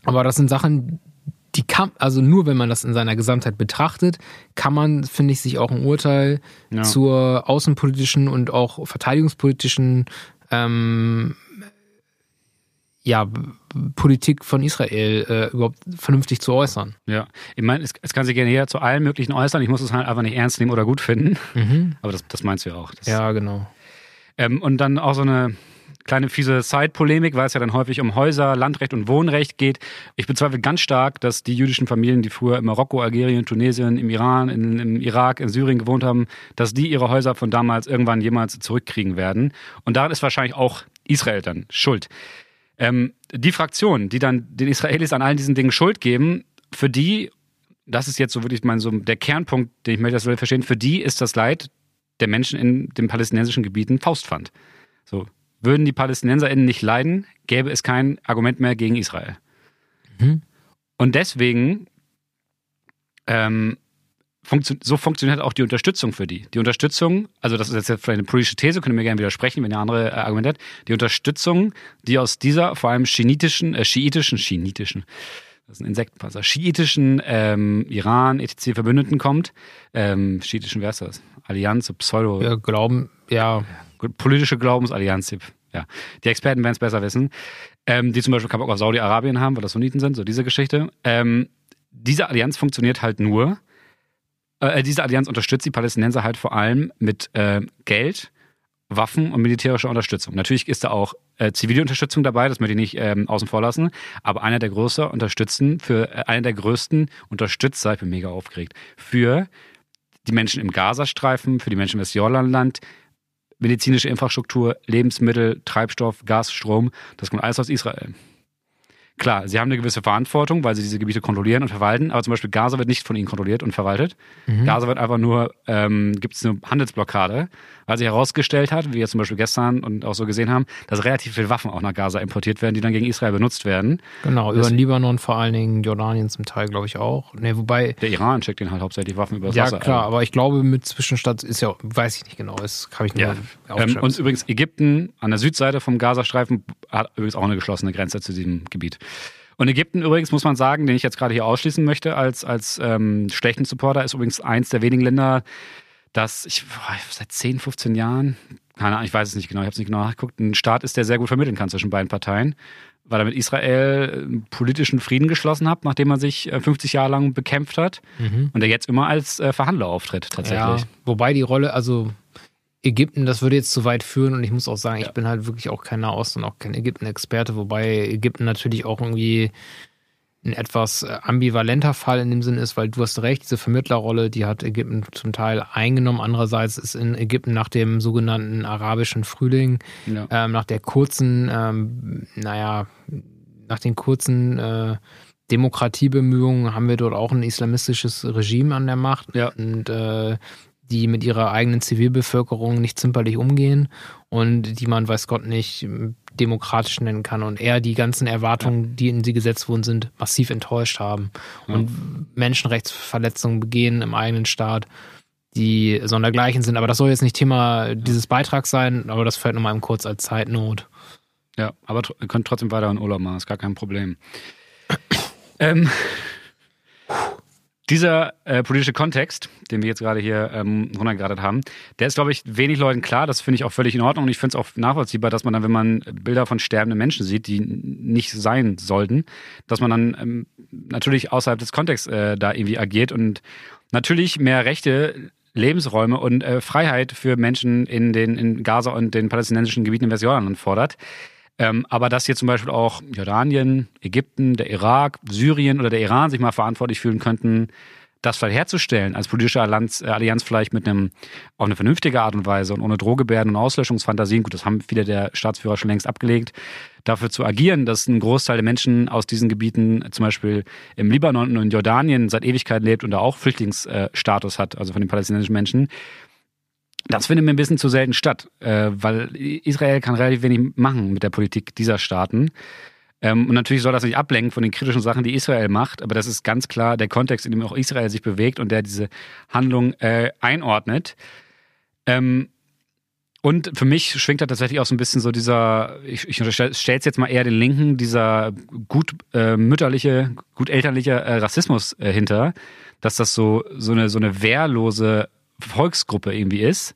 Speaker 2: Aber das sind Sachen, die kann, also nur wenn man das in seiner Gesamtheit betrachtet, kann man, finde ich, sich auch ein Urteil
Speaker 1: Ja.
Speaker 2: zur außenpolitischen und auch verteidigungspolitischen ähm, ja, Politik von Israel äh, überhaupt vernünftig zu äußern.
Speaker 1: Ja, ich meine, es, es kann sich gerne hier zu allen möglichen äußern. Ich muss es halt einfach nicht ernst nehmen oder gut finden. Aber das, das meinst du ja auch. Das,
Speaker 2: Ja, genau.
Speaker 1: Ähm, und dann auch so eine kleine fiese Side-Polemik, weil es ja dann häufig um Häuser, Landrecht und Wohnrecht geht. Ich bezweifle ganz stark, dass die jüdischen Familien, die früher in Marokko, Algerien, Tunesien, im Iran, in, im Irak, in Syrien gewohnt haben, dass die ihre Häuser von damals irgendwann jemals zurückkriegen werden. Und daran ist wahrscheinlich auch Israel dann schuld. Ähm, die Fraktionen, die dann den Israelis an all diesen Dingen Schuld geben, für die, das ist jetzt so wirklich mein, so der Kernpunkt, den ich möchte, das will verstehen, für die ist das Leid der Menschen in den palästinensischen Gebieten Faustpfand. So, würden die PalästinenserInnen nicht leiden, gäbe es kein Argument mehr gegen Israel.
Speaker 2: Mhm.
Speaker 1: Und deswegen, ähm, funktio so funktioniert auch die Unterstützung für die. Die Unterstützung, also das ist jetzt vielleicht eine politische These, könnt ihr mir gerne widersprechen, wenn ihr andere äh, Argumente habt. Die Unterstützung, die aus dieser vor allem schiitischen, äh, schiitischen, schiitischen, das ist ein Insektenpanzer, schiitischen ähm, Iran, etc. Verbündeten kommt, ähm, schiitischen, wer ist das? Allianz, Pseudo,
Speaker 2: Wir glauben, ja,
Speaker 1: politische Glaubensallianz, ja, ja, die Experten werden es besser wissen, ähm, die zum Beispiel keinen Bock auf Saudi-Arabien haben, weil das Sunniten sind, so diese Geschichte. Ähm, diese Allianz funktioniert halt nur, äh, diese Allianz unterstützt die Palästinenser halt vor allem mit äh, Geld, Waffen und militärischer Unterstützung. Natürlich ist da auch äh, zivile Unterstützung dabei, das möchte ich nicht ähm, außen vor lassen, aber einer der größten Unterstützen für äh, einer der größten Unterstützer, ich bin mega aufgeregt, für die Menschen im Gazastreifen, für die Menschen im Westjordanland, medizinische Infrastruktur, Lebensmittel, Treibstoff, Gas, Strom, das kommt alles aus Israel. Klar, sie haben eine gewisse Verantwortung, weil sie diese Gebiete kontrollieren und verwalten, aber zum Beispiel Gaza wird nicht von ihnen kontrolliert und verwaltet. Mhm. Gaza wird einfach nur, ähm, gibt es eine Handelsblockade, weil sich herausgestellt hat, wie wir zum Beispiel gestern und auch so gesehen haben, dass relativ viele Waffen auch nach Gaza importiert werden, die dann gegen Israel benutzt werden.
Speaker 2: Genau, über den Libanon vor allen Dingen, Jordanien zum Teil, glaube ich, auch. Nee, wobei.
Speaker 1: Der Iran schickt ihnen halt hauptsächlich Waffen über das
Speaker 2: ja,
Speaker 1: Wasser.
Speaker 2: Ja, klar, aber ich glaube, mit Zwischenstadt ist ja, weiß ich nicht genau, das habe ich nur
Speaker 1: ja. Ähm, und übrigens, Ägypten an der Südseite vom Gazastreifen hat übrigens auch eine geschlossene Grenze zu diesem Gebiet. Und Ägypten übrigens, muss man sagen, den ich jetzt gerade hier ausschließen möchte als, als ähm, schlechten Supporter, ist übrigens eins der wenigen Länder, das ich seit 10, 15 Jahren, keine Ahnung, ich weiß es nicht genau, ich habe es nicht genau nachgeguckt, ein Staat ist, der sehr gut vermitteln kann zwischen beiden Parteien, weil er mit Israel äh, politischen Frieden geschlossen hat, nachdem er sich 50 äh, Jahre lang bekämpft hat mhm. und der jetzt immer als äh, Verhandler auftritt tatsächlich. Ja,
Speaker 2: wobei die Rolle, also Ägypten, das würde jetzt zu weit führen und ich muss auch sagen, ja. ich bin halt wirklich auch kein Nahost und auch kein Ägypten-Experte, wobei Ägypten natürlich auch irgendwie ein etwas äh, ambivalenter Fall in dem Sinn ist, weil du hast recht, diese Vermittlerrolle, die hat Ägypten zum Teil eingenommen. Andererseits ist in Ägypten nach dem sogenannten arabischen Frühling, ja. ähm, nach der kurzen, ähm, naja, nach den kurzen äh, Demokratiebemühungen haben wir dort auch ein islamistisches Regime an der Macht. Ja. Und äh, die mit ihrer eigenen Zivilbevölkerung nicht zimperlich umgehen und die man, weiß Gott nicht, demokratisch nennen kann und eher die ganzen Erwartungen, ja. die in sie gesetzt wurden, sind, massiv enttäuscht haben ja. und Menschenrechtsverletzungen begehen im eigenen Staat, die sondergleichen sind. Aber das soll jetzt nicht Thema dieses Beitrags sein, aber das fällt nochmal kurz als Zeitnot.
Speaker 1: Ja, aber ihr könnt trotzdem weiter in Urlaub machen, ist gar kein Problem. ähm, dieser äh, politische Kontext, den wir jetzt gerade hier ähm, runtergeradet haben, der ist, glaube ich, wenig Leuten klar. Das finde ich auch völlig in Ordnung. Und ich finde es auch nachvollziehbar, dass man dann, wenn man Bilder von sterbenden Menschen sieht, die nicht sein sollten, dass man dann ähm, natürlich außerhalb des Kontexts äh, da irgendwie agiert und natürlich mehr Rechte Lebensräume und äh, Freiheit für Menschen in den in Gaza und den palästinensischen Gebieten im Westjordanland fordert. Ähm, aber dass hier zum Beispiel auch Jordanien, Ägypten, der Irak, Syrien oder der Iran sich mal verantwortlich fühlen könnten, das vielleicht herzustellen, als politische Allianz, äh, Allianz vielleicht mit einem, auf eine vernünftige Art und Weise und ohne Drohgebärden und Auslöschungsfantasien, gut, das haben viele der Staatsführer schon längst abgelegt, dafür zu agieren, dass ein Großteil der Menschen aus diesen Gebieten, zum Beispiel im Libanon und in Jordanien, seit Ewigkeit lebt und da auch Flüchtlingsstatus hat, also von den palästinensischen Menschen, das findet mir ein bisschen zu selten statt, äh, weil Israel kann relativ wenig machen mit der Politik dieser Staaten. Ähm, und natürlich soll das nicht ablenken von den kritischen Sachen, die Israel macht, aber das ist ganz klar der Kontext, in dem auch Israel sich bewegt und der diese Handlung äh, einordnet. Ähm, und für mich schwingt da tatsächlich auch so ein bisschen so dieser, ich, ich stelle es jetzt mal eher den Linken, dieser gut äh, mütterliche, gut elterliche äh, Rassismus äh, hinter, dass das so, so, eine, so eine wehrlose Volksgruppe irgendwie ist,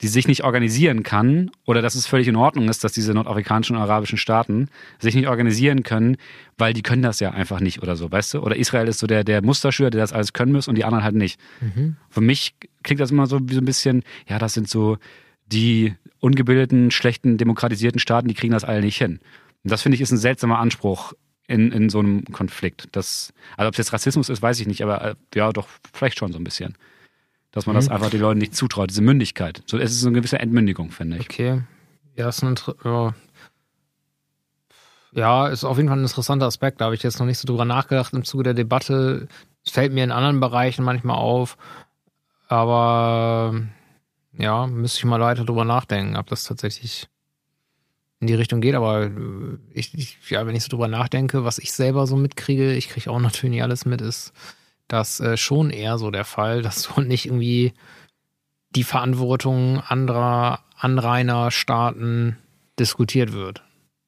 Speaker 1: die sich nicht organisieren kann oder dass es völlig in Ordnung ist, dass diese nordafrikanischen und arabischen Staaten sich nicht organisieren können, weil die können das ja einfach nicht oder so, weißt du? Oder Israel ist so der, der Musterschüler, der das alles können muss und die anderen halt nicht. Mhm. Für mich klingt das immer so wie so ein bisschen, ja, das sind so die ungebildeten, schlechten, demokratisierten Staaten, die kriegen das alle nicht hin. Und das finde ich ist ein seltsamer Anspruch in, in so einem Konflikt. Das, also ob es jetzt Rassismus ist, weiß ich nicht, aber äh, ja, doch, vielleicht schon so ein bisschen. Dass man mhm. das einfach den Leuten nicht zutraut, diese Mündigkeit. So, es ist eine gewisse Entmündigung, finde ich.
Speaker 2: Okay. Ja, ist ein, ja. ja, ist auf jeden Fall ein interessanter Aspekt. Da habe ich jetzt noch nicht so drüber nachgedacht im Zuge der Debatte. Es fällt mir in anderen Bereichen manchmal auf. Aber ja, müsste ich mal weiter drüber nachdenken, ob das tatsächlich in die Richtung geht. Aber ich, ich, ja, wenn ich so drüber nachdenke, was ich selber so mitkriege, ich kriege auch natürlich nicht alles mit, ist, das äh, schon eher so der Fall, dass so nicht irgendwie die Verantwortung anderer Anrainerstaaten diskutiert wird.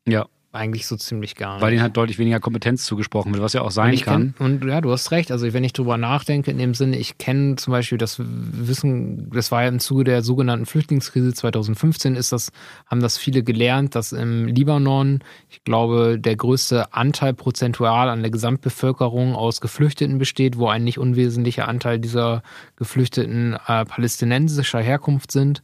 Speaker 1: Ja,
Speaker 2: eigentlich so ziemlich gar nicht.
Speaker 1: Weil ihnen halt deutlich weniger Kompetenz zugesprochen wird, was ja auch sein
Speaker 2: und
Speaker 1: kann.
Speaker 2: Kenn, und ja, du hast recht. Also wenn ich drüber nachdenke, in dem Sinne, ich kenne zum Beispiel das Wissen, das war ja im Zuge der sogenannten Flüchtlingskrise 2015, ist das, haben das viele gelernt, dass im Libanon, ich glaube, der größte Anteil prozentual an der Gesamtbevölkerung aus Geflüchteten besteht, wo ein nicht unwesentlicher Anteil dieser Geflüchteten äh, palästinensischer Herkunft sind.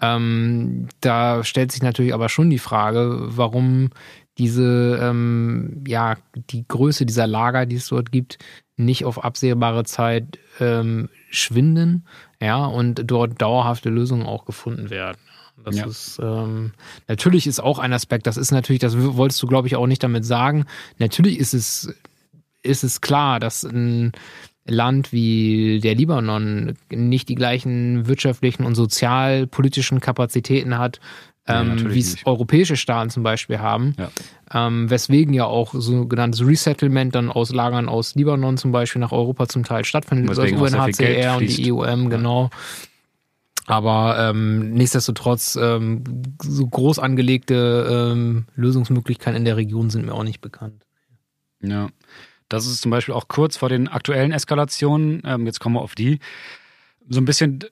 Speaker 2: Ähm, da stellt sich natürlich aber schon die Frage, warum diese, ähm, ja, die Größe dieser Lager, die es dort gibt, nicht auf absehbare Zeit ähm, schwinden, ja, und dort dauerhafte Lösungen auch gefunden werden. Das ja. ist ähm, natürlich ist auch ein Aspekt. Das ist natürlich, das wolltest du, glaube ich, auch nicht damit sagen. Natürlich ist es ist es klar, dass ein Land wie der Libanon nicht die gleichen wirtschaftlichen und sozialpolitischen Kapazitäten hat, ähm, ja, wie es europäische Staaten zum Beispiel haben. Ja. Ähm, weswegen ja auch sogenanntes Resettlement dann aus Lagern aus Libanon zum Beispiel nach Europa zum Teil stattfindet, das UNHCR und die EUM, genau. Aber ähm, nichtsdestotrotz, ähm, so groß angelegte ähm, Lösungsmöglichkeiten in der Region sind mir auch nicht bekannt.
Speaker 1: Ja. Das ist zum Beispiel auch kurz vor den aktuellen Eskalationen, ähm, jetzt kommen wir auf die, so ein bisschen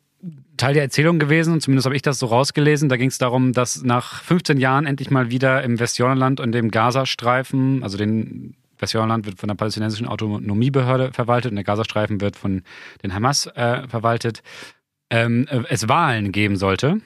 Speaker 1: Teil der Erzählung gewesen, zumindest habe ich das so rausgelesen. Da ging es darum, dass nach 15 Jahren endlich mal wieder im Westjordanland und dem Gazastreifen, also den Westjordanland wird von der palästinensischen Autonomiebehörde verwaltet und der Gazastreifen wird von den Hamas äh, verwaltet, ähm, äh, es Wahlen geben sollte.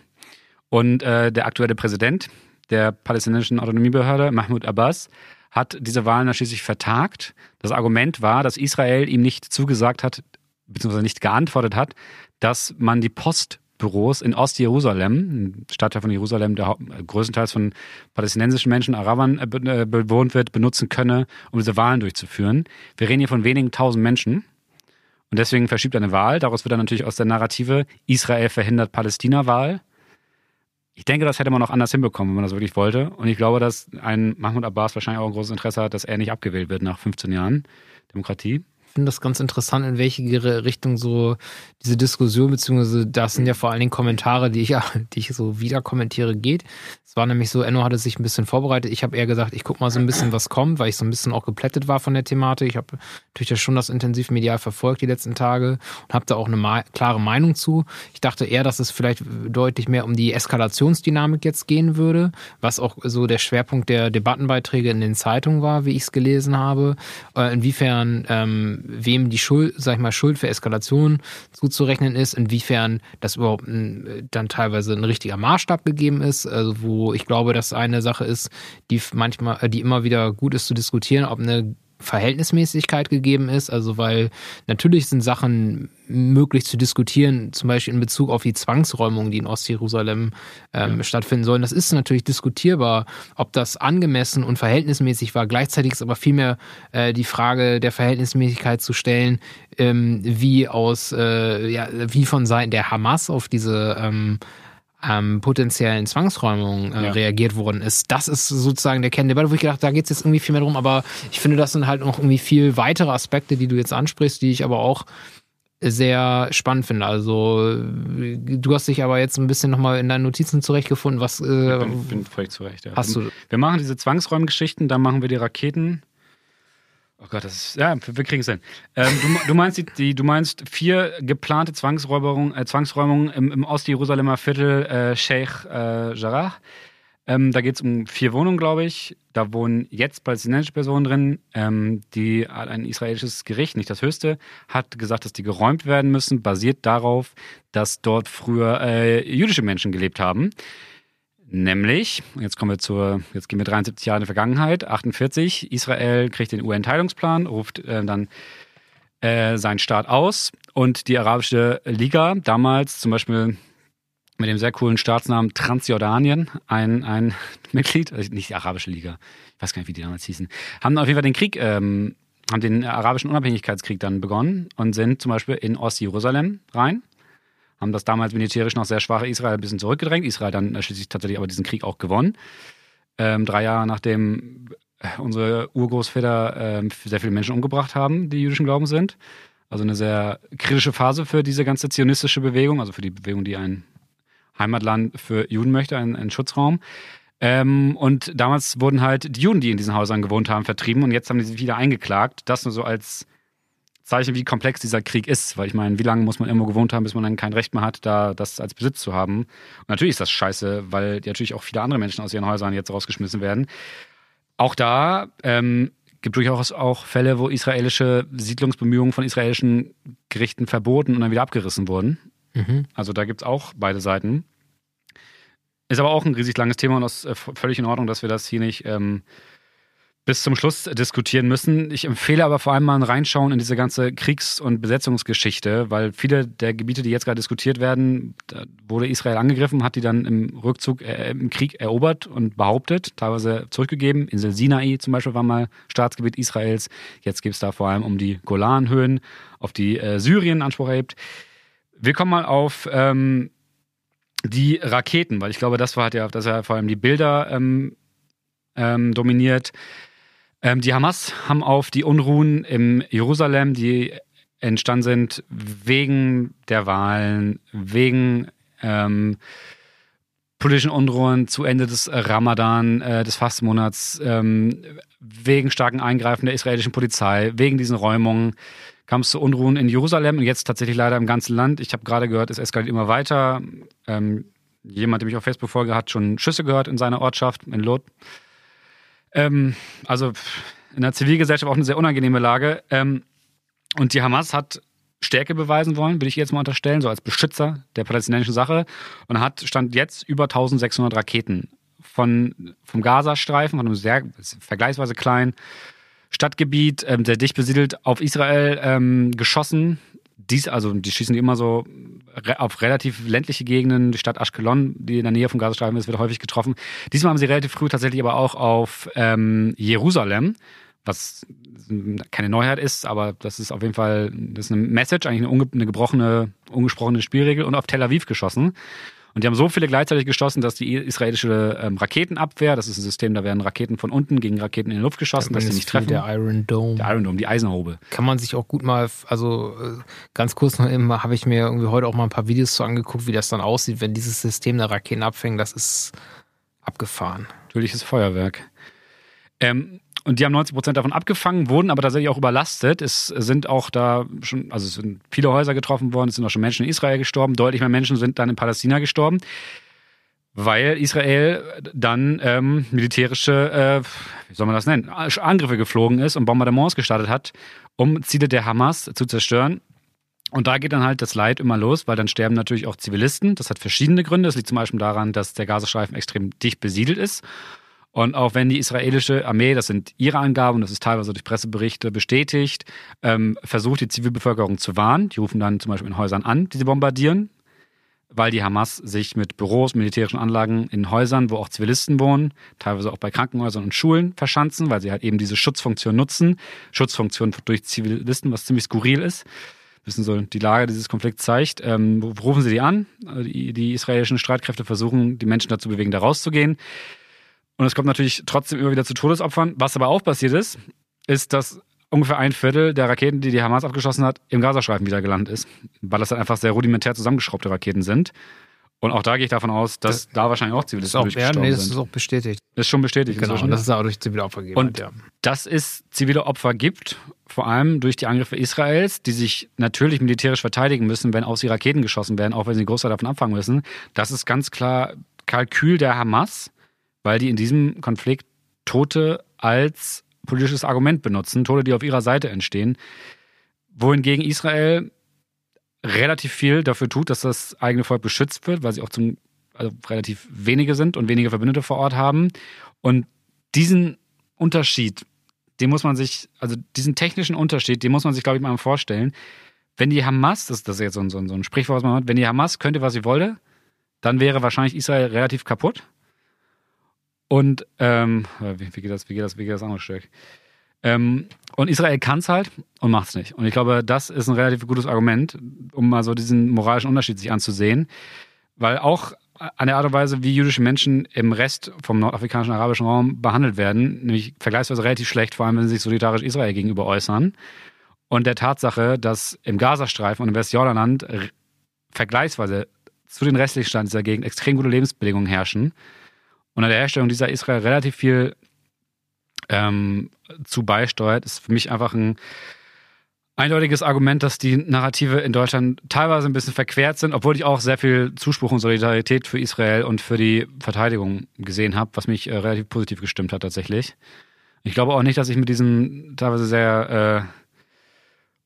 Speaker 1: Und äh, der aktuelle Präsident der palästinensischen Autonomiebehörde, Mahmoud Abbas, hat diese Wahlen dann schließlich vertagt. Das Argument war, dass Israel ihm nicht zugesagt hat, beziehungsweise nicht geantwortet hat, dass man die Postbüros in Ostjerusalem, Stadtteil von Jerusalem, der größtenteils von palästinensischen Menschen, Arabern äh, äh, bewohnt wird, benutzen könne, um diese Wahlen durchzuführen. Wir reden hier von wenigen tausend Menschen. Und deswegen verschiebt er eine Wahl. Daraus wird dann natürlich aus der Narrative Israel verhindert Palästina-Wahl ich denke, das hätte man noch anders hinbekommen, wenn man das wirklich wollte. Und ich glaube, dass ein Mahmoud Abbas wahrscheinlich auch ein großes Interesse hat, dass er nicht abgewählt wird nach 15 Jahren Demokratie
Speaker 2: finde das ganz interessant, in welche Richtung so diese Diskussion, beziehungsweise das sind ja vor allen Dingen Kommentare, die ich, die ich so wieder kommentiere, geht. Es war nämlich so, Enno hatte sich ein bisschen vorbereitet. Ich habe eher gesagt, ich gucke mal so ein bisschen, was kommt, weil ich so ein bisschen auch geplättet war von der Thematik. Ich habe natürlich schon das intensiv medial verfolgt die letzten Tage und habe da auch eine klare Meinung zu. Ich dachte eher, dass es vielleicht deutlich mehr um die Eskalationsdynamik jetzt gehen würde, was auch so der Schwerpunkt der Debattenbeiträge in den Zeitungen war, wie ich es gelesen habe. Äh, inwiefern ähm, wem die Schuld, sag ich mal, Schuld für Eskalation zuzurechnen ist, inwiefern das überhaupt ein, dann teilweise ein richtiger Maßstab gegeben ist, also wo ich glaube, dass eine Sache ist, die manchmal, äh, die immer wieder gut ist zu diskutieren, ob eine Verhältnismäßigkeit gegeben ist. Also weil natürlich sind Sachen möglich zu diskutieren, zum Beispiel in Bezug auf die Zwangsräumungen, die in Ostjerusalem ähm, ja. stattfinden sollen. Das ist natürlich diskutierbar, ob das angemessen und verhältnismäßig war. Gleichzeitig ist aber vielmehr äh, die Frage der Verhältnismäßigkeit zu stellen, ähm, wie aus, äh, ja, wie von Seiten der Hamas auf diese ähm, ähm, potenziellen Zwangsräumungen äh, ja. reagiert worden ist. Das ist sozusagen der Kerndebatte, wo ich gedacht, da geht es jetzt irgendwie viel mehr drum, aber ich finde, das sind halt noch irgendwie viel weitere Aspekte, die du jetzt ansprichst, die ich aber auch sehr spannend finde. Also du hast dich aber jetzt ein bisschen nochmal in deinen Notizen zurechtgefunden. Was äh,
Speaker 1: ich bin, bin völlig zurecht. Ja.
Speaker 2: Hast du?
Speaker 1: Wir machen diese Zwangsräumgeschichten, dann machen wir die Raketen Oh Gott, das ist, ja, wir kriegen es hin. Ähm, du, du, meinst die, die, du meinst vier geplante Zwangsräumungen, äh, Zwangsräumungen im, im Ost-Jerusalemer Viertel äh, Sheikh äh, Jarrah. Ähm, da geht es um vier Wohnungen, glaube ich. Da wohnen jetzt palästinensische Personen drin. Ähm, die, ein israelisches Gericht, nicht das höchste, hat gesagt, dass die geräumt werden müssen, basiert darauf, dass dort früher äh, jüdische Menschen gelebt haben. Nämlich, jetzt kommen wir zur, jetzt gehen wir 73 Jahre in die Vergangenheit, 48, Israel kriegt den UN-Teilungsplan, ruft äh, dann äh, seinen Staat aus. Und die Arabische Liga, damals zum Beispiel mit dem sehr coolen Staatsnamen Transjordanien, ein, ein Mitglied, also nicht die Arabische Liga, ich weiß gar nicht, wie die damals hießen, haben auf jeden Fall den Krieg, ähm, haben den arabischen Unabhängigkeitskrieg dann begonnen und sind zum Beispiel in Ostjerusalem rein haben das damals militärisch noch sehr schwache Israel ein bisschen zurückgedrängt. Israel dann schließlich tatsächlich aber diesen Krieg auch gewonnen. Ähm, drei Jahre nachdem äh, unsere Urgroßväter äh, sehr viele Menschen umgebracht haben, die jüdischen Glaubens sind. Also eine sehr kritische Phase für diese ganze zionistische Bewegung, also für die Bewegung, die ein Heimatland für Juden möchte, einen, einen Schutzraum. Ähm, und damals wurden halt die Juden, die in diesen Häusern gewohnt haben, vertrieben und jetzt haben die sich wieder eingeklagt. Das nur so als Zeichen, wie komplex dieser Krieg ist. Weil ich meine, wie lange muss man irgendwo gewohnt haben, bis man dann kein Recht mehr hat, da das als Besitz zu haben. Und natürlich ist das scheiße, weil natürlich auch viele andere Menschen aus ihren Häusern jetzt rausgeschmissen werden. Auch da ähm, gibt durchaus auch Fälle, wo israelische Siedlungsbemühungen von israelischen Gerichten verboten und dann wieder abgerissen wurden. Mhm. Also da gibt es auch beide Seiten. Ist aber auch ein riesig langes Thema und das ist äh, völlig in Ordnung, dass wir das hier nicht ähm, bis zum Schluss diskutieren müssen. Ich empfehle aber vor allem mal ein Reinschauen in diese ganze Kriegs- und Besetzungsgeschichte, weil viele der Gebiete, die jetzt gerade diskutiert werden, da wurde Israel angegriffen, hat die dann im Rückzug, äh, im Krieg erobert und behauptet, teilweise zurückgegeben. Insel Sinai zum Beispiel war mal Staatsgebiet Israels. Jetzt geht es da vor allem um die Golanhöhen, auf die äh, Syrien Anspruch erhebt. Wir kommen mal auf ähm, die Raketen, weil ich glaube, das war halt ja, das ja vor allem die Bilder ähm, ähm, dominiert. Ähm, die Hamas haben auf die Unruhen im Jerusalem, die entstanden sind wegen der Wahlen, wegen ähm, politischen Unruhen zu Ende des Ramadan, äh, des Fastenmonats, ähm, wegen starken Eingreifen der israelischen Polizei, wegen diesen Räumungen kam es zu Unruhen in Jerusalem und jetzt tatsächlich leider im ganzen Land. Ich habe gerade gehört, es eskaliert immer weiter. Ähm, jemand, der mich auf Facebook folge, hat schon Schüsse gehört in seiner Ortschaft, in Lot. Ähm, also in der Zivilgesellschaft auch eine sehr unangenehme Lage. Ähm, und die Hamas hat Stärke beweisen wollen, würde ich jetzt mal unterstellen, so als Beschützer der palästinensischen Sache. Und hat stand jetzt über 1600 Raketen von, vom Gazastreifen, von einem sehr vergleichsweise kleinen Stadtgebiet, ähm, sehr dicht besiedelt, auf Israel ähm, geschossen. Dies, also die schießen immer so auf relativ ländliche Gegenden. Die Stadt Ashkelon, die in der Nähe vom Gazastreifen ist, wird häufig getroffen. Diesmal haben sie relativ früh tatsächlich aber auch auf ähm, Jerusalem, was keine Neuheit ist, aber das ist auf jeden Fall das ist eine Message, eigentlich eine, eine gebrochene, ungesprochene Spielregel und auf Tel Aviv geschossen. Und die haben so viele gleichzeitig geschossen, dass die israelische ähm, Raketenabwehr, das ist ein System, da werden Raketen von unten gegen Raketen in die Luft geschossen, dass sie nicht treffen.
Speaker 2: Der Iron Dome.
Speaker 1: Der Iron Dome, die Eisenhaube.
Speaker 2: Kann man sich auch gut mal, also äh, ganz kurz noch immer, habe ich mir irgendwie heute auch mal ein paar Videos so angeguckt, wie das dann aussieht, wenn dieses System der Raketen abfängt. Das ist abgefahren.
Speaker 1: Natürliches Feuerwerk. Ähm, und die haben 90 Prozent davon abgefangen, wurden aber tatsächlich auch überlastet. Es sind auch da schon, also es sind viele Häuser getroffen worden, es sind auch schon Menschen in Israel gestorben, deutlich mehr Menschen sind dann in Palästina gestorben, weil Israel dann ähm, militärische, äh, wie soll man das nennen, Angriffe geflogen ist und Bombardements gestartet hat, um Ziele der Hamas zu zerstören. Und da geht dann halt das Leid immer los, weil dann sterben natürlich auch Zivilisten. Das hat verschiedene Gründe. Das liegt zum Beispiel daran, dass der Gazastreifen extrem dicht besiedelt ist und auch wenn die israelische Armee, das sind ihre Angaben, das ist teilweise durch Presseberichte bestätigt, ähm, versucht, die Zivilbevölkerung zu warnen. Die rufen dann zum Beispiel in Häusern an, die sie bombardieren, weil die Hamas sich mit Büros, militärischen Anlagen in Häusern, wo auch Zivilisten wohnen, teilweise auch bei Krankenhäusern und Schulen verschanzen, weil sie halt eben diese Schutzfunktion nutzen. Schutzfunktion durch Zivilisten, was ziemlich skurril ist bisschen so die Lage dieses Konflikts zeigt. Ähm, rufen sie die an. Die, die, israelischen Streitkräfte versuchen, die Menschen dazu bewegen, da rauszugehen. Und es kommt natürlich trotzdem immer wieder zu Todesopfern. Was aber auch passiert ist, ist, dass ungefähr ein Viertel der Raketen, die die Hamas abgeschossen hat, im Gazastreifen wieder gelandet ist, weil das dann einfach sehr rudimentär zusammengeschraubte Raketen sind. Und auch da gehe ich davon aus, dass das da wahrscheinlich auch Zivilisten
Speaker 2: ist auch, ja, nee, das ist auch bestätigt.
Speaker 1: Das ist schon bestätigt.
Speaker 2: Genau, und das ist auch durch zivile Opfer gegeben.
Speaker 1: Und ja. dass es zivile Opfer gibt, vor allem durch die Angriffe Israels, die sich natürlich militärisch verteidigen müssen, wenn aus sie Raketen geschossen werden, auch wenn sie einen Großteil davon abfangen müssen. Das ist ganz klar Kalkül der Hamas weil die in diesem Konflikt Tote als politisches Argument benutzen, Tote, die auf ihrer Seite entstehen, wohingegen Israel relativ viel dafür tut, dass das eigene Volk beschützt wird, weil sie auch zum also relativ wenige sind und wenige Verbündete vor Ort haben. Und diesen Unterschied, den muss man sich, also diesen technischen Unterschied, den muss man sich, glaube ich, mal vorstellen. Wenn die Hamas, das, das ist jetzt so ein, so ein Sprichwort, was man hat, wenn die Hamas könnte, was sie wolle, dann wäre wahrscheinlich Israel relativ kaputt. Und ähm, wie, wie, geht das, wie geht das, wie geht das andere Stück? Ähm, und Israel kann es halt und macht es nicht. Und ich glaube, das ist ein relativ gutes Argument, um mal so diesen moralischen Unterschied sich anzusehen. Weil auch an der Art und Weise, wie jüdische Menschen im Rest vom nordafrikanischen arabischen Raum behandelt werden, nämlich vergleichsweise relativ schlecht, vor allem wenn sie sich solidarisch Israel gegenüber äußern. Und der Tatsache, dass im Gazastreifen und im Westjordanland vergleichsweise zu den restlichen Stand dieser Gegend extrem gute Lebensbedingungen herrschen unter der Herstellung dieser Israel relativ viel ähm, zu beisteuert, ist für mich einfach ein eindeutiges Argument, dass die Narrative in Deutschland teilweise ein bisschen verquert sind, obwohl ich auch sehr viel Zuspruch und Solidarität für Israel und für die Verteidigung gesehen habe, was mich äh, relativ positiv gestimmt hat tatsächlich. Ich glaube auch nicht, dass ich mit diesem teilweise sehr äh,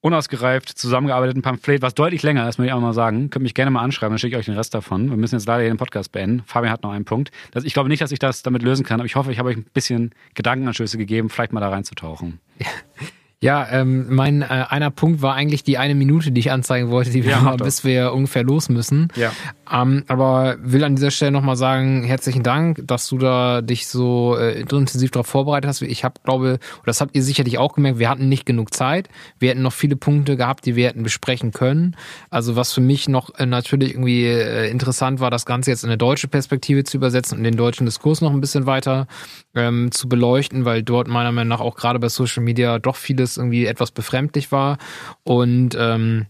Speaker 1: unausgereift zusammengearbeiteten Pamphlet, was deutlich länger ist, muss ich auch mal sagen. Könnt mich gerne mal anschreiben, dann schicke ich euch den Rest davon. Wir müssen jetzt leider den Podcast beenden. Fabian hat noch einen Punkt. Das, ich glaube nicht, dass ich das damit lösen kann, aber ich hoffe, ich habe euch ein bisschen Gedankenanschlüsse gegeben, vielleicht mal da reinzutauchen.
Speaker 2: Ja, ähm, mein äh, einer Punkt war eigentlich die eine Minute, die ich anzeigen wollte, die wir
Speaker 1: Ja, doch.
Speaker 2: bis wir ungefähr los müssen.
Speaker 1: Ja.
Speaker 2: Ähm, aber will an dieser Stelle nochmal sagen, herzlichen Dank, dass du da dich so äh, intensiv darauf vorbereitet hast. Ich habe, glaube, das habt ihr sicherlich auch gemerkt, wir hatten nicht genug Zeit. Wir hätten noch viele Punkte gehabt, die wir hätten besprechen können. Also was für mich noch äh, natürlich irgendwie äh, interessant war, das Ganze jetzt in eine deutsche Perspektive zu übersetzen und den deutschen Diskurs noch ein bisschen weiter ähm, zu beleuchten, weil dort meiner Meinung nach auch gerade bei Social Media doch vieles irgendwie etwas befremdlich war und ähm,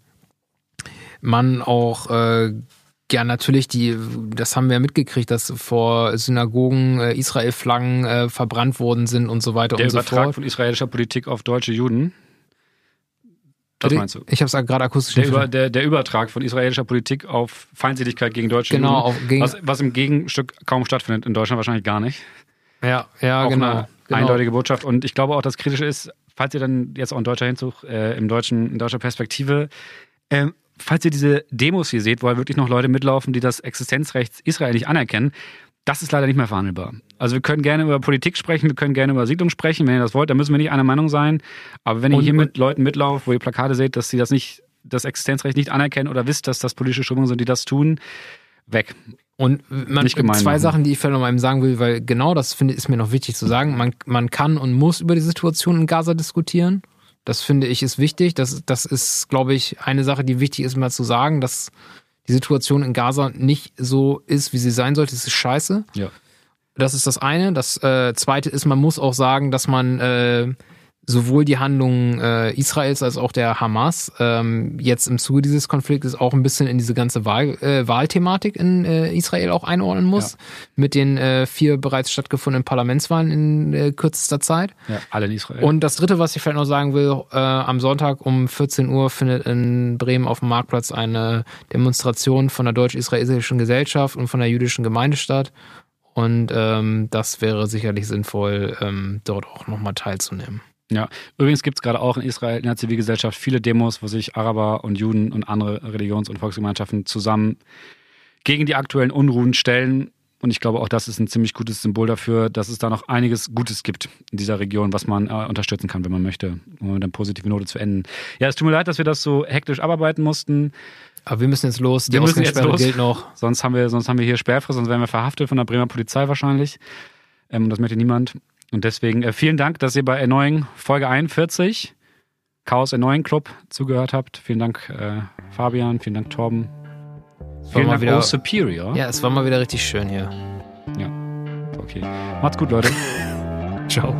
Speaker 2: man auch äh, ja natürlich die, das haben wir mitgekriegt, dass vor Synagogen äh, Israel-Flaggen äh, verbrannt worden sind und so weiter
Speaker 1: Der
Speaker 2: und so
Speaker 1: Übertrag
Speaker 2: fort.
Speaker 1: von israelischer Politik auf deutsche Juden. Das meinst du?
Speaker 2: Ich habe es gerade akustisch
Speaker 1: Der, Über, der, der Übertrag von israelischer Politik auf Feindseligkeit gegen deutsche
Speaker 2: Genau,
Speaker 1: Juden.
Speaker 2: auf, gegen,
Speaker 1: Was, was im Gegenstück kaum stattfindet, in Deutschland wahrscheinlich gar nicht.
Speaker 2: Ja, ja,
Speaker 1: auch
Speaker 2: genau.
Speaker 1: eine
Speaker 2: genau.
Speaker 1: eindeutige Botschaft. Und ich glaube auch, das Kritische ist, falls ihr dann jetzt auch in deutscher Hinzug, äh, im deutschen, in deutscher Perspektive, ähm, falls ihr diese Demos hier seht, wo halt wirklich noch Leute mitlaufen, die das Existenzrecht Israel nicht anerkennen, das ist leider nicht mehr verhandelbar. Also wir können gerne über Politik sprechen, wir können gerne über Siedlung sprechen, wenn ihr das wollt, dann müssen wir nicht einer Meinung sein. Aber wenn ihr
Speaker 2: Und-
Speaker 1: hier mit Leuten mitlauft, wo ihr Plakate seht, dass sie das nicht, das Existenzrecht nicht anerkennen oder wisst, dass das politische Strömungen sind, die das tun, weg.
Speaker 2: Und man,
Speaker 1: Nicht gemein
Speaker 2: zwei
Speaker 1: machen.
Speaker 2: Sachen, die ich vielleicht noch mal eben sagen will, weil genau das finde ist mir noch wichtig zu sagen. Man, man kann und muss über die Situation in Gaza diskutieren. Das finde ich ist wichtig. Das, das ist, glaube ich, eine Sache, die wichtig ist, mal zu sagen, dass die Situation in Gaza nicht so ist, wie sie sein sollte. Das ist scheiße.
Speaker 1: Ja.
Speaker 2: Das ist das eine. Das äh, zweite ist, man muss auch sagen, dass man äh, sowohl die Handlungen äh, Israels als auch der Hamas ähm, jetzt im Zuge dieses Konfliktes auch ein bisschen in diese ganze Wahl, äh, Wahlthematik in äh, Israel auch einordnen muss. Mit den äh, vier bereits stattgefundenen Parlamentswahlen in äh, kürzester Zeit.
Speaker 1: Ja, alle in Israel.
Speaker 2: Und das dritte, was ich vielleicht noch sagen will, äh, am Sonntag um 14 Uhr findet in Bremen auf dem Marktplatz eine Demonstration von der deutsch-israelischen Gesellschaft und von der jüdischen Gemeinde statt. Und ähm, das wäre sicherlich sinnvoll, ähm, dort auch nochmal teilzunehmen.
Speaker 1: Ja, übrigens gibt es gerade auch in Israel in der Zivilgesellschaft viele Demos, wo sich Araber und Juden und andere Religions- und Volksgemeinschaften zusammen gegen die aktuellen Unruhen stellen. Und ich glaube, auch das ist ein ziemlich gutes Symbol dafür, dass es da noch einiges Gutes gibt in dieser Region, was man äh, unterstützen kann, wenn man möchte, um mit einer positiven Note zu enden. Ja, es tut mir leid, dass wir das so hektisch abarbeiten mussten.
Speaker 2: Aber wir müssen jetzt los. Die
Speaker 1: Wir müssen jetzt
Speaker 2: Ausgangssperre
Speaker 1: los.
Speaker 2: gilt noch.
Speaker 1: Sonst haben wir, sonst haben wir hier Sperrfrist, sonst wären wir verhaftet von der Bremer Polizei wahrscheinlich. Ähm, das möchte niemand. Und deswegen äh, vielen Dank, dass ihr bei Erneuing Folge 41 Chaos Erneuing Club zugehört habt. Vielen Dank, äh, Fabian. Vielen Dank, Torben. Vielen Dank,
Speaker 2: wieder-
Speaker 1: Oh Superior.
Speaker 2: Ja, es war mal wieder richtig schön hier.
Speaker 1: Okay. Macht's gut, Leute.
Speaker 2: Ciao.